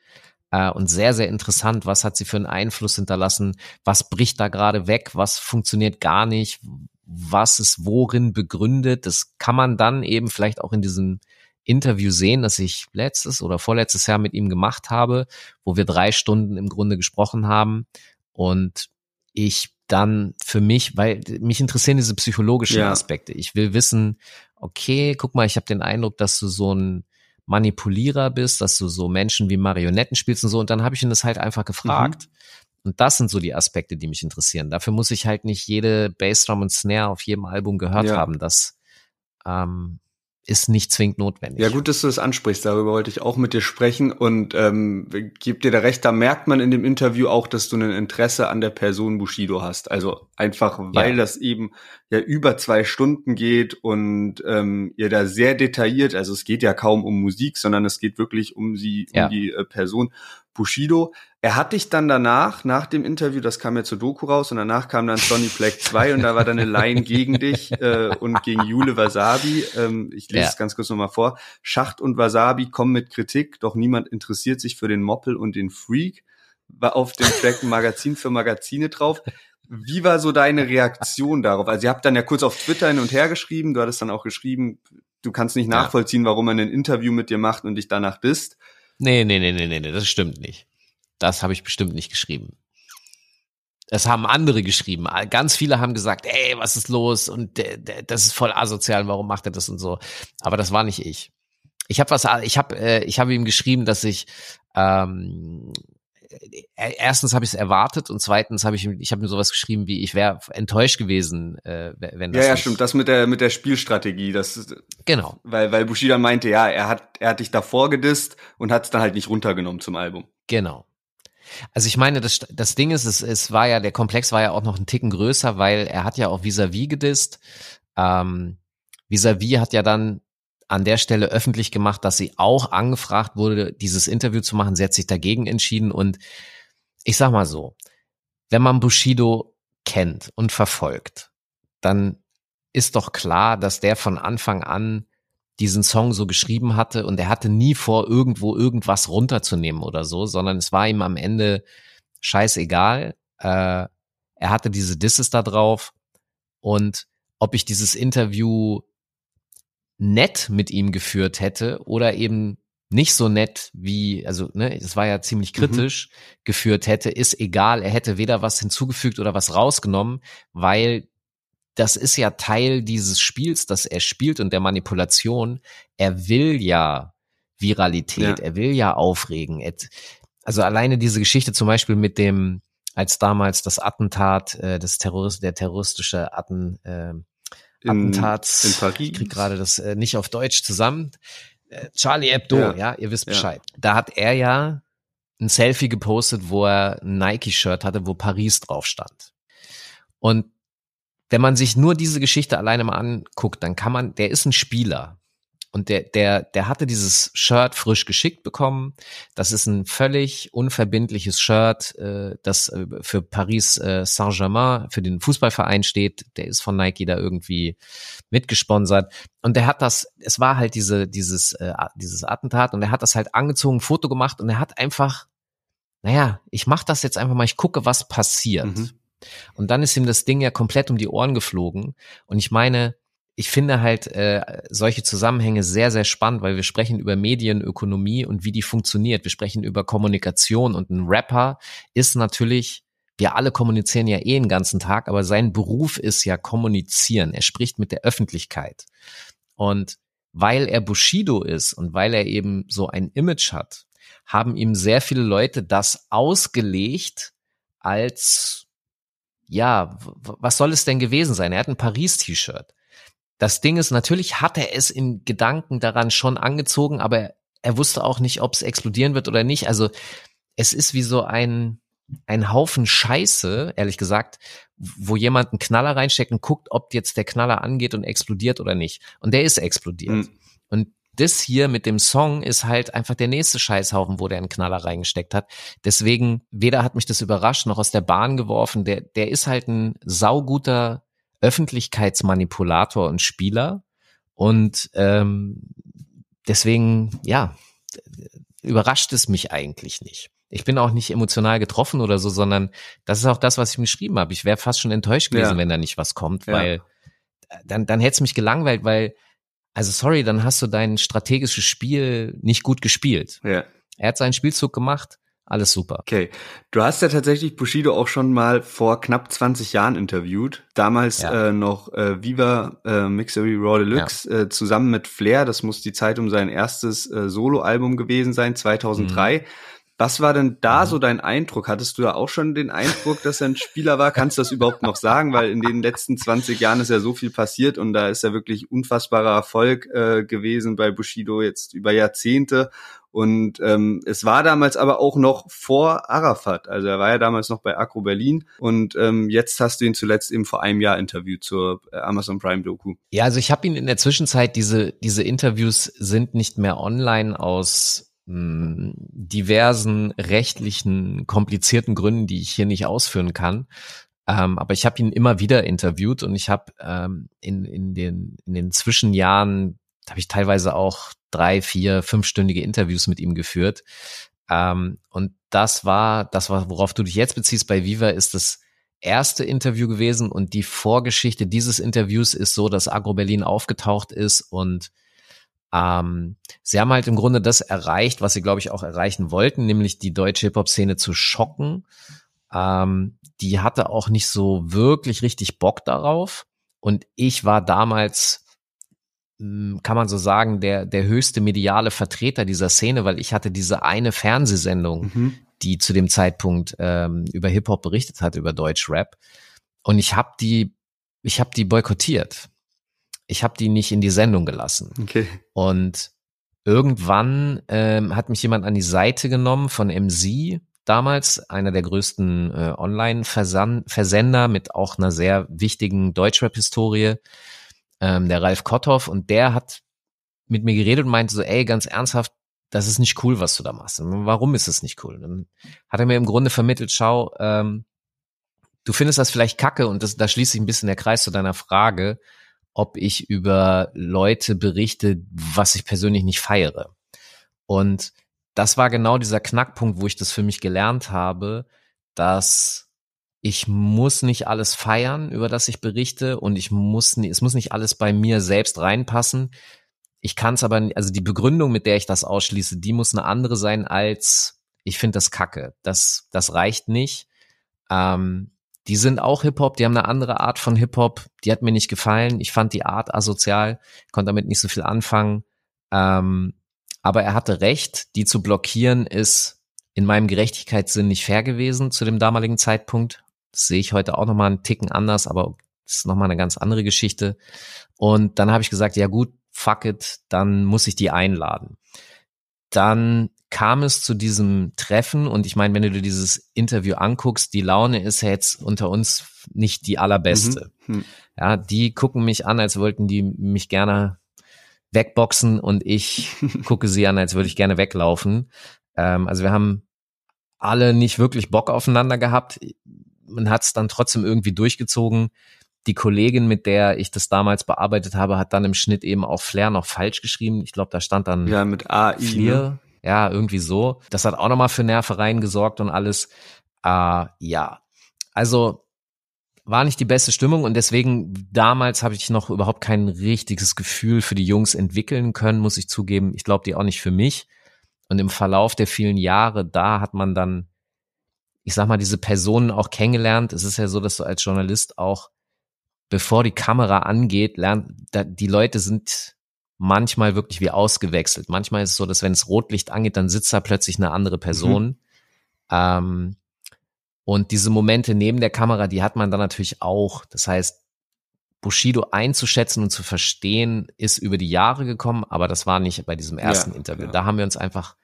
äh, und sehr, sehr interessant. Was hat sie für einen Einfluss hinterlassen? Was bricht da gerade weg? Was funktioniert gar nicht? Was ist worin begründet? Das kann man dann eben vielleicht auch in diesem Interview sehen, das ich letztes oder vorletztes Jahr mit ihm gemacht habe, wo wir drei Stunden im Grunde gesprochen haben und ich dann für mich, weil mich interessieren diese psychologischen Ja. Aspekte. Ich will wissen, okay, guck mal, ich habe den Eindruck, dass du so ein Manipulierer bist, dass du so Menschen wie Marionetten spielst und so. Und dann habe ich ihn das halt einfach gefragt. Und das sind so die Aspekte, die mich interessieren. Dafür muss ich halt nicht jede Bassdrum und Snare auf jedem Album gehört Ja. haben. Das ähm, ist nicht zwingend notwendig. Ja, gut, dass du das ansprichst. Darüber wollte ich auch mit dir sprechen und ähm, gib dir da recht, da merkt man in dem Interview auch, dass du ein Interesse an der Person Bushido hast. Also einfach, weil Ja. das eben ja über zwei Stunden geht und ähm, ihr da sehr detailliert, also es geht ja kaum um Musik, sondern es geht wirklich um sie, um Ja. die äh, Person Bushido. Er hat dich dann danach, nach dem Interview, das kam ja zur Doku raus und danach kam dann Sonny Black 2 und da war dann eine Line gegen dich äh, und gegen Jule Wasabi. Ähm, ich lese Ja. es ganz kurz nochmal vor. Schacht und Wasabi kommen mit Kritik, doch niemand interessiert sich für den Moppel und den Freak. War auf dem Track Magazin für Magazine drauf. Wie war so deine Reaktion darauf? Also ihr habt dann ja kurz auf Twitter hin und her geschrieben, du hattest dann auch geschrieben, du kannst nicht nachvollziehen, warum man ein Interview mit dir macht und dich danach disst. Nee, nee, nee, nee, nee, nee, das stimmt nicht. Das habe ich bestimmt nicht geschrieben. Das haben andere geschrieben. Ganz viele haben gesagt, ey, was ist los? Und das ist voll asozial, warum macht er das und so? Aber das war nicht ich. Ich habe was, ich habe, äh, ich habe ihm geschrieben, dass ich ähm, äh, erstens habe ich es erwartet und zweitens habe ich, ihm- ich habe ihm sowas geschrieben wie, ich wäre enttäuscht gewesen, äh, wenn Ja, das ja, nicht, stimmt. Das mit der mit der Spielstrategie, das Genau. weil weil Bushido meinte, ja, er hat er hat dich davor gedisst und hat es dann halt nicht runtergenommen zum Album. Genau. Also ich meine, das, das Ding ist, es, es war ja, der Komplex war ja auch noch einen Ticken größer, weil er hat ja auch Vis-a-vis gedisst. Ähm, Vis-a-vis hat ja dann an der Stelle öffentlich gemacht, dass sie auch angefragt wurde, dieses Interview zu machen. Sie hat sich dagegen entschieden und ich sag mal so, wenn man Bushido kennt und verfolgt, dann ist doch klar, dass der von Anfang an diesen Song so geschrieben hatte und er hatte nie vor, irgendwo irgendwas runterzunehmen oder so, sondern es war ihm am Ende scheißegal. Äh, er hatte diese Disses da drauf und ob ich dieses Interview nett mit ihm geführt hätte oder eben nicht so nett wie, also ne, es war ja ziemlich kritisch geführt hätte, ist egal. Er hätte weder was hinzugefügt oder was rausgenommen, weil das ist ja Teil dieses Spiels, das er spielt und der Manipulation. Er will ja Viralität, Ja. er will ja aufregen. Also alleine diese Geschichte zum Beispiel mit dem, als damals das Attentat, äh, das Terrorist, der terroristische Atten, äh, In, Attentats, in Paris. ich krieg gerade das äh, nicht auf Deutsch zusammen. Äh, Charlie Hebdo, Ja. ja, ihr wisst Ja. Bescheid. Da hat er ja ein Selfie gepostet, wo er ein Nike-Shirt hatte, wo Paris drauf stand. Und wenn man sich nur diese Geschichte alleine mal anguckt, dann kann man, der ist ein Spieler. Und der, der, der hatte dieses Shirt frisch geschickt bekommen. Das ist ein völlig unverbindliches Shirt, äh, das äh, für Paris äh, Saint-Germain, für den Fußballverein steht. Der ist von Nike da irgendwie mitgesponsert. Und der hat das, es war halt diese, dieses, äh, dieses Attentat und er hat das halt angezogen, Foto gemacht und er hat einfach, naja, ich mach das jetzt einfach mal, ich gucke, was passiert. Mhm. Und dann ist ihm das Ding ja komplett um die Ohren geflogen. Und ich meine, ich finde halt äh, solche Zusammenhänge sehr, sehr spannend, weil wir sprechen über Medienökonomie und wie die funktioniert. Wir sprechen über Kommunikation und ein Rapper ist natürlich, wir alle kommunizieren ja eh den ganzen Tag, aber sein Beruf ist ja kommunizieren. Er spricht mit der Öffentlichkeit. Und weil er Bushido ist und weil er eben so ein Image hat, haben ihm sehr viele Leute das ausgelegt als ja, was soll es denn gewesen sein? Er hat ein Paris-T-Shirt. Das Ding ist, natürlich hat er es in Gedanken daran schon angezogen, aber er, er wusste auch nicht, ob es explodieren wird oder nicht. Also es ist wie so ein, ein Haufen Scheiße, ehrlich gesagt, wo jemand einen Knaller reinsteckt und guckt, ob jetzt der Knaller angeht und explodiert oder nicht. Und der ist explodiert. Mhm. Und das hier mit dem Song ist halt einfach der nächste Scheißhaufen, wo der einen Knaller reingesteckt hat. Deswegen, weder hat mich das überrascht noch aus der Bahn geworfen. Der, der ist halt ein sauguter Öffentlichkeitsmanipulator und Spieler. Und ähm, deswegen, ja, überrascht es mich eigentlich nicht. Ich bin auch nicht emotional getroffen oder so, sondern das ist auch das, was ich mir geschrieben habe. Ich wäre fast schon enttäuscht gewesen, ja. wenn da nicht was kommt, weil ja. dann, dann hätte es mich gelangweilt, weil, also sorry, dann hast du dein strategisches Spiel nicht gut gespielt. Ja. Er hat seinen Spielzug gemacht, alles super. Okay. Du hast ja tatsächlich Bushido auch schon mal vor knapp 20 Jahren interviewt. Damals ja. äh, noch äh, Viva äh, Mixery Raw Deluxe ja. äh, zusammen mit Flair. Das muss die Zeit um sein erstes äh, Soloalbum gewesen sein, 2003. Mhm. Was war denn da mhm. so dein Eindruck? Hattest du da auch schon den Eindruck, dass er ein Spieler war? Kannst du das überhaupt noch sagen? Weil in den letzten 20 Jahren ist ja so viel passiert und da ist ja wirklich unfassbarer Erfolg äh, gewesen bei Bushido jetzt über Jahrzehnte. Und ähm, es war damals aber auch noch vor Arafat. Also er war ja damals noch bei Agro Berlin und ähm, jetzt hast du ihn zuletzt eben vor einem Jahr interviewt zur äh, Amazon Prime Doku. Ja, also ich habe ihn in der Zwischenzeit, diese, diese Interviews sind nicht mehr online aus mh, diversen rechtlichen, komplizierten Gründen, die ich hier nicht ausführen kann. Ähm, aber ich habe ihn immer wieder interviewt und ich habe ähm, in, in, den, in den Zwischenjahren, habe ich teilweise auch drei, vier, fünfstündige Interviews mit ihm geführt. Ähm, und das war, das war, worauf du dich jetzt beziehst bei Viva, ist das erste Interview gewesen und die Vorgeschichte dieses Interviews ist so, dass Agro Berlin aufgetaucht ist und ähm, sie haben halt im Grunde das erreicht, was sie, glaube ich, auch erreichen wollten, nämlich die deutsche Hip-Hop-Szene zu schocken. Ähm, die hatte auch nicht so wirklich richtig Bock darauf. Und ich war damals hm, kann man so sagen, der, der höchste mediale Vertreter dieser Szene, weil ich hatte diese eine Fernsehsendung, mhm. die zu dem Zeitpunkt ähm, über Hip-Hop berichtet hat, über Deutschrap. Und ich habe die, ich habe die boykottiert. Ich habe die nicht in die Sendung gelassen. Okay. Und irgendwann ähm, hat mich jemand an die Seite genommen von MC, damals einer der größten äh, Online-Versender mit auch einer sehr wichtigen Deutschrap-Historie ähm, der Ralf Kotthoff, und der hat mit mir geredet und meinte so, ey, ganz ernsthaft, das ist nicht cool, was du da machst. Und warum ist es nicht cool? dann hat er mir im Grunde vermittelt, schau, ähm, du findest das vielleicht kacke und das, da schließt sich ein bisschen der Kreis zu deiner Frage, ob ich über Leute berichte, was ich persönlich nicht feiere. Und das war genau dieser Knackpunkt, wo ich das für mich gelernt habe, dass ich muss nicht alles feiern, über das ich berichte und ich muss, es muss nicht alles bei mir selbst reinpassen. Ich kann es aber, also die Begründung, mit der ich das ausschließe, die muss eine andere sein als, ich finde das kacke. Das, das reicht nicht. Ähm, die sind auch Hip-Hop, die haben eine andere Art von Hip-Hop, die hat mir nicht gefallen. Ich fand die Art asozial, konnte damit nicht so viel anfangen. Ähm, aber er hatte recht, die zu blockieren ist in meinem Gerechtigkeitssinn nicht fair gewesen zu dem damaligen Zeitpunkt. Das sehe ich heute auch nochmal einen Ticken anders, aber das ist nochmal eine ganz andere Geschichte. Und dann habe ich gesagt, ja gut, fuck it, dann muss ich die einladen. Dann kam es zu diesem Treffen und ich meine, wenn du dir dieses Interview anguckst, die Laune ist jetzt unter uns nicht die allerbeste. Mhm. Hm. Ja, die gucken mich an, als wollten die mich gerne wegboxen und ich gucke sie an, als würde ich gerne weglaufen. Ähm, also wir haben alle nicht wirklich Bock aufeinander gehabt man hat es dann trotzdem irgendwie durchgezogen. Die Kollegin, mit der ich das damals bearbeitet habe, hat dann im Schnitt eben auch Flair noch falsch geschrieben. Ich glaube, da stand dann ja mit AI. Flair, ne? Ja, irgendwie so. Das hat auch nochmal für Nervereien gesorgt und alles. Äh, ja, also war nicht die beste Stimmung und deswegen damals habe ich noch überhaupt kein richtiges Gefühl für die Jungs entwickeln können, muss ich zugeben. Ich glaube, die auch nicht für mich. Und im Verlauf der vielen Jahre, da hat man dann ich sag mal, diese Personen auch kennengelernt. Es ist ja so, dass du als Journalist auch, bevor die Kamera angeht, lernt, da, die Leute sind manchmal wirklich wie ausgewechselt. Manchmal ist es so, dass wenn es Rotlicht angeht, dann sitzt da plötzlich eine andere Person. Mhm. Ähm, und diese Momente neben der Kamera, die hat man dann natürlich auch. Das heißt, Bushido einzuschätzen und zu verstehen, ist über die Jahre gekommen, aber das war nicht bei diesem ersten ja, Interview. Ja. Da haben wir uns einfach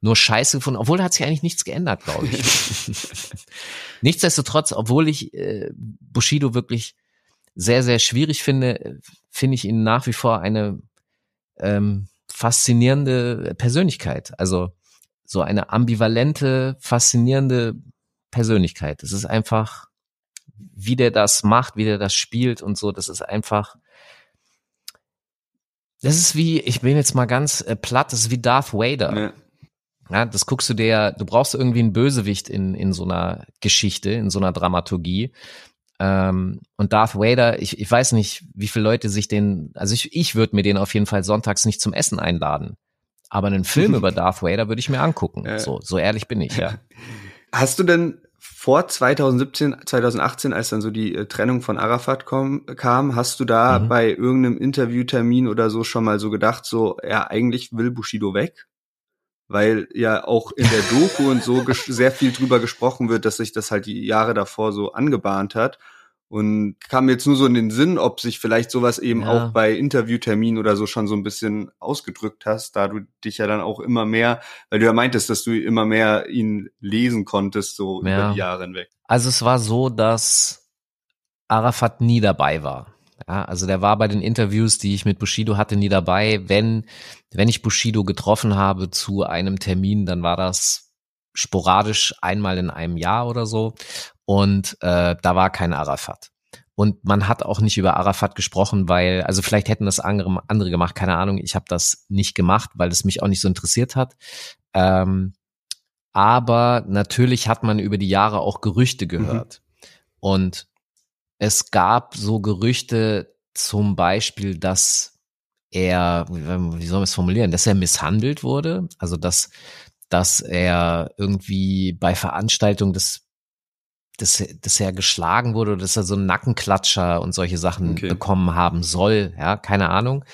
nur Scheiße gefunden, obwohl da hat sich eigentlich nichts geändert, glaube ich. Nichtsdestotrotz, obwohl ich äh, Bushido wirklich sehr, sehr schwierig finde, finde ich ihn nach wie vor eine ähm, faszinierende Persönlichkeit. Also so eine ambivalente, faszinierende Persönlichkeit. Es ist einfach, wie der das macht, wie der das spielt und so, das ist einfach, das ist wie, ich bin jetzt mal ganz äh, platt, das ist wie Darth Vader. Ja. ja. das guckst du dir, du brauchst irgendwie einen Bösewicht in, in so einer Geschichte, in so einer Dramaturgie. Ähm, und Darth Vader, ich, ich weiß nicht, wie viele Leute sich den, also ich, ich würde mir den auf jeden Fall sonntags nicht zum Essen einladen. Aber einen Film über Darth Vader würde ich mir angucken. Äh. So, so ehrlich bin ich, ja. Hast du denn vor 2017, 2018, als dann so die äh, Trennung von Arafat kom, kam, hast du da mhm. bei irgendeinem Interviewtermin oder so schon mal so gedacht, so, ja, eigentlich will Bushido weg? Weil ja auch in der Doku und so sehr viel drüber gesprochen wird, dass sich das halt die Jahre davor so angebahnt hat. Und kam jetzt nur so in den Sinn, ob sich vielleicht sowas eben ja. auch bei Interviewterminen oder so schon so ein bisschen ausgedrückt hast, da du dich ja dann auch immer mehr, weil du ja meintest, dass du immer mehr ihn lesen konntest, so ja. über die Jahre hinweg. Also es war so, dass Arafat nie dabei war. Ja, also der war bei den Interviews, die ich mit Bushido hatte, nie dabei. Wenn, wenn ich Bushido getroffen habe zu einem Termin, dann war das sporadisch einmal in einem Jahr oder so und äh, da war kein Arafat. Und man hat auch nicht über Arafat gesprochen, weil, also vielleicht hätten das andere, andere gemacht, keine Ahnung. Ich habe das nicht gemacht, weil es mich auch nicht so interessiert hat. Ähm, aber natürlich hat man über die Jahre auch Gerüchte mhm. gehört. Mhm. Und es gab so Gerüchte zum Beispiel, dass er, wie soll man es formulieren, dass er misshandelt wurde, also dass, dass er irgendwie bei Veranstaltungen des dass, dass er geschlagen wurde oder dass er so einen Nackenklatscher und solche Sachen okay. bekommen haben soll. Ja, keine Ahnung.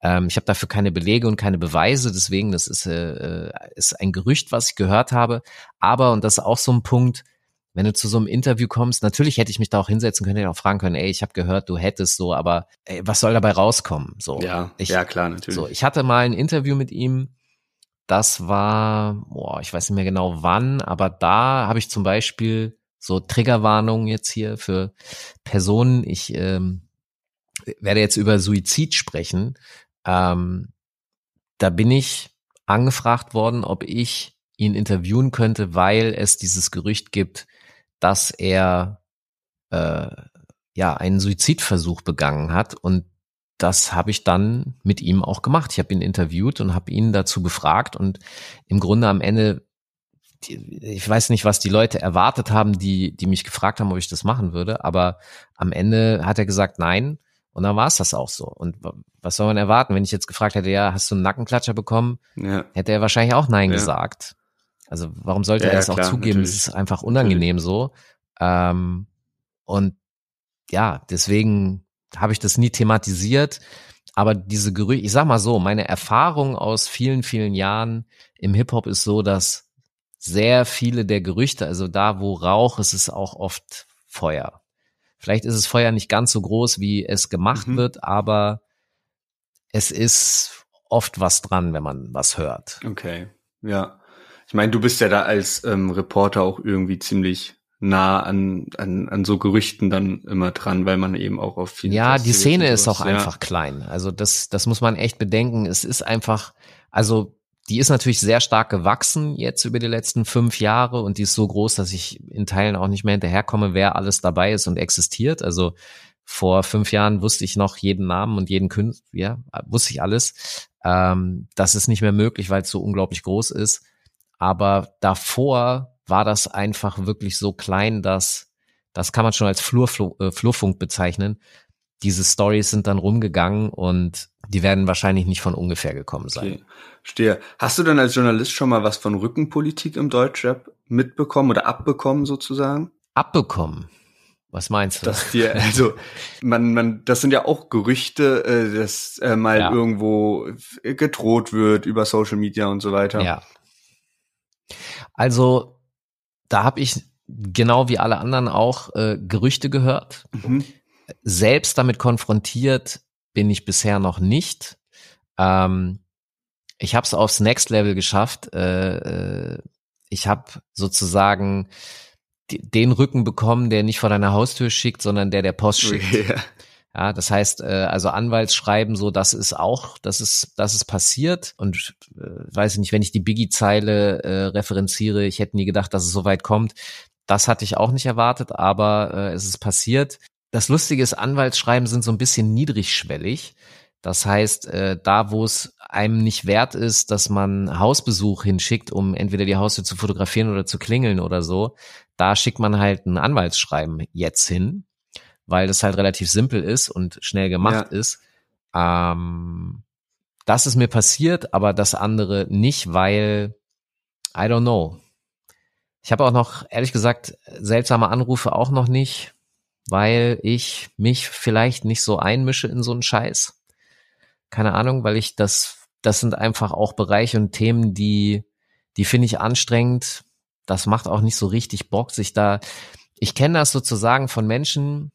Ähm, ich habe dafür keine Belege und keine Beweise, deswegen, das ist, äh, ist ein Gerücht, was ich gehört habe. Aber, und das ist auch so ein Punkt, wenn du zu so einem Interview kommst, natürlich hätte ich mich da auch hinsetzen können, hätte auch fragen können, ey, ich habe gehört, du hättest so, aber ey, was soll dabei rauskommen? So, ja, ich, ja klar, natürlich. So, ich hatte mal ein Interview mit ihm, das war, boah, ich weiß nicht mehr genau wann, aber da habe ich zum Beispiel so Triggerwarnungen jetzt hier für Personen. Ich ähm, werde jetzt über Suizid sprechen. Ähm, da bin ich angefragt worden, ob ich ihn interviewen könnte, weil es dieses Gerücht gibt, dass er äh, ja einen Suizidversuch begangen hat und das habe ich dann mit ihm auch gemacht. Ich habe ihn interviewt und habe ihn dazu befragt und im Grunde am Ende ich weiß nicht, was die Leute erwartet haben, die, die mich gefragt haben, ob ich das machen würde, aber am Ende hat er gesagt, nein. Und dann war es das auch so. Und was soll man erwarten? Wenn ich jetzt gefragt hätte, ja, hast du einen Nackenklatscher bekommen, ja. hätte er wahrscheinlich auch Nein ja. gesagt. Also warum sollte ja, er das auch zugeben? Es ist einfach unangenehm natürlich. so. Ähm, und ja, deswegen habe ich das nie thematisiert. Aber diese Gerüchte, ich sag mal so, meine Erfahrung aus vielen, vielen Jahren im Hip-Hop ist so, dass sehr viele der Gerüchte, also da, wo Rauch ist, ist auch oft Feuer. Vielleicht ist es Feuer nicht ganz so groß, wie es gemacht mhm. wird, aber es ist oft was dran, wenn man was hört. Okay, ja. Ich meine, du bist ja da als ähm, Reporter auch irgendwie ziemlich nah an, an, an so Gerüchten dann immer dran, weil man eben auch auf viel. Ja, die Szene ist auch ja. einfach klein. Also das, das muss man echt bedenken. Es ist einfach, also die ist natürlich sehr stark gewachsen jetzt über die letzten fünf Jahre und die ist so groß, dass ich in Teilen auch nicht mehr hinterherkomme, wer alles dabei ist und existiert. Also vor fünf Jahren wusste ich noch jeden Namen und jeden Künstler, ja, wusste ich alles. Ähm, das ist nicht mehr möglich, weil es so unglaublich groß ist. Aber davor war das einfach wirklich so klein, dass das kann man schon als Flurflur, äh, Flurfunk bezeichnen. Diese Stories sind dann rumgegangen und die werden wahrscheinlich nicht von ungefähr gekommen sein. Okay. Stehe. Hast du denn als Journalist schon mal was von Rückenpolitik im Deutschrap mitbekommen oder abbekommen sozusagen? Abbekommen? Was meinst du? Dass dir, also man, man, das sind ja auch Gerüchte, äh, dass äh, mal ja. irgendwo gedroht wird über Social Media und so weiter. Ja. Also da habe ich genau wie alle anderen auch äh, Gerüchte gehört. Mhm. Selbst damit konfrontiert bin ich bisher noch nicht. Ähm, ich habe es aufs Next Level geschafft. Äh, äh ich habe sozusagen den Rücken bekommen, der nicht vor deiner Haustür schickt, sondern der der Post schickt. Yeah. Ja, das heißt, äh, also Anwaltsschreiben, so, das ist auch, das ist, das ist passiert. Und äh, weiß ich nicht, wenn ich die Biggie-Zeile äh, referenziere, ich hätte nie gedacht, dass es so weit kommt. Das hatte ich auch nicht erwartet, aber äh, es ist passiert. Das Lustige ist, Anwaltsschreiben sind so ein bisschen niedrigschwellig. Das heißt, äh, da wo es einem nicht wert ist, dass man Hausbesuch hinschickt, um entweder die Haustür zu fotografieren oder zu klingeln oder so, da schickt man halt ein Anwaltsschreiben jetzt hin weil das halt relativ simpel ist und schnell gemacht ja. ist. Ähm, das ist mir passiert, aber das andere nicht, weil I don't know. Ich habe auch noch, ehrlich gesagt, seltsame Anrufe auch noch nicht, weil ich mich vielleicht nicht so einmische in so einen Scheiß. Keine Ahnung, weil ich das, das sind einfach auch Bereiche und Themen, die, die finde ich anstrengend. Das macht auch nicht so richtig Bock, sich da, ich kenne das sozusagen von Menschen,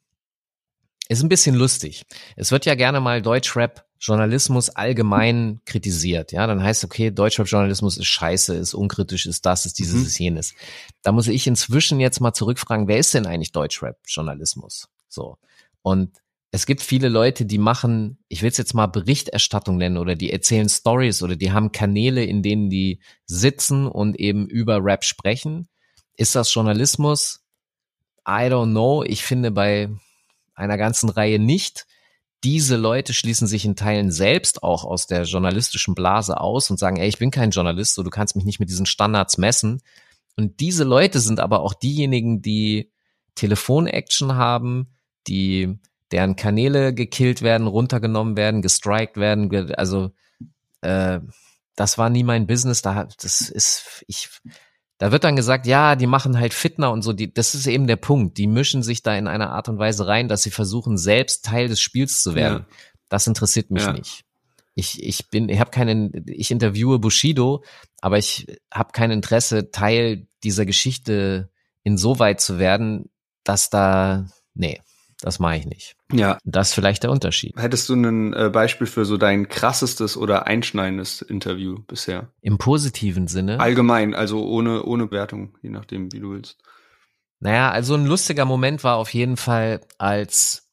ist ein bisschen lustig. Es wird ja gerne mal Deutschrap Journalismus allgemein kritisiert. Ja, dann heißt okay, Deutschrap-Journalismus ist scheiße, ist unkritisch, ist das, ist dieses, mhm. ist jenes. Da muss ich inzwischen jetzt mal zurückfragen, wer ist denn eigentlich Deutschrap-Journalismus? So. Und es gibt viele Leute, die machen, ich will es jetzt mal Berichterstattung nennen oder die erzählen Stories oder die haben Kanäle, in denen die sitzen und eben über Rap sprechen. Ist das Journalismus? I don't know. Ich finde bei einer ganzen Reihe nicht. Diese Leute schließen sich in Teilen selbst auch aus der journalistischen Blase aus und sagen, ey, ich bin kein Journalist, so du kannst mich nicht mit diesen Standards messen. Und diese Leute sind aber auch diejenigen, die Telefon-Action haben, die deren Kanäle gekillt werden, runtergenommen werden, gestrikt werden. Also äh, das war nie mein Business. Da das ist ich da wird dann gesagt, ja, die machen halt Fitner und so. Die, das ist eben der Punkt. Die mischen sich da in einer Art und Weise rein, dass sie versuchen, selbst Teil des Spiels zu werden. Ja. Das interessiert mich ja. nicht. Ich, ich bin, ich habe keinen, ich interviewe Bushido, aber ich habe kein Interesse, Teil dieser Geschichte insoweit zu werden, dass da, nee. Das mache ich nicht. Ja. Das ist vielleicht der Unterschied. Hättest du ein äh, Beispiel für so dein krassestes oder einschneidendes Interview bisher? Im positiven Sinne? Allgemein, also ohne, ohne Wertung, je nachdem, wie du willst. Naja, also ein lustiger Moment war auf jeden Fall, als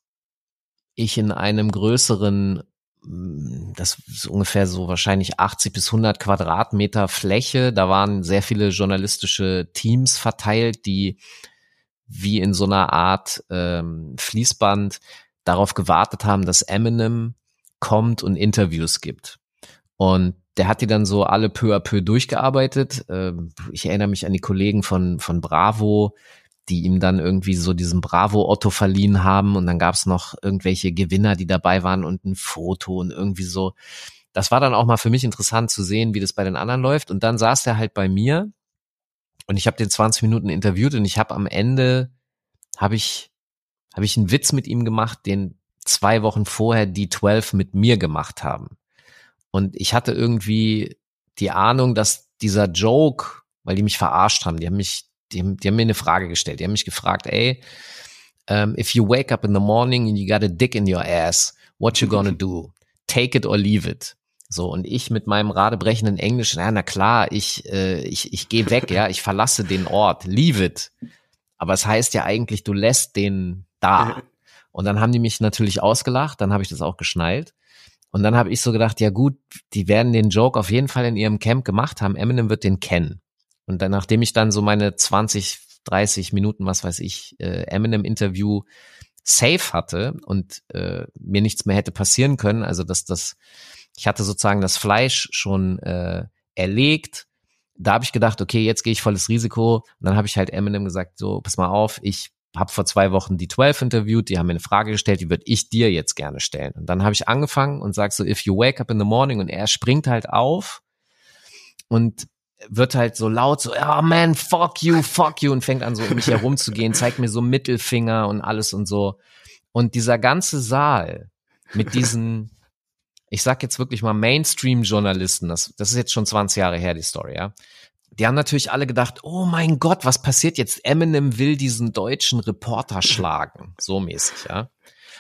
ich in einem größeren mm, das ist ungefähr so wahrscheinlich 80 bis 100 Quadratmeter Fläche. Da waren sehr viele journalistische Teams verteilt, die wie in so einer Art ähm, Fließband darauf gewartet haben, dass Eminem kommt und Interviews gibt. Und der hat die dann so alle peu à peu durchgearbeitet. Ähm, ich erinnere mich an die Kollegen von, von Bravo, die ihm dann irgendwie so diesen Bravo-Otto verliehen haben. Und dann gab es noch irgendwelche Gewinner, die dabei waren und ein Foto und irgendwie so. Das war dann auch mal für mich interessant zu sehen, wie das bei den anderen läuft. Und dann saß er halt bei mir und ich habe den 20 Minuten interviewt und ich habe am Ende habe ich habe ich einen Witz mit ihm gemacht, den zwei Wochen vorher die 12 mit mir gemacht haben. Und ich hatte irgendwie die Ahnung, dass dieser Joke, weil die mich verarscht haben, die haben mich, die haben, die haben mir eine Frage gestellt. Die haben mich gefragt, ey, um, if you wake up in the morning and you got a dick in your ass, what you gonna do? Take it or leave it? So, und ich mit meinem radebrechenden Englisch, na, na klar, ich, äh, ich, ich gehe weg, ja, ich verlasse den Ort, leave it. Aber es heißt ja eigentlich, du lässt den da. Und dann haben die mich natürlich ausgelacht, dann habe ich das auch geschnallt. Und dann habe ich so gedacht, ja gut, die werden den Joke auf jeden Fall in ihrem Camp gemacht haben. Eminem wird den kennen. Und dann, nachdem ich dann so meine 20, 30 Minuten, was weiß ich, äh, Eminem-Interview safe hatte und äh, mir nichts mehr hätte passieren können, also dass das ich hatte sozusagen das Fleisch schon äh, erlegt. Da habe ich gedacht, okay, jetzt gehe ich volles Risiko. Und dann habe ich halt Eminem gesagt, so, pass mal auf, ich habe vor zwei Wochen die 12 interviewt, die haben mir eine Frage gestellt, die würde ich dir jetzt gerne stellen. Und dann habe ich angefangen und sag so, if you wake up in the morning und er springt halt auf und wird halt so laut so, oh man, fuck you, fuck you und fängt an so um mich herumzugehen, zeigt mir so Mittelfinger und alles und so. Und dieser ganze Saal mit diesen ich sag jetzt wirklich mal Mainstream-Journalisten, das, das ist jetzt schon 20 Jahre her, die Story, ja. Die haben natürlich alle gedacht, oh mein Gott, was passiert jetzt? Eminem will diesen deutschen Reporter schlagen. So mäßig, ja.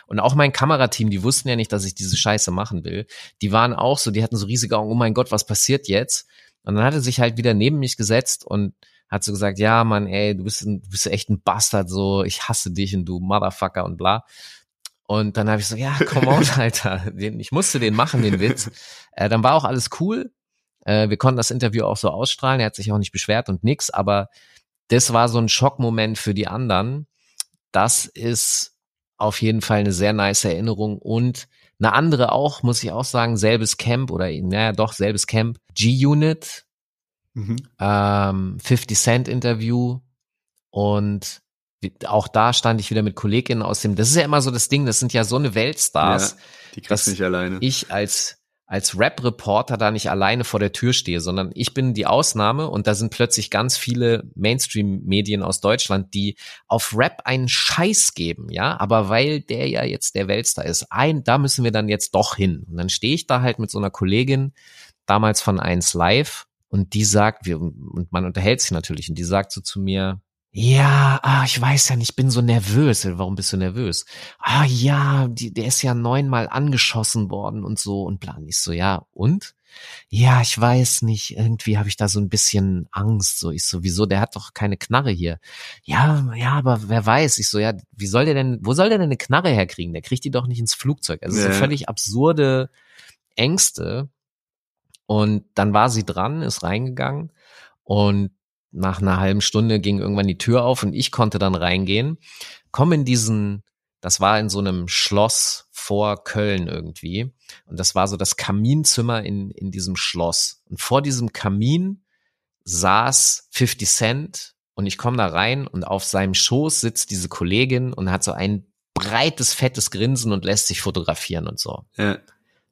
Und auch mein Kamerateam, die wussten ja nicht, dass ich diese Scheiße machen will. Die waren auch so, die hatten so riesige Augen, oh mein Gott, was passiert jetzt? Und dann hat er sich halt wieder neben mich gesetzt und hat so gesagt, ja, Mann, ey, du bist, ein, du bist echt ein Bastard, so, ich hasse dich und du Motherfucker und bla. Und dann habe ich so, ja, come on, Alter. Den, ich musste den machen, den Witz. Äh, dann war auch alles cool. Äh, wir konnten das Interview auch so ausstrahlen. Er hat sich auch nicht beschwert und nix. Aber das war so ein Schockmoment für die anderen. Das ist auf jeden Fall eine sehr nice Erinnerung und eine andere auch, muss ich auch sagen, selbes Camp oder naja doch, selbes Camp. G-Unit, mhm. ähm, 50 Cent Interview und auch da stand ich wieder mit Kolleginnen aus dem, das ist ja immer so das Ding, das sind ja so eine Weltstars. Ja, die kriegst nicht alleine. Ich als als Rap-Reporter da nicht alleine vor der Tür stehe, sondern ich bin die Ausnahme und da sind plötzlich ganz viele Mainstream-Medien aus Deutschland, die auf Rap einen Scheiß geben, ja, aber weil der ja jetzt der Weltstar ist, ein, da müssen wir dann jetzt doch hin. Und dann stehe ich da halt mit so einer Kollegin, damals von 1 Live, und die sagt, wir, und man unterhält sich natürlich, und die sagt so zu mir, ja, ah, ich weiß ja nicht, ich bin so nervös. Warum bist du nervös? Ah ja, die, der ist ja neunmal angeschossen worden und so und plan. Ich so, ja, und? Ja, ich weiß nicht, irgendwie habe ich da so ein bisschen Angst. So, ich so, wieso, der hat doch keine Knarre hier. Ja, ja, aber wer weiß. Ich so, ja, wie soll der denn, wo soll der denn eine Knarre herkriegen? Der kriegt die doch nicht ins Flugzeug. Also ja. so völlig absurde Ängste. Und dann war sie dran, ist reingegangen und nach einer halben Stunde ging irgendwann die Tür auf und ich konnte dann reingehen, komme in diesen, das war in so einem Schloss vor Köln irgendwie und das war so das Kaminzimmer in, in diesem Schloss und vor diesem Kamin saß 50 Cent und ich komme da rein und auf seinem Schoß sitzt diese Kollegin und hat so ein breites, fettes Grinsen und lässt sich fotografieren und so. Ja.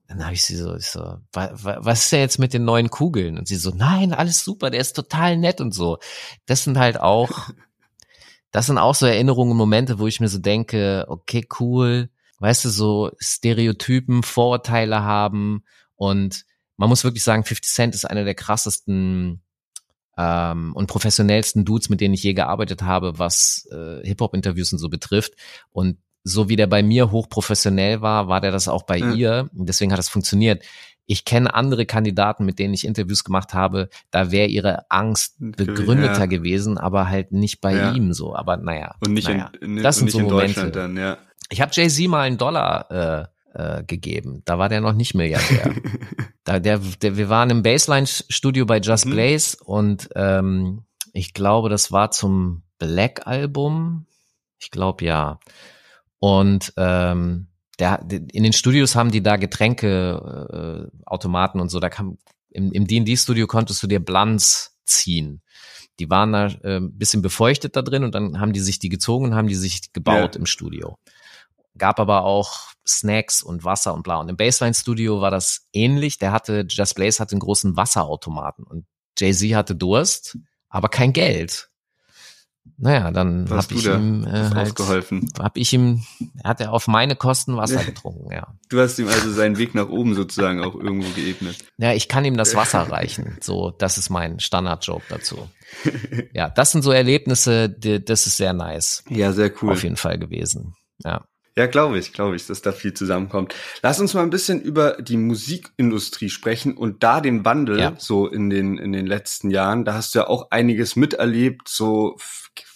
Dann habe ich sie so, ich so, was ist denn jetzt mit den neuen Kugeln? Und sie so, nein, alles super, der ist total nett und so. Das sind halt auch, das sind auch so Erinnerungen, Momente, wo ich mir so denke, okay, cool, weißt du, so Stereotypen, Vorurteile haben und man muss wirklich sagen, 50 Cent ist einer der krassesten ähm, und professionellsten Dudes, mit denen ich je gearbeitet habe, was äh, Hip-Hop-Interviews und so betrifft. Und so wie der bei mir hochprofessionell war, war der das auch bei ja. ihr. Deswegen hat das funktioniert. Ich kenne andere Kandidaten, mit denen ich Interviews gemacht habe, da wäre ihre Angst begründeter ja. gewesen, aber halt nicht bei ja. ihm so. Aber naja. Und nicht, naja. in, das sind so Momente. Dann, ja. Ich habe Jay-Z mal einen Dollar äh, äh, gegeben. Da war der noch nicht Milliardär. da, der, der, wir waren im Baseline-Studio bei Just mhm. Blaze und ähm, ich glaube, das war zum Black-Album. Ich glaube ja. Und ähm, der, in den Studios haben die da Getränkeautomaten äh, Automaten und so. Da kam im, D&D-Studio konntest du dir Blunts ziehen. Die waren da äh, ein bisschen befeuchtet da drin und dann haben die sich die gezogen und haben die sich gebaut ja. im Studio. Gab aber auch Snacks und Wasser und bla. Und im Baseline-Studio war das ähnlich. Der hatte, Just Blaze hatte einen großen Wasserautomaten und Jay-Z hatte Durst, aber kein Geld. Naja, dann habe ich ihm äh, halt. Hab ich ihm, hat er auf meine Kosten Wasser getrunken, ja. Du hast ihm also seinen Weg nach oben sozusagen auch irgendwo geebnet. Ja, ich kann ihm das Wasser reichen. So, das ist mein Standard-Joke dazu. Ja, das sind so Erlebnisse, die, das ist sehr nice. Ja, sehr cool. Auf jeden Fall gewesen. Ja. Ja, glaube ich, glaube ich, dass da viel zusammenkommt. Lass uns mal ein bisschen über die Musikindustrie sprechen und da den Wandel ja. so in den in den letzten Jahren. Da hast du ja auch einiges miterlebt. So,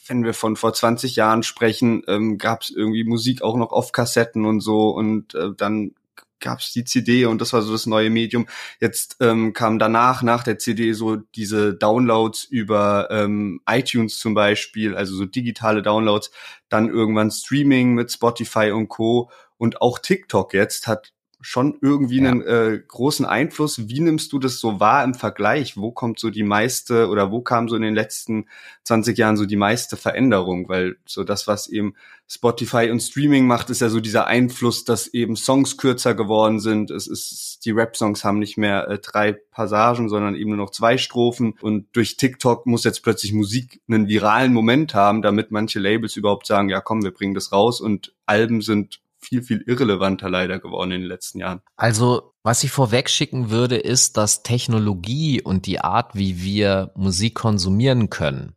wenn wir von vor 20 Jahren sprechen, ähm, gab es irgendwie Musik auch noch auf Kassetten und so und äh, dann gab es die CD und das war so das neue Medium. Jetzt ähm, kam danach, nach der CD, so diese Downloads über ähm, iTunes zum Beispiel, also so digitale Downloads, dann irgendwann Streaming mit Spotify und Co. Und auch TikTok jetzt hat schon irgendwie ja. einen äh, großen Einfluss. Wie nimmst du das so wahr im Vergleich? Wo kommt so die meiste oder wo kam so in den letzten 20 Jahren so die meiste Veränderung? Weil so das, was eben Spotify und Streaming macht, ist ja so dieser Einfluss, dass eben Songs kürzer geworden sind. Es ist, die Rap-Songs haben nicht mehr äh, drei Passagen, sondern eben nur noch zwei Strophen. Und durch TikTok muss jetzt plötzlich Musik einen viralen Moment haben, damit manche Labels überhaupt sagen, ja komm, wir bringen das raus und Alben sind viel, viel irrelevanter leider geworden in den letzten Jahren. Also, was ich vorweg schicken würde, ist, dass Technologie und die Art, wie wir Musik konsumieren können,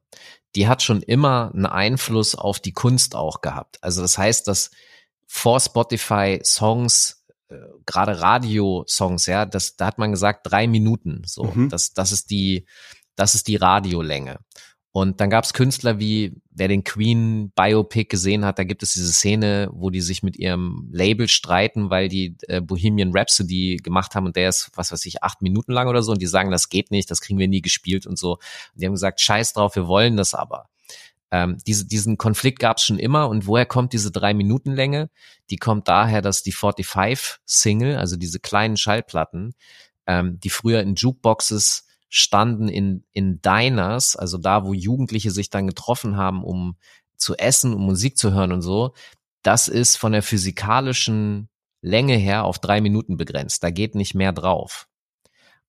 die hat schon immer einen Einfluss auf die Kunst auch gehabt. Also das heißt, dass vor Spotify Songs, äh, gerade Radio-Songs, ja, das, da hat man gesagt, drei Minuten. So, mhm. das, das ist die, das ist die Radiolänge. Und dann gab es Künstler wie, wer den Queen Biopic gesehen hat, da gibt es diese Szene, wo die sich mit ihrem Label streiten, weil die äh, Bohemian Rhapsody gemacht haben und der ist, was weiß ich, acht Minuten lang oder so und die sagen, das geht nicht, das kriegen wir nie gespielt und so. Und die haben gesagt, scheiß drauf, wir wollen das aber. Ähm, diese, diesen Konflikt gab es schon immer und woher kommt diese drei Minuten Länge? Die kommt daher, dass die 45 Single, also diese kleinen Schallplatten, ähm, die früher in Jukeboxes standen in, in Diners, also da, wo Jugendliche sich dann getroffen haben, um zu essen, um Musik zu hören und so, das ist von der physikalischen Länge her auf drei Minuten begrenzt. Da geht nicht mehr drauf.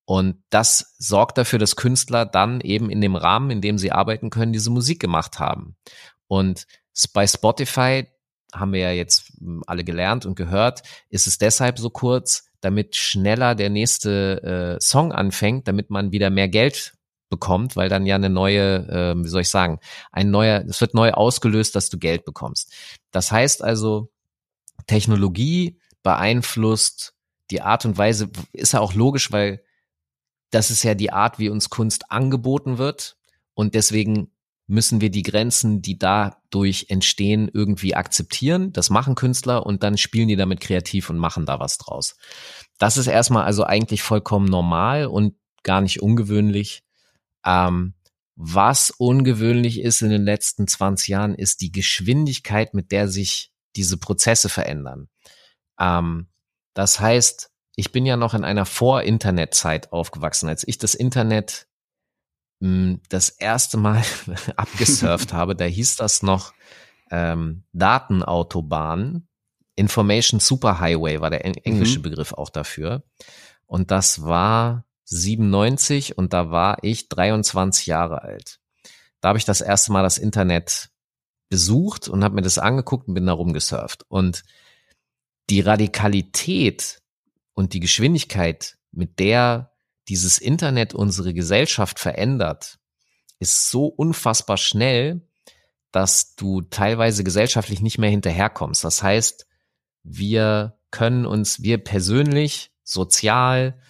Und das sorgt dafür, dass Künstler dann eben in dem Rahmen, in dem sie arbeiten können, diese Musik gemacht haben. Und bei Spotify haben wir ja jetzt hm, alle gelernt und gehört, ist es deshalb so kurz, damit schneller der nächste äh, Song anfängt, damit man wieder mehr Geld bekommt, weil dann ja eine neue, äh, wie soll ich sagen, ein neuer, es wird neu ausgelöst, dass du Geld bekommst. Das heißt also, Technologie beeinflusst die Art und Weise, ist ja auch logisch, weil das ist ja die Art, wie uns Kunst angeboten wird und deswegen müssen wir die Grenzen, die dadurch entstehen, irgendwie akzeptieren. Das machen Künstler und dann spielen die damit kreativ und machen da was draus. Das ist erstmal also eigentlich vollkommen normal und gar nicht ungewöhnlich. Ähm, was ungewöhnlich ist in den letzten 20 Jahren, ist die Geschwindigkeit, mit der sich diese Prozesse verändern. Ähm, das heißt, ich bin ja noch in einer Vor-Internet-Zeit aufgewachsen. Als ich das Internet das erste Mal abgesurft habe, da hieß das noch ähm, Datenautobahn. Information Superhighway war der englische mhm. Begriff auch dafür. Und das war 97 und da war ich 23 Jahre alt. Da habe ich das erste Mal das Internet besucht und habe mir das angeguckt und bin da rumgesurft. Und die Radikalität und die Geschwindigkeit, mit der dieses Internet unsere Gesellschaft verändert, ist so unfassbar schnell, dass du teilweise gesellschaftlich nicht mehr hinterherkommst. Das heißt, wir können uns, wir persönlich, sozial,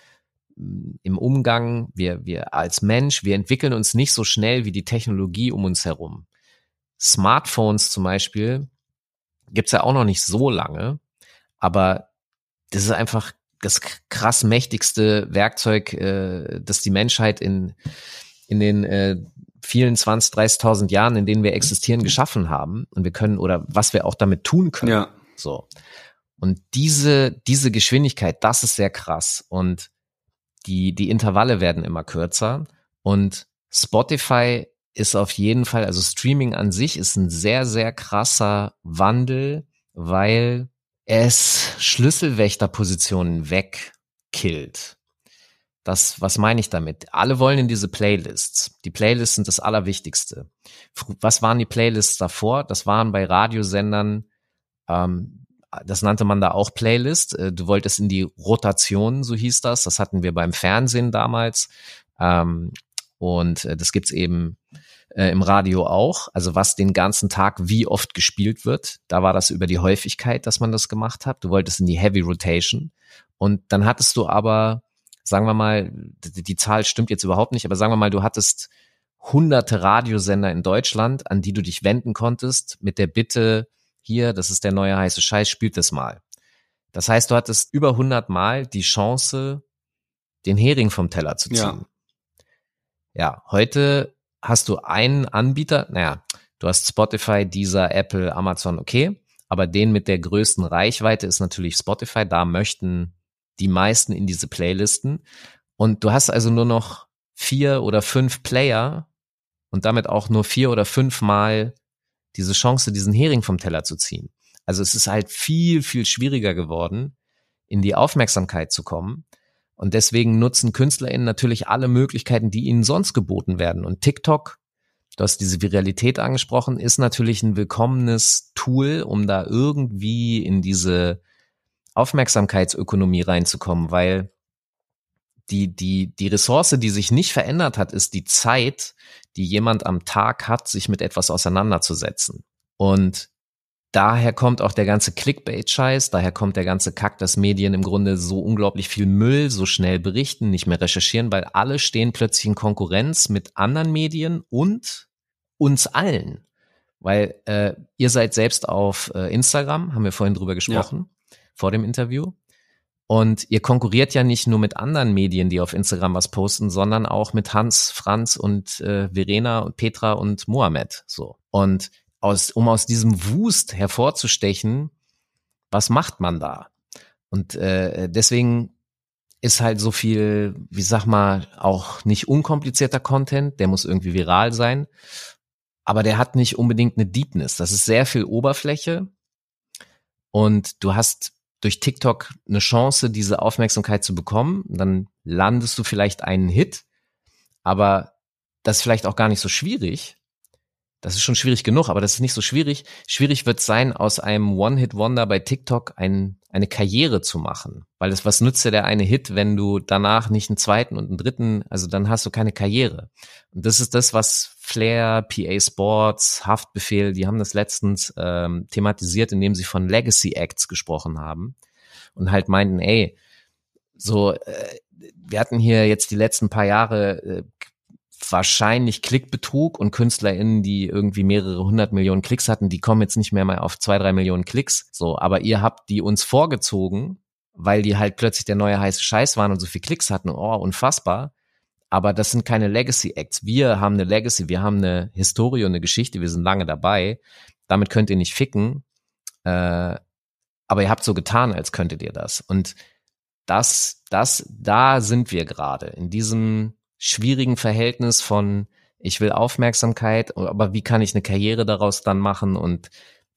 mm, im Umgang, wir, wir als Mensch, wir entwickeln uns nicht so schnell wie die Technologie um uns herum. Smartphones zum Beispiel gibt's ja auch noch nicht so lange, aber das ist einfach das krass mächtigste Werkzeug, äh, das die Menschheit in, in den äh, vielen 20, 30.000 Jahren, in denen wir existieren, geschaffen haben. Und wir können, oder was wir auch damit tun können. Ja. So. Und diese, diese Geschwindigkeit, das ist sehr krass. Und die, die Intervalle werden immer kürzer. Und Spotify ist auf jeden Fall, also Streaming an sich ist ein sehr, sehr krasser Wandel, weil es Schlüsselwächterpositionen wegkillt. Das, was meine ich damit? Alle wollen in diese Playlists. Die Playlists sind das Allerwichtigste. Was waren die Playlists davor? Das waren bei Radiosendern, ähm, das nannte man da auch Playlist. Äh, du wolltest in die Rotation, so hieß das. Das hatten wir beim Fernsehen damals. Ähm, und äh, das gibt's eben äh, im Radio auch, also was den ganzen Tag wie oft gespielt wird. Da war das über die Häufigkeit, dass man das gemacht hat. Du wolltest in die Heavy Rotation und dann hattest du aber, sagen wir mal, die, die Zahl stimmt jetzt überhaupt nicht, aber sagen wir mal, du hattest hunderte Radiosender in Deutschland, an die du dich wenden konntest mit der Bitte, hier, das ist der neue heiße Scheiß, spielt das mal. Das heißt, du hattest über 100 Mal die Chance, den Hering vom Teller zu ziehen. Ja, ja heute hast du einen Anbieter, naja, du hast Spotify, Deezer, Apple, Amazon, okay, aber den mit der größten Reichweite ist natürlich Spotify, da möchten die meisten in diese Playlisten und du hast also nur noch vier oder fünf Player und damit auch nur vier oder fünf Mal diese Chance, diesen Hering vom Teller zu ziehen. Also es ist halt viel, viel schwieriger geworden, in die Aufmerksamkeit zu kommen. Und deswegen nutzen KünstlerInnen natürlich alle Möglichkeiten, die ihnen sonst geboten werden. Und TikTok, du hast diese Viralität angesprochen, ist natürlich ein willkommenes Tool, um da irgendwie in diese Aufmerksamkeitsökonomie reinzukommen, weil die, die, die Ressource, die sich nicht verändert hat, ist die Zeit, die jemand am Tag hat, sich mit etwas auseinanderzusetzen. Und daher kommt auch der ganze Clickbait-Scheiß, daher kommt der ganze Kack, dass Medien im Grunde so unglaublich viel Müll so schnell berichten, nicht mehr recherchieren, weil alle stehen plötzlich in Konkurrenz mit anderen Medien und uns allen. Weil äh, ihr seid selbst auf äh, Instagram, haben wir vorhin drüber gesprochen, ja. vor dem Interview. Und ihr konkurriert ja nicht nur mit anderen Medien, die auf Instagram was posten, sondern auch mit Hans, Franz und äh, Verena und Petra und Mohamed. So. Und aus, um aus diesem Wust hervorzustechen, was macht man da? Und äh, deswegen ist halt so viel, wie sag mal, auch nicht unkomplizierter Content, der muss irgendwie viral sein, aber der hat nicht unbedingt eine Deepness. Das ist sehr viel Oberfläche und du hast durch TikTok eine Chance, diese Aufmerksamkeit zu bekommen. Dann landest du vielleicht einen Hit, aber das ist vielleicht auch gar nicht so schwierig, das ist schon schwierig genug, aber das ist nicht so schwierig. Schwierig wird sein, aus einem One-Hit-Wonder bei TikTok ein, eine Karriere zu machen. Weil es, was nützt dir der eine Hit, wenn du danach nicht einen zweiten und einen dritten, also dann hast du keine Karriere. Und das ist das, was Flair, PA Sports, Haftbefehl, die haben das letztens ähm, thematisiert, indem sie von Legacy Acts gesprochen haben und halt meinten, ey, so, äh, wir hatten hier jetzt die letzten paar Jahre äh, wahrscheinlich Klickbetrug und KünstlerInnen, die irgendwie mehrere hundert Millionen Klicks hatten, die kommen jetzt nicht mehr mal auf zwei, drei Millionen Klicks. So, aber ihr habt die uns vorgezogen, weil die halt plötzlich der neue heiße Scheiß waren und so viel Klicks hatten. Oh, unfassbar. Aber das sind keine Legacy Acts. Wir haben eine Legacy, wir haben eine Historie und eine Geschichte, wir sind lange dabei. Damit könnt ihr nicht ficken. Äh, aber ihr habt so getan, als könntet ihr das. Und das, das, da sind wir gerade in diesem schwierigen Verhältnis von ich will Aufmerksamkeit, aber wie kann ich eine Karriere daraus dann machen? Und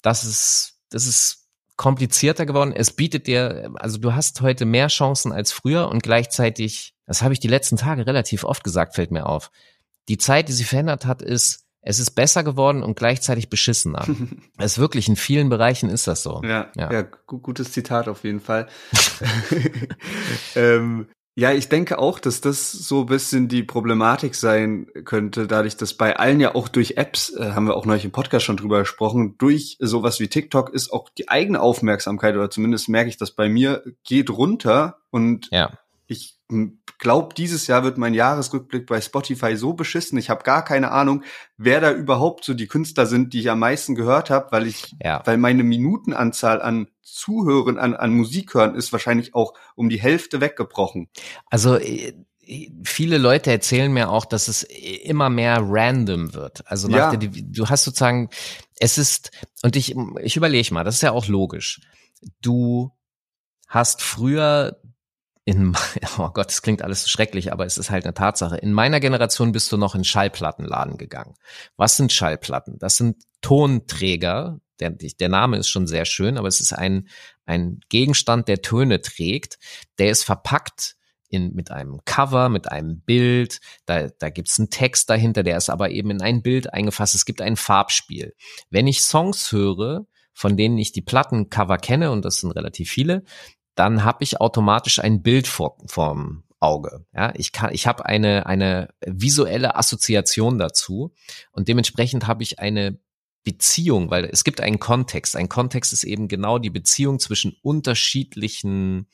das ist, das ist komplizierter geworden. Es bietet dir, also du hast heute mehr Chancen als früher und gleichzeitig, das habe ich die letzten Tage relativ oft gesagt, fällt mir auf. Die Zeit, die sich verändert hat, ist, es ist besser geworden und gleichzeitig beschissener. es ist wirklich in vielen Bereichen ist das so. Ja, ja, ja gutes Zitat auf jeden Fall. ähm, ja, ich denke auch, dass das so ein bisschen die Problematik sein könnte, dadurch, dass bei allen ja auch durch Apps, äh, haben wir auch neulich im Podcast schon drüber gesprochen, durch sowas wie TikTok ist auch die eigene Aufmerksamkeit, oder zumindest merke ich das bei mir, geht runter und ja. Ich glaube, dieses Jahr wird mein Jahresrückblick bei Spotify so beschissen. Ich habe gar keine Ahnung, wer da überhaupt so die Künstler sind, die ich am meisten gehört habe, weil ich, ja. weil meine Minutenanzahl an Zuhören, an, an Musik hören ist wahrscheinlich auch um die Hälfte weggebrochen. Also äh, viele Leute erzählen mir auch, dass es immer mehr random wird. Also ja. der, du hast sozusagen, es ist, und ich, ich überlege mal, das ist ja auch logisch. Du hast früher in, oh Gott, das klingt alles so schrecklich, aber es ist halt eine Tatsache. In meiner Generation bist du noch in Schallplattenladen gegangen. Was sind Schallplatten? Das sind Tonträger. Der, der Name ist schon sehr schön, aber es ist ein, ein Gegenstand, der Töne trägt. Der ist verpackt in, mit einem Cover, mit einem Bild. Da, da gibt's einen Text dahinter, der ist aber eben in ein Bild eingefasst. Es gibt ein Farbspiel. Wenn ich Songs höre, von denen ich die Plattencover kenne, und das sind relativ viele, dann habe ich automatisch ein Bild vor, vorm Auge. Ja, ich kann, ich habe eine eine visuelle Assoziation dazu und dementsprechend habe ich eine Beziehung, weil es gibt einen Kontext. Ein Kontext ist eben genau die Beziehung zwischen unterschiedlichen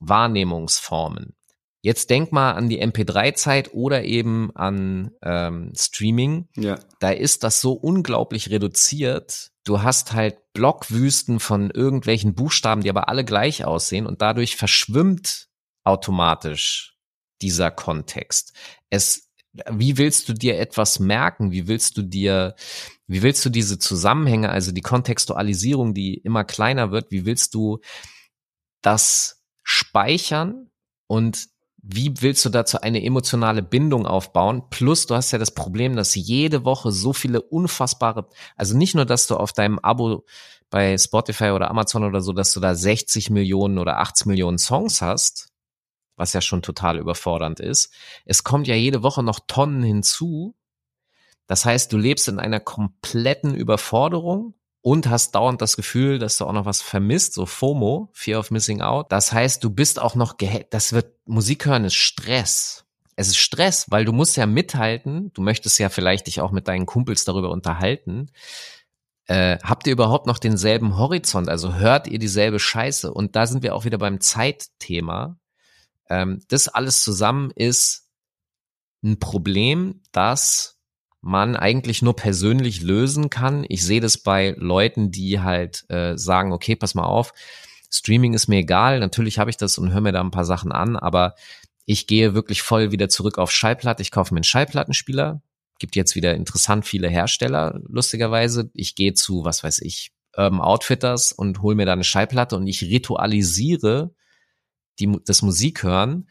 Wahrnehmungsformen. Jetzt denk mal an die MP3-Zeit oder eben an ähm, Streaming. Ja. Da ist das so unglaublich reduziert. Du hast halt Blockwüsten von irgendwelchen Buchstaben, die aber alle gleich aussehen und dadurch verschwimmt automatisch dieser Kontext. Es, wie willst du dir etwas merken? Wie willst du dir, wie willst du diese Zusammenhänge, also die Kontextualisierung, die immer kleiner wird, wie willst du das speichern und wie willst du dazu eine emotionale Bindung aufbauen? Plus, du hast ja das Problem, dass jede Woche so viele unfassbare, also nicht nur, dass du auf deinem Abo bei Spotify oder Amazon oder so, dass du da 60 Millionen oder 80 Millionen Songs hast, was ja schon total überfordernd ist. Es kommt ja jede Woche noch Tonnen hinzu. Das heißt, du lebst in einer kompletten Überforderung und hast dauernd das Gefühl, dass du auch noch was vermisst, so FOMO, Fear of Missing Out. Das heißt, du bist auch noch das wird Musik hören ist Stress. Es ist Stress, weil du musst ja mithalten, du möchtest ja vielleicht dich auch mit deinen Kumpels darüber unterhalten. Äh, habt ihr überhaupt noch denselben Horizont? Also hört ihr dieselbe Scheiße? Und da sind wir auch wieder beim Zeitthema. Ähm, das alles zusammen ist ein Problem, das man eigentlich nur persönlich lösen kann. Ich sehe das bei Leuten, die halt äh, sagen, okay, pass mal auf, Streaming ist mir egal, natürlich habe ich das und höre mir da ein paar Sachen an, aber ich gehe wirklich voll wieder zurück auf Schallplatte. Ich kaufe mir einen Schallplattenspieler. Gibt jetzt wieder interessant viele Hersteller, lustigerweise. Ich gehe zu, was weiß ich, Urban Outfitters und hole mir da eine Schallplatte und ich ritualisiere die, das Musikhören,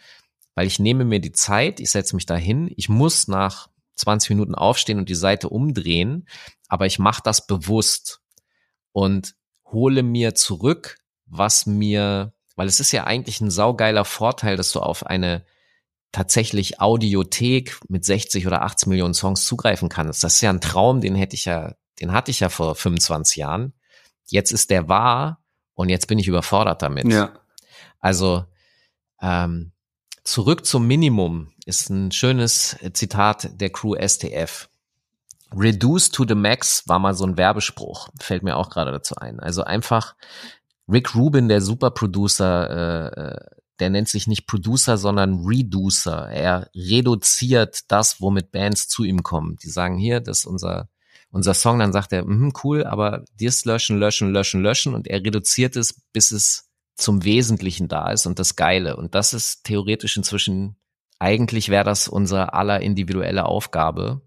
weil ich nehme mir die Zeit, ich setze mich da hin, ich muss nach 20 Minuten aufstehen und die Seite umdrehen, aber ich mache das bewusst und hole mir zurück, was mir, weil es ist ja eigentlich ein saugeiler Vorteil, dass du auf eine tatsächlich Audiothek mit 60 oder 80 Millionen Songs zugreifen kannst. Das ist ja ein Traum, den hätte ich ja, den hatte ich ja vor 25 Jahren. Jetzt ist der wahr und jetzt bin ich überfordert damit. Ja. Also ähm, zurück zum Minimum ist ein schönes Zitat der Crew STF. Reduce to the max war mal so ein Werbespruch, fällt mir auch gerade dazu ein. Also einfach Rick Rubin, der Superproducer, äh, äh, der nennt sich nicht Producer, sondern Reducer. Er reduziert das, womit Bands zu ihm kommen. Die sagen hier, das ist unser unser Song, dann sagt er, mm, cool, aber dies löschen, löschen, löschen, löschen und er reduziert es, bis es zum Wesentlichen da ist und das Geile. Und das ist theoretisch inzwischen, eigentlich wäre das unser aller individuelle Aufgabe,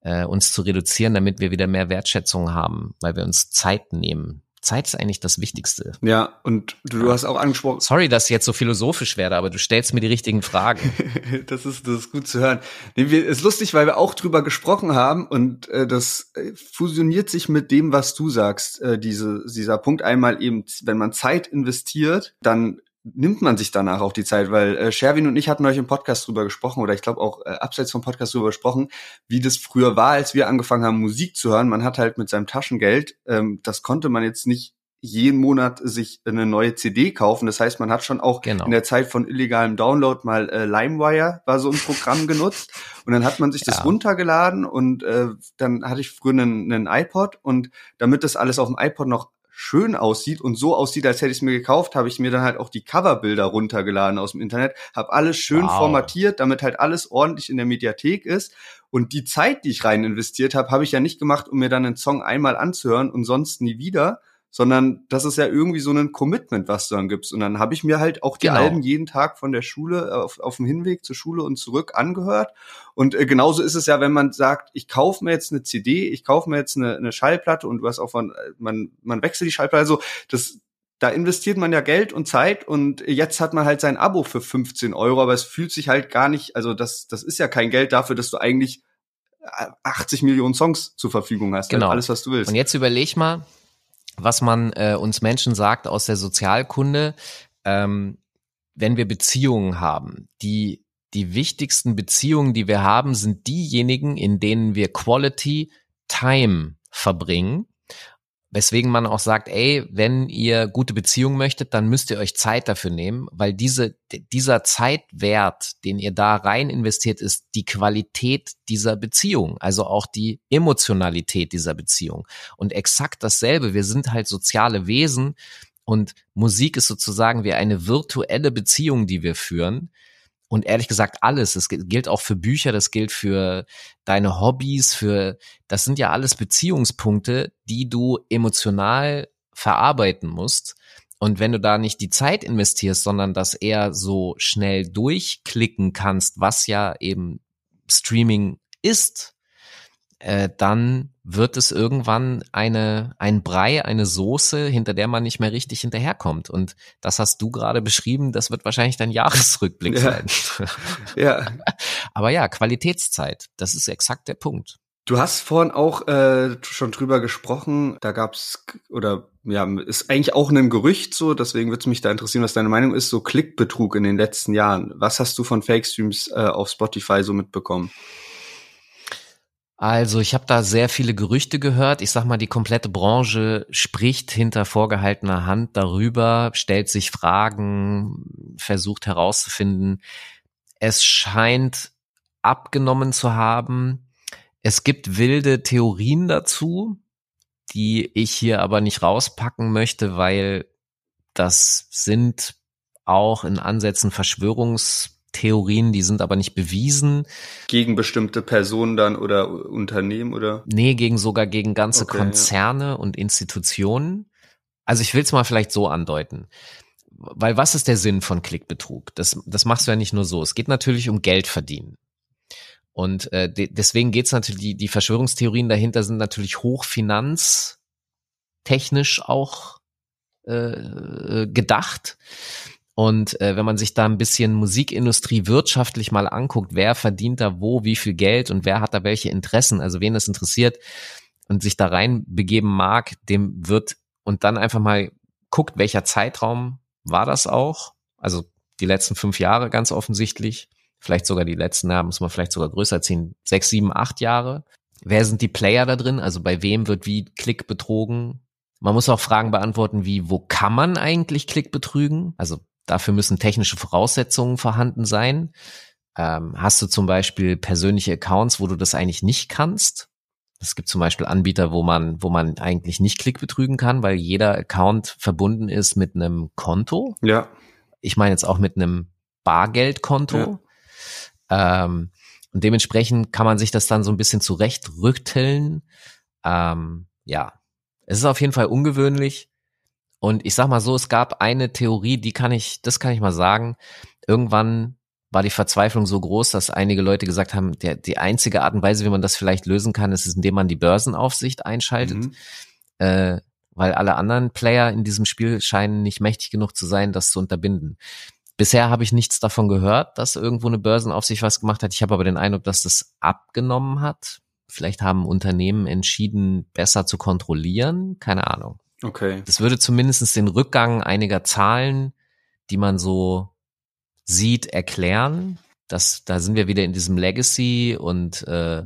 äh, uns zu reduzieren, damit wir wieder mehr Wertschätzung haben, weil wir uns Zeit nehmen Zeit ist eigentlich das Wichtigste. Ja, und du, du hast auch angesprochen. Sorry, dass ich jetzt so philosophisch werde, aber du stellst mir die richtigen Fragen. das ist das ist gut zu hören. Nee, wir, ist lustig, weil wir auch drüber gesprochen haben und äh, das äh, fusioniert sich mit dem, was du sagst. Äh, diese dieser Punkt einmal eben, wenn man Zeit investiert, dann nimmt man sich danach auch die Zeit, weil äh, Sherwin und ich hatten euch im Podcast drüber gesprochen oder ich glaube auch äh, abseits vom Podcast drüber gesprochen, wie das früher war, als wir angefangen haben Musik zu hören. Man hat halt mit seinem Taschengeld, ähm, das konnte man jetzt nicht jeden Monat sich eine neue CD kaufen. Das heißt, man hat schon auch genau. in der Zeit von illegalem Download mal äh, LimeWire war so ein Programm genutzt und dann hat man sich das ja. runtergeladen und äh, dann hatte ich früher einen, einen iPod und damit das alles auf dem iPod noch schön aussieht und so aussieht, als hätte ich es mir gekauft, habe ich mir dann halt auch die Coverbilder runtergeladen aus dem Internet, habe alles schön wow. formatiert, damit halt alles ordentlich in der Mediathek ist. Und die Zeit, die ich rein investiert habe, habe ich ja nicht gemacht, um mir dann einen Song einmal anzuhören und sonst nie wieder, sondern das ist ja irgendwie so ein Commitment, was du dann gibst. Und dann habe ich mir halt auch die genau. Alben jeden Tag von der Schule äh, auf, auf dem Hinweg zur Schule und zurück angehört. Und äh, genauso ist es ja, wenn man sagt, ich kaufe mir jetzt eine CD, ich kaufe mir jetzt eine, eine Schallplatte und du hast auch von, man, man wechselt die Schallplatte, also das, da investiert man ja Geld und Zeit und jetzt hat man halt sein Abo für 15 Euro, aber es fühlt sich halt gar nicht, also das, das ist ja kein Geld dafür, dass du eigentlich 80 Millionen Songs zur Verfügung hast. Genau. Alles, was du willst. Und jetzt überleg mal, was man äh, uns Menschen sagt aus der Sozialkunde, ähm, wenn wir Beziehungen haben. Die, die wichtigsten Beziehungen, die wir haben, sind diejenigen, in denen wir Quality Time verbringen Weswegen man auch sagt, ey, wenn ihr gute Beziehungen möchtet, dann müsst ihr euch Zeit dafür nehmen, weil diese, dieser Zeitwert, den ihr da rein investiert, ist die Qualität dieser Beziehung, also auch die Emotionalität dieser Beziehung. Und exakt dasselbe, wir sind halt soziale Wesen und Musik ist sozusagen wie eine virtuelle Beziehung, die wir führen und ehrlich gesagt alles. Das gilt auch für Bücher, das gilt für deine Hobbys, für das sind ja alles Beziehungspunkte, die du emotional verarbeiten musst. Und wenn du da nicht die Zeit investierst, sondern das eher so schnell durchklicken kannst, was ja eben Streaming ist, äh, dann wird es irgendwann eine, ein Brei, eine Soße, hinter der man nicht mehr richtig hinterherkommt. Und das hast du gerade beschrieben, das wird wahrscheinlich dein Jahresrückblick ja. sein. ja. Aber ja, Qualitätszeit, das ist exakt der Punkt. Du hast vorhin auch äh, schon drüber gesprochen, da gab's oder ja, ist eigentlich auch ein Gerücht so, deswegen würde es mich da interessieren, was deine Meinung ist, so Klickbetrug in den letzten Jahren. Was hast du von Fake Streams äh, auf Spotify so mitbekommen? Also ich habe da sehr viele Gerüchte gehört. Ich sag mal, die komplette Branche spricht hinter vorgehaltener Hand darüber, stellt sich Fragen, versucht herauszufinden. Es scheint abgenommen zu haben. Es gibt wilde Theorien dazu, die ich hier aber nicht rauspacken möchte, weil das sind auch in Ansätzen Verschwörungs Theorien, die sind aber nicht bewiesen. Gegen bestimmte Personen dann oder Unternehmen oder? Nee, gegen sogar gegen ganze Okay, Konzerne und Institutionen. Also ich will es mal vielleicht so andeuten. Weil was ist der Sinn von Klickbetrug? Das, das machst du ja nicht nur so. Es geht natürlich um Geld verdienen. Und äh, de deswegen geht's natürlich, die, die Verschwörungstheorien dahinter sind natürlich hochfinanztechnisch auch äh, äh, gedacht. Und äh, wenn man sich da ein bisschen Musikindustrie wirtschaftlich mal anguckt, wer verdient da wo, wie viel Geld und wer hat da welche Interessen, also wen das interessiert und sich da rein begeben mag, dem wird und dann einfach mal guckt, welcher Zeitraum war das auch? Also die letzten fünf Jahre ganz offensichtlich, vielleicht sogar die letzten, ja, muss man vielleicht sogar größer ziehen, sechs, sieben, acht Jahre. Wer sind die Player da drin? Also bei wem wird wie Klick betrogen? Man muss auch Fragen beantworten, wie, wo kann man eigentlich Klick betrügen? Also dafür müssen technische Voraussetzungen vorhanden sein. Ähm, hast du zum Beispiel persönliche Accounts, wo du das eigentlich nicht kannst? Es gibt zum Beispiel Anbieter, wo man, wo man eigentlich nicht Klick betrügen kann, weil jeder Account verbunden ist mit einem Konto. Ja. Ich meine jetzt auch mit einem Bargeldkonto. Ähm, und dementsprechend kann man sich das dann so ein bisschen zurechtrütteln. Ähm, ja, es ist auf jeden Fall ungewöhnlich. Und ich sag mal so, es gab eine Theorie, die kann ich, das kann ich mal sagen. Irgendwann war die Verzweiflung so groß, dass einige Leute gesagt haben, der, die einzige Art und Weise, wie man das vielleicht lösen kann, ist, indem man die Börsenaufsicht einschaltet. Mhm. Äh, weil alle anderen Player in diesem Spiel scheinen nicht mächtig genug zu sein, das zu unterbinden. Bisher habe ich nichts davon gehört, dass irgendwo eine Börsenaufsicht was gemacht hat. Ich habe aber den Eindruck, dass das abgenommen hat. Vielleicht haben Unternehmen entschieden, besser zu kontrollieren. Keine Ahnung. Okay. Das würde zumindest den Rückgang einiger Zahlen, die man so sieht, erklären. Das, da sind wir wieder in diesem Legacy und äh,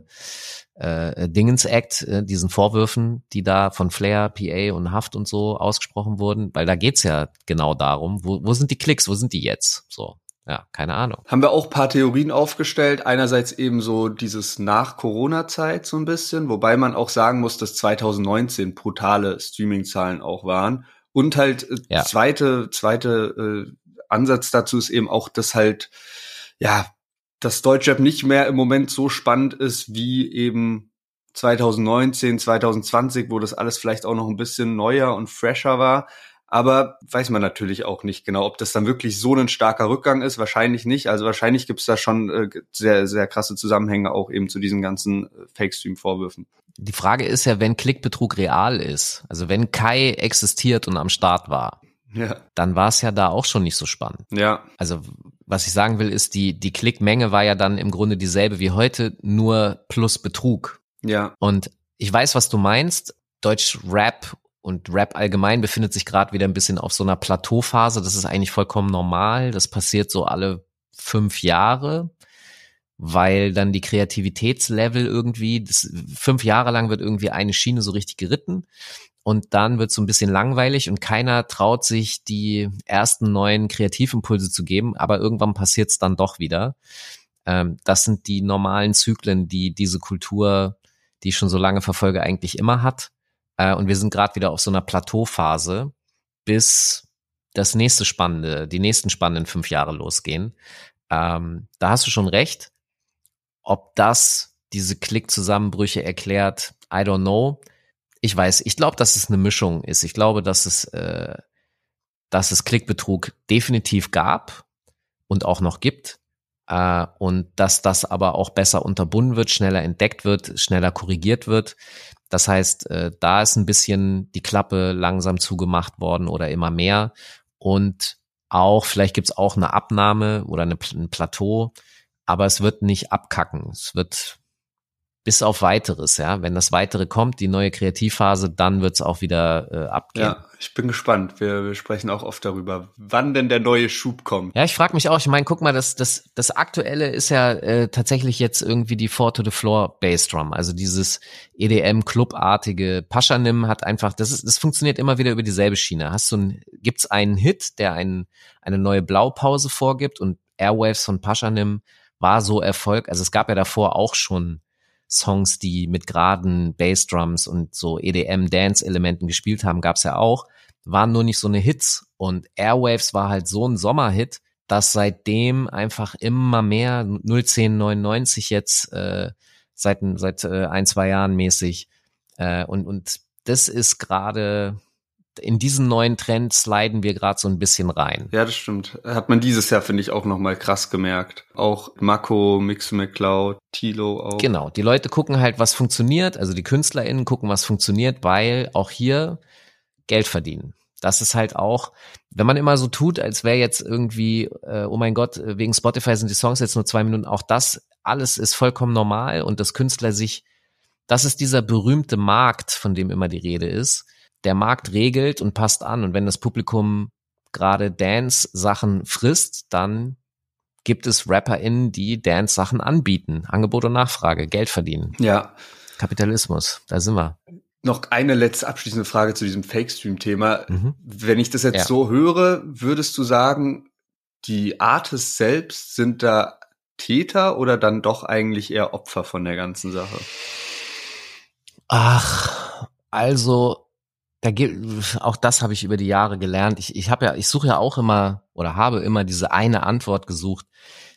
äh, Dingens Act, äh, diesen Vorwürfen, die da von Flair, PA und Haft und so ausgesprochen wurden, weil da geht's ja genau darum, wo, wo sind die Klicks, wo sind die jetzt? So, ja, keine Ahnung. Haben wir auch paar Theorien aufgestellt. Einerseits eben so dieses Nach-Corona-Zeit so ein bisschen, wobei man auch sagen muss, dass 2019 brutale Streaming-Zahlen auch waren. Und halt äh, Ja. zweite, zweite äh, Ansatz dazu ist eben auch, dass halt, ja, das Deutschrap nicht mehr im Moment so spannend ist wie eben 2019, 2020, wo das alles vielleicht auch noch ein bisschen neuer und fresher war. Aber weiß man natürlich auch nicht genau, ob das dann wirklich so ein starker Rückgang ist. Wahrscheinlich nicht. Also wahrscheinlich gibt es da schon äh, sehr, sehr krasse Zusammenhänge auch eben zu diesen ganzen äh, Fake-Stream-Vorwürfen. Die Frage ist ja, wenn Klickbetrug real ist, also wenn Kai existiert und am Start war, Ja. dann war es ja da auch schon nicht so spannend. Ja. Also was ich sagen will, ist, die, die Klickmenge war ja dann im Grunde dieselbe wie heute, nur plus Betrug. Ja. Und ich weiß, was du meinst. Deutsch Rap und Rap allgemein befindet sich gerade wieder ein bisschen auf so einer Plateauphase. Das ist eigentlich vollkommen normal. Das passiert so alle fünf Jahre, weil dann die Kreativitätslevel irgendwie, das, fünf Jahre lang wird irgendwie eine Schiene so richtig geritten und dann wird so ein bisschen langweilig und keiner traut sich, die ersten neuen Kreativimpulse zu geben, aber irgendwann passiert es dann doch wieder. Ähm, das sind die normalen Zyklen, die diese Kultur, die ich schon so lange verfolge, eigentlich immer hat. Äh, und wir sind gerade wieder auf so einer Plateauphase, bis das nächste spannende, die nächsten spannenden fünf Jahre losgehen. Ähm, da hast du schon recht. Ob das diese Klickzusammenbrüche erklärt, I don't know. Ich weiß, ich glaube, dass es eine Mischung ist. Ich glaube, dass es, äh, dass es Klickbetrug definitiv gab und auch noch gibt. Äh, und dass das aber auch besser unterbunden wird, schneller entdeckt wird, schneller korrigiert wird. Das heißt, äh, da ist ein bisschen die Klappe langsam zugemacht worden oder immer mehr. Und auch, vielleicht gibt's auch eine Abnahme oder eine, ein Plateau, aber es wird nicht abkacken. Es wird bis auf weiteres, ja. Wenn das weitere kommt, die neue Kreativphase, dann wird's auch wieder äh, abgehen. Ja, ich bin gespannt. Wir, wir sprechen auch oft darüber, wann denn der neue Schub kommt. Ja, ich frage mich auch, ich meine, guck mal, das, das, das Aktuelle ist ja äh, tatsächlich jetzt irgendwie die Four to the Floor Bassdrum, also dieses EDM-Club-artige. Paschanim hat einfach, das ist, das funktioniert immer wieder über dieselbe Schiene. Hast du ein, gibt's einen Hit, der einen, eine neue Blaupause vorgibt und Airwaves von Paschanim war so Erfolg. Also es gab ja davor auch schon Songs, die mit geraden Bassdrums und so EDM-Dance-Elementen gespielt haben, gab's ja auch, waren nur nicht so eine Hits. Und Airwaves war halt so ein Sommerhit, dass seitdem einfach immer mehr 01099 jetzt äh, seit seit äh, ein zwei Jahren mäßig äh, und und das ist gerade in diesen neuen Trend sliden wir gerade so ein bisschen rein. Ja, das stimmt. Hat man dieses Jahr, finde ich, auch nochmal krass gemerkt. Auch Mako, Mix McCloud, Tilo auch. Genau, die Leute gucken halt, was funktioniert, also die KünstlerInnen gucken, was funktioniert, weil auch hier Geld verdienen. Das ist halt auch, wenn man immer so tut, als wäre jetzt irgendwie, äh, oh mein Gott, wegen Spotify sind die Songs jetzt nur zwei Minuten, auch das alles ist vollkommen normal und dass Künstler sich, das ist dieser berühmte Markt, von dem immer die Rede ist. Der Markt regelt und passt an und wenn das Publikum gerade Dance-Sachen frisst, dann gibt es RapperInnen, die Dance-Sachen anbieten. Angebot und Nachfrage, Geld verdienen. Ja. Kapitalismus, da sind wir. Noch eine letzte abschließende Frage zu diesem Fake-Stream-Thema. Mhm. Wenn ich das jetzt ja. so höre, würdest du sagen, die Artists selbst sind da Täter oder dann doch eigentlich eher Opfer von der ganzen Sache? Ach, also da gibt auch das habe ich über die Jahre gelernt. Ich, ich habe ja, ich suche ja auch immer oder habe immer diese eine Antwort gesucht.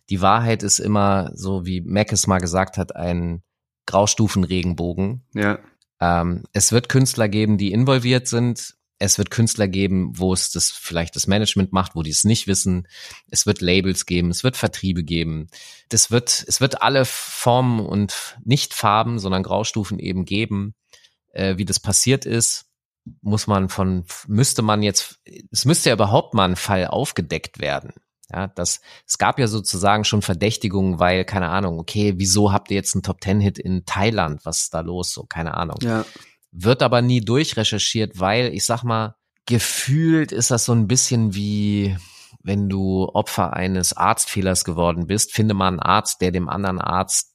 Die Wahrheit ist immer so, wie Mac es mal gesagt hat, ein Graustufenregenbogen. Ja. Ähm, es wird Künstler geben, die involviert sind. Es wird Künstler geben, wo es das vielleicht das Management macht, wo die es nicht wissen. Es wird Labels geben, es wird Vertriebe geben. Das wird, es wird alle Formen und nicht Farben, sondern Graustufen eben geben. Äh, wie das passiert ist, muss man von, müsste man jetzt, es müsste ja überhaupt mal ein Fall aufgedeckt werden. Ja, das, es gab ja sozusagen schon Verdächtigungen, weil, keine Ahnung, okay, wieso habt ihr jetzt einen Top-Ten-Hit in Thailand? Was ist da los? So, keine Ahnung. Ja. Wird aber nie durchrecherchiert, weil, ich sag mal, gefühlt ist das so ein bisschen wie, wenn du Opfer eines Arztfehlers geworden bist, finde mal einen Arzt, der dem anderen Arzt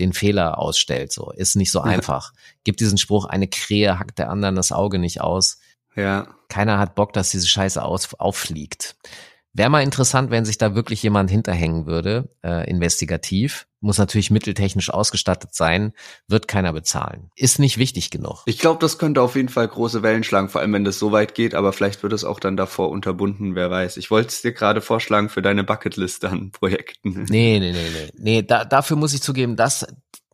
den Fehler ausstellt. So, ist nicht so einfach. Gibt diesen Spruch, eine Krähe hackt der anderen das Auge nicht aus. Ja. Keiner hat Bock, dass diese Scheiße aus, auffliegt. Wäre mal interessant, wenn sich da wirklich jemand hinterhängen würde, äh, investigativ. Muss natürlich mitteltechnisch ausgestattet sein, wird keiner bezahlen. Ist nicht wichtig genug. Ich glaube, das könnte auf jeden Fall große Wellen schlagen, vor allem wenn das so weit geht, aber vielleicht wird es auch dann davor unterbunden, wer weiß. Ich wollte es dir gerade vorschlagen für deine Bucketlist an Projekten. Nee, nee, nee, nee. Nee, da, dafür muss ich zugeben, dass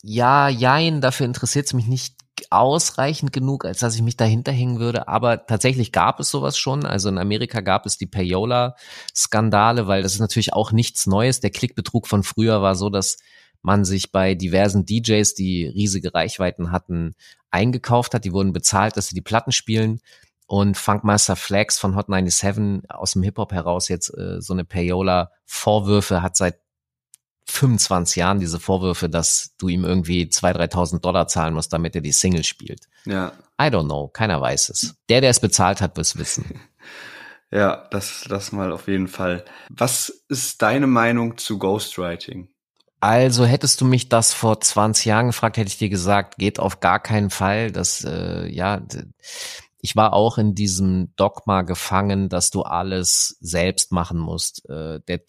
ja, jein, dafür interessiert es mich nicht ausreichend genug, als dass ich mich dahinter hängen würde. Aber tatsächlich gab es sowas schon. Also in Amerika gab es die Payola-Skandale, weil das ist natürlich auch nichts Neues. Der Klickbetrug von früher war so, dass man sich bei diversen DJs, die riesige Reichweiten hatten, eingekauft hat. Die wurden bezahlt, dass sie die Platten spielen. Und Funkmaster Flex von Hot 97 aus dem Hip-Hop heraus jetzt äh, so eine Payola-Vorwürfe hat seit 25 Jahren diese Vorwürfe, dass du ihm irgendwie 2.000, 3.000 Dollar zahlen musst, damit er die Single spielt. Ja. I don't know, keiner weiß es. Der, der es bezahlt hat, wird es wissen. Ja, das, das mal auf jeden Fall. Was ist deine Meinung zu Ghostwriting? Also hättest du mich das vor 20 Jahren gefragt, hätte ich dir gesagt, geht auf gar keinen Fall. Das, äh, ja, ich war auch in diesem Dogma gefangen, dass du alles selbst machen musst. Äh, der,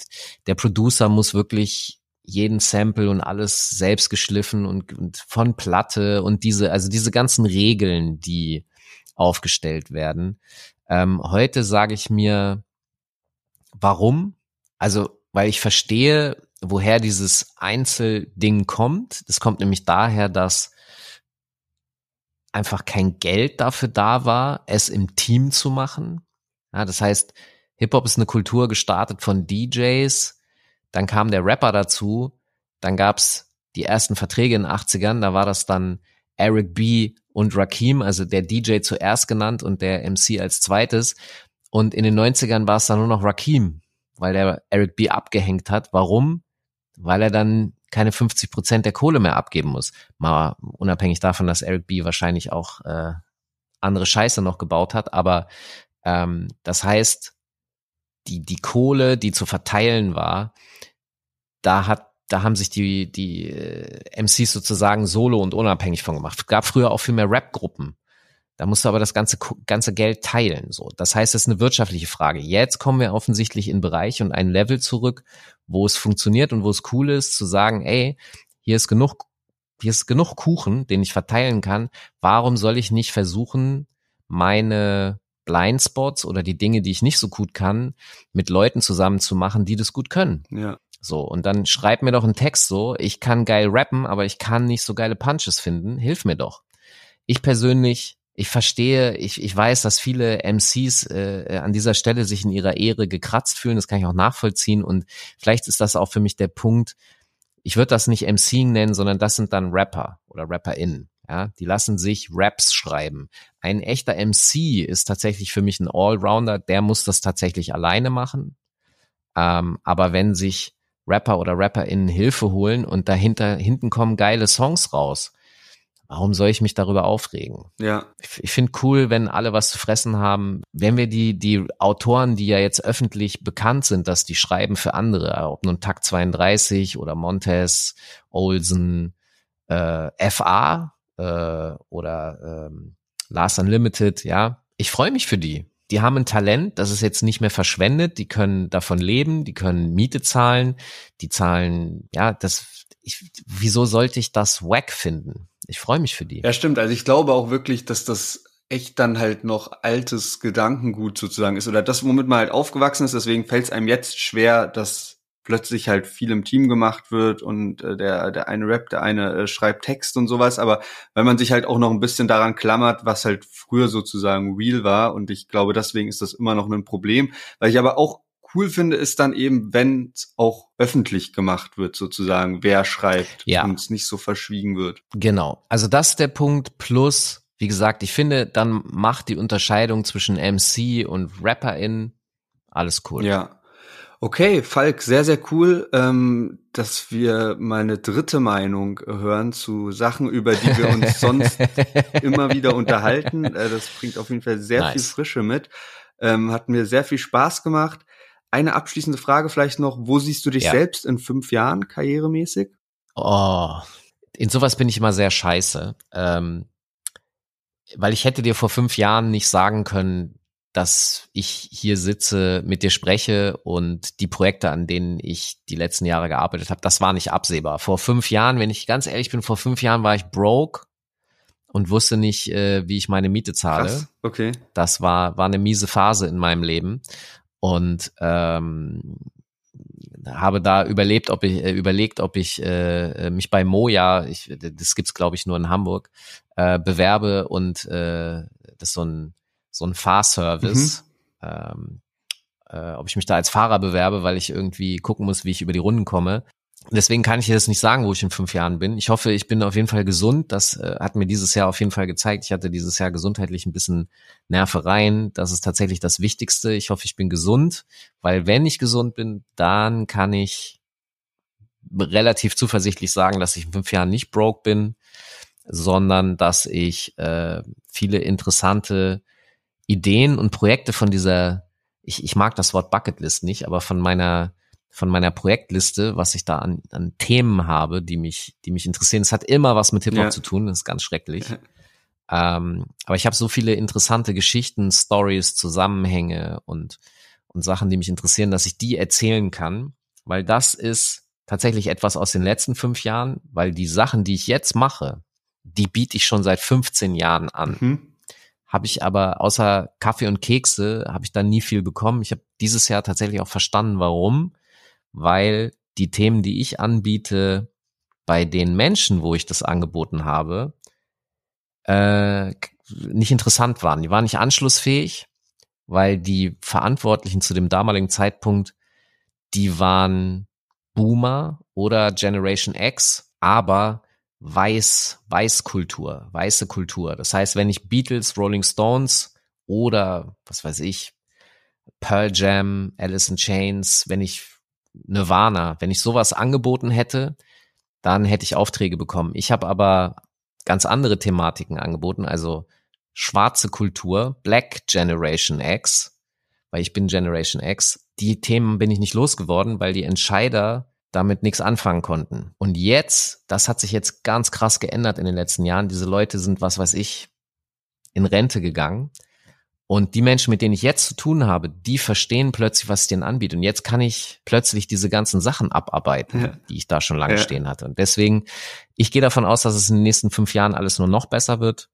der Producer muss wirklich jeden Sample und alles selbst geschliffen und, und von Platte und diese, also diese ganzen Regeln, die aufgestellt werden. Ähm, heute sage ich mir, warum? Also, weil ich verstehe, woher dieses Einzelding kommt. Das kommt nämlich daher, dass einfach kein Geld dafür da war, es im Team zu machen. Ja, das heißt, Hip-Hop ist eine Kultur gestartet von DJs, dann kam der Rapper dazu, dann gab's die ersten Verträge in den 80ern, da war das dann Eric B. und Rakim, also der DJ zuerst genannt und der MC als zweites. Und in den 90ern war es dann nur noch Rakim, weil der Eric B. abgehängt hat. Warum? Weil er dann keine 50 Prozent der Kohle mehr abgeben muss. Mal unabhängig davon, dass Eric B. wahrscheinlich auch äh, andere Scheiße noch gebaut hat. Aber ähm, das heißt, die, die Kohle, die zu verteilen war, da hat da haben sich die, die äh, MCs sozusagen solo und unabhängig von gemacht. Gab früher auch viel mehr Rap-Gruppen. Da musst du aber das ganze, ganze Geld teilen. So, Das heißt, es ist eine wirtschaftliche Frage. Jetzt kommen wir offensichtlich in Bereich und ein Level zurück, wo es funktioniert und wo es cool ist, zu sagen, ey, hier ist genug, hier ist genug Kuchen, den ich verteilen kann. Warum soll ich nicht versuchen, meine Blindspots oder die Dinge, die ich nicht so gut kann, mit Leuten zusammen zu machen, die das gut können. Ja. So, und dann schreib mir doch einen Text so, ich kann geil rappen, aber ich kann nicht so geile Punches finden, hilf mir doch. Ich persönlich, ich verstehe, ich, ich weiß, dass viele MCs äh, an dieser Stelle sich in ihrer Ehre gekratzt fühlen, das kann ich auch nachvollziehen und vielleicht ist das auch für mich der Punkt, ich würde das nicht MCing nennen, sondern das sind dann Rapper oder RapperInnen. Ja, die lassen sich Raps schreiben. Ein echter MC ist tatsächlich für mich ein Allrounder, der muss das tatsächlich alleine machen. Ähm, aber wenn sich Rapper oder RapperInnen Hilfe holen und dahinter, hinten kommen geile Songs raus. Warum soll ich mich darüber aufregen? Ja. Ich, ich finde cool, wenn alle was zu fressen haben. Wenn wir die, die Autoren, die ja jetzt öffentlich bekannt sind, dass die schreiben für andere, ob nun Takt 32 oder Montez, Olsen, äh, FA äh, oder ähm, Last Unlimited, ja. Ich freue mich für die die haben ein Talent, das ist jetzt nicht mehr verschwendet, die können davon leben, die können Miete zahlen, die zahlen, ja, das, ich, wieso sollte ich das wack finden? Ich freue mich für die. Ja, stimmt. Also ich glaube auch wirklich, dass das echt dann halt noch altes Gedankengut sozusagen ist oder das, womit man halt aufgewachsen ist. Deswegen fällt es einem jetzt schwer, das plötzlich halt viel im Team gemacht wird und äh, der, der eine rappt, der eine äh, schreibt Text und sowas, aber weil man sich halt auch noch ein bisschen daran klammert, was halt früher sozusagen real war und ich glaube, deswegen ist das immer noch ein Problem, weil ich aber auch cool finde, ist dann eben, wenn es auch öffentlich gemacht wird, sozusagen, wer schreibt ja. und es nicht so verschwiegen wird. Genau. Also das ist der Punkt. Plus, wie gesagt, ich finde, dann macht die Unterscheidung zwischen MC und Rapperin alles cool. Ja. Okay, Falk, sehr, sehr cool, ähm, dass wir meine dritte Meinung hören zu Sachen, über die wir uns sonst immer wieder unterhalten. Äh, das bringt auf jeden Fall sehr nice. viel Frische mit. Ähm, hat mir sehr viel Spaß gemacht. Eine abschließende Frage vielleicht noch. Wo siehst du dich ja. selbst in fünf Jahren karrieremäßig? Oh, in sowas bin ich immer sehr scheiße. Ähm, weil ich hätte dir vor fünf Jahren nicht sagen können, dass ich hier sitze, mit dir spreche und die Projekte, an denen ich die letzten Jahre gearbeitet habe, das war nicht absehbar. Vor fünf Jahren, wenn ich ganz ehrlich bin, vor fünf Jahren war ich broke und wusste nicht, äh, wie ich meine Miete zahle. Krass. Okay. Das war, war eine miese Phase in meinem Leben. Und ähm, habe da überlebt, ob ich äh, überlegt, ob ich äh, mich bei Moja, ich, das gibt's glaube ich nur in Hamburg, äh, bewerbe und äh, das ist so ein so ein Fahrservice. Mhm. Ähm, äh, ob ich mich da als Fahrer bewerbe, weil ich irgendwie gucken muss, wie ich über die Runden komme. Deswegen kann ich das nicht sagen, wo ich in fünf Jahren bin. Ich hoffe, ich bin auf jeden Fall gesund. Das äh, hat mir dieses Jahr auf jeden Fall gezeigt. Ich hatte dieses Jahr gesundheitlich ein bisschen Nervereien. Das ist tatsächlich das Wichtigste. Ich hoffe, ich bin gesund, weil wenn ich gesund bin, dann kann ich relativ zuversichtlich sagen, dass ich in fünf Jahren nicht broke bin, sondern dass ich äh, viele interessante Ideen und Projekte von dieser, ich, ich mag das Wort Bucketlist nicht, aber von meiner von meiner Projektliste, was ich da an, an Themen habe, die mich, die mich interessieren. Es hat immer was mit Hip-Hop ja. zu tun, das ist ganz schrecklich. ähm, aber ich habe so viele interessante Geschichten, Stories, Zusammenhänge und, und Sachen, die mich interessieren, dass ich die erzählen kann, weil das ist tatsächlich etwas aus den letzten fünf Jahren, weil die Sachen, die ich jetzt mache, die biete ich schon seit 15 Jahren an. Mhm habe ich aber außer Kaffee und Kekse habe ich dann nie viel bekommen. Ich habe dieses Jahr tatsächlich auch verstanden, warum, weil die Themen, die ich anbiete, bei den Menschen, wo ich das angeboten habe, äh, nicht interessant waren. Die waren nicht anschlussfähig, weil die Verantwortlichen zu dem damaligen Zeitpunkt, die waren Boomer oder Generation X, aber Weiß, Weißkultur, weiße Kultur. Das heißt, wenn ich Beatles, Rolling Stones oder was weiß ich, Pearl Jam, Alice in Chains, wenn ich Nirvana, wenn ich sowas angeboten hätte, dann hätte ich Aufträge bekommen. Ich habe aber ganz andere Thematiken angeboten, also schwarze Kultur, Black Generation X, weil ich bin Generation X. Die Themen bin ich nicht losgeworden, weil die Entscheider damit nichts anfangen konnten. Und jetzt, das hat sich jetzt ganz krass geändert in den letzten Jahren. Diese Leute sind, was weiß ich, in Rente gegangen. Und die Menschen, mit denen ich jetzt zu tun habe, die verstehen plötzlich, was ich denen anbiete. Und jetzt kann ich plötzlich diese ganzen Sachen abarbeiten, ja. die ich da schon lange ja. stehen hatte. Und deswegen, ich gehe davon aus, dass es in den nächsten fünf Jahren alles nur noch besser wird.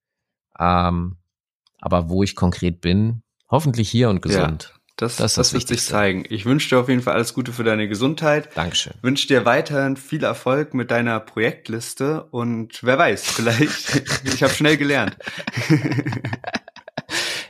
Ähm, aber wo ich konkret bin, Hoffentlich hier und gesund. Ja. Das, Das das, wird sich zeigen. Ich wünsche dir auf jeden Fall alles Gute für deine Gesundheit. Dankeschön. Wünsche dir weiterhin viel Erfolg mit deiner Projektliste und wer weiß, vielleicht, ich habe schnell gelernt.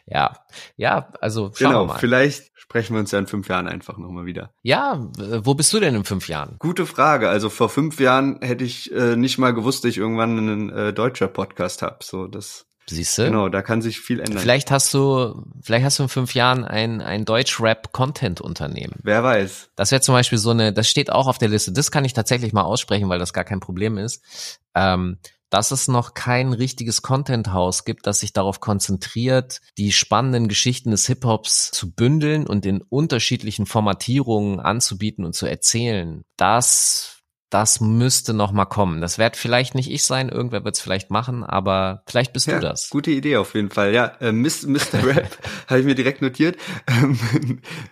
Ja, ja, also schauen Genau, wir mal. vielleicht sprechen wir uns ja in fünf Jahren einfach nochmal wieder. Ja, wo bist du denn in fünf Jahren? Gute Frage. Also vor fünf Jahren hätte ich äh, nicht mal gewusst, dass ich irgendwann einen äh, deutscher Podcast hab. So, das Siehst du? genau, da kann sich viel ändern. Vielleicht hast du, vielleicht hast du in fünf Jahren ein, ein Deutsch-Rap-Content-Unternehmen. Wer weiß. Das wäre zum Beispiel so eine, das steht auch auf der Liste. Das kann ich tatsächlich mal aussprechen, weil das gar kein Problem ist. Ähm, dass es noch kein richtiges Content-Haus gibt, das sich darauf konzentriert, die spannenden Geschichten des Hip-Hops zu bündeln und in unterschiedlichen Formatierungen anzubieten und zu erzählen. Das, das müsste noch mal kommen. Das wird vielleicht nicht ich sein, irgendwer wird es vielleicht machen, aber vielleicht bist Ja, du das. gute Idee auf jeden Fall. Ja, äh, Miss- Mr. Rap habe ich mir direkt notiert. Ähm,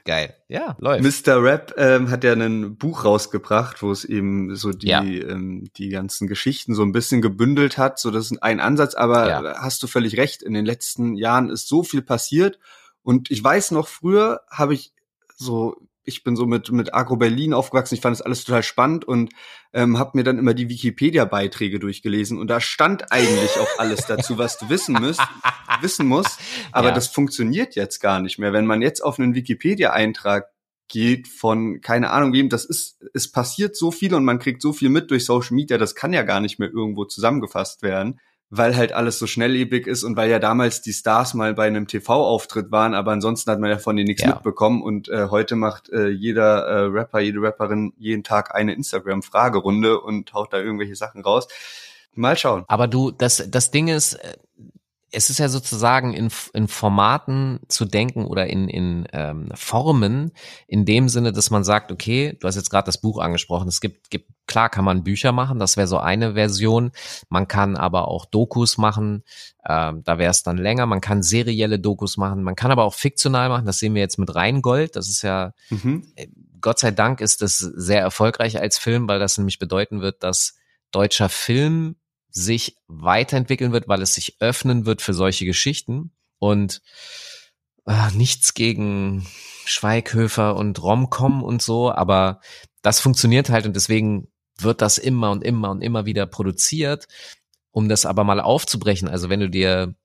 Geil. Ja, läuft. Mr. Rap ähm, hat ja ein Buch rausgebracht, wo es eben so die Ja. ähm, die ganzen Geschichten so ein bisschen gebündelt hat. So das ist ein Ansatz, aber Ja. hast du völlig recht. In den letzten Jahren ist so viel passiert und ich weiß noch früher habe ich so ich bin so mit mit Agro Berlin aufgewachsen. Ich fand das alles total spannend und ähm, habe mir dann immer die Wikipedia-Beiträge durchgelesen und da stand eigentlich auch alles dazu, was du wissen müsst, wissen musst. Aber Ja. das funktioniert jetzt gar nicht mehr. Wenn man jetzt auf einen Wikipedia-Eintrag geht von keine Ahnung wem, das ist, es passiert so viel und man kriegt so viel mit durch Social Media, das kann ja gar nicht mehr irgendwo zusammengefasst werden, weil halt alles so schnelllebig ist und weil ja damals die Stars mal bei einem TV-Auftritt waren, aber ansonsten hat man ja von denen nichts Ja. mitbekommen und äh, heute macht äh, jeder äh, Rapper, jede Rapperin jeden Tag eine Instagram-Fragerunde und haut da irgendwelche Sachen raus. Mal schauen. Aber du, das, das Ding ist, äh, es ist ja sozusagen in, in Formaten zu denken oder in, in ähm, Formen, in dem Sinne, dass man sagt, okay, du hast jetzt gerade das Buch angesprochen, es gibt, gibt, klar kann man Bücher machen, das wäre so eine Version, man kann aber auch Dokus machen, ähm, da wäre es dann länger, man kann serielle Dokus machen, man kann aber auch fiktional machen, das sehen wir jetzt mit Rheingold, das ist ja Mhm. Gott sei Dank ist das sehr erfolgreich als Film, weil das nämlich bedeuten wird, dass deutscher Film sich weiterentwickeln wird, weil es sich öffnen wird für solche Geschichten und äh, nichts gegen Schweighöfer und Romcom und so, aber das funktioniert halt und deswegen wird das immer und immer und immer wieder produziert, um das aber mal aufzubrechen. Also wenn du dir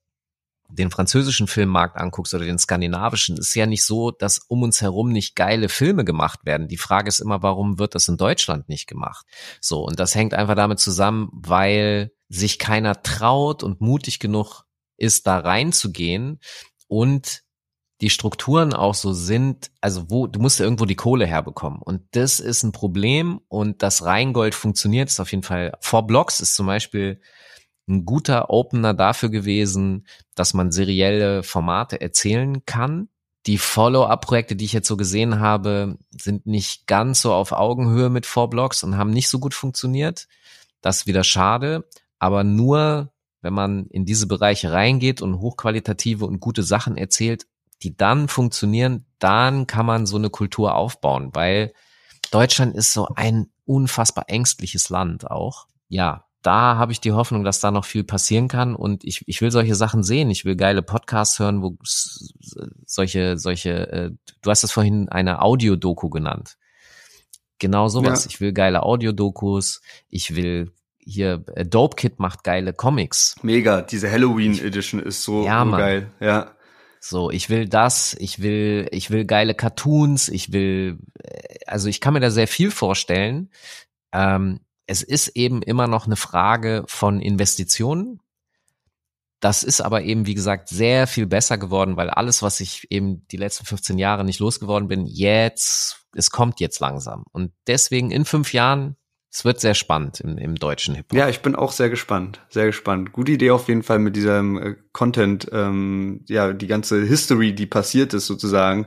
den französischen Filmmarkt anguckst oder den skandinavischen, ist ja nicht so, dass um uns herum nicht geile Filme gemacht werden. Die Frage ist immer, warum wird das in Deutschland nicht gemacht? So, und das hängt einfach damit zusammen, weil sich keiner traut und mutig genug ist, da reinzugehen und die Strukturen auch so sind, also wo, du musst ja irgendwo die Kohle herbekommen. Und das ist ein Problem und das Rheingold funktioniert, ist auf jeden Fall. Four Blocks ist zum Beispiel ein guter Opener dafür gewesen, dass man serielle Formate erzählen kann. Die Follow-up-Projekte, die ich jetzt so gesehen habe, sind nicht ganz so auf Augenhöhe mit Four Blocks und haben nicht so gut funktioniert. Das ist wieder schade. Aber nur, wenn man in diese Bereiche reingeht und hochqualitative und gute Sachen erzählt, die dann funktionieren, dann kann man so eine Kultur aufbauen, weil Deutschland ist so ein unfassbar ängstliches Land auch. Ja, da habe ich die Hoffnung, dass da noch viel passieren kann und ich, ich will solche Sachen sehen. Ich will geile Podcasts hören, wo solche, solche, äh, du hast es vorhin eine Audiodoku genannt. Genau sowas. Ja. Ich will geile Audiodokus. Ich will hier, äh, Dope Kid macht geile Comics. Mega, diese Halloween Edition ist so, Ja, so Mann. geil. Ja. So, ich will das, ich will, ich will geile Cartoons, ich will, äh, also ich kann mir da sehr viel vorstellen. Ähm, es ist eben immer noch eine Frage von Investitionen. Das ist aber eben, wie gesagt, sehr viel besser geworden, weil alles, was ich eben die letzten 15 Jahre nicht losgeworden bin, jetzt, es kommt jetzt langsam. Und deswegen in fünf Jahren, es wird sehr spannend im, im deutschen Hip-Hop. Ja, ich bin auch sehr gespannt, sehr gespannt. Gute Idee auf jeden Fall mit diesem äh, Content, ähm, ja, die ganze History, die passiert ist sozusagen,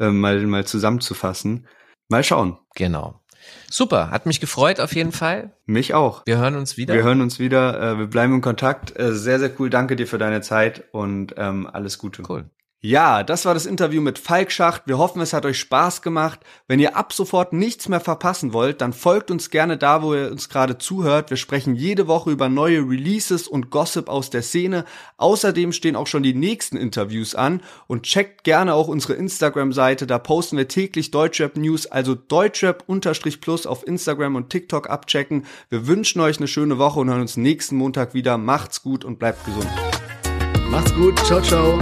ähm, mal, mal zusammenzufassen. Mal schauen. Genau. Super, hat mich gefreut auf jeden Fall. Mich auch. Wir hören uns wieder. Wir hören uns wieder, äh, wir bleiben in Kontakt. Äh, sehr, sehr cool. Danke dir für deine Zeit und ähm, alles Gute. Cool. Ja, das war das Interview mit Falk Schacht. Wir hoffen, es hat euch Spaß gemacht. Wenn ihr ab sofort nichts mehr verpassen wollt, dann folgt uns gerne da, wo ihr uns gerade zuhört. Wir sprechen jede Woche über neue Releases und Gossip aus der Szene. Außerdem stehen auch schon die nächsten Interviews an und checkt gerne auch unsere Instagram-Seite. Da posten wir täglich Deutschrap-News, also Deutschrap-Plus auf Instagram und TikTok abchecken. Wir wünschen euch eine schöne Woche und hören uns nächsten Montag wieder. Macht's gut und bleibt gesund. Macht's gut. Ciao, ciao.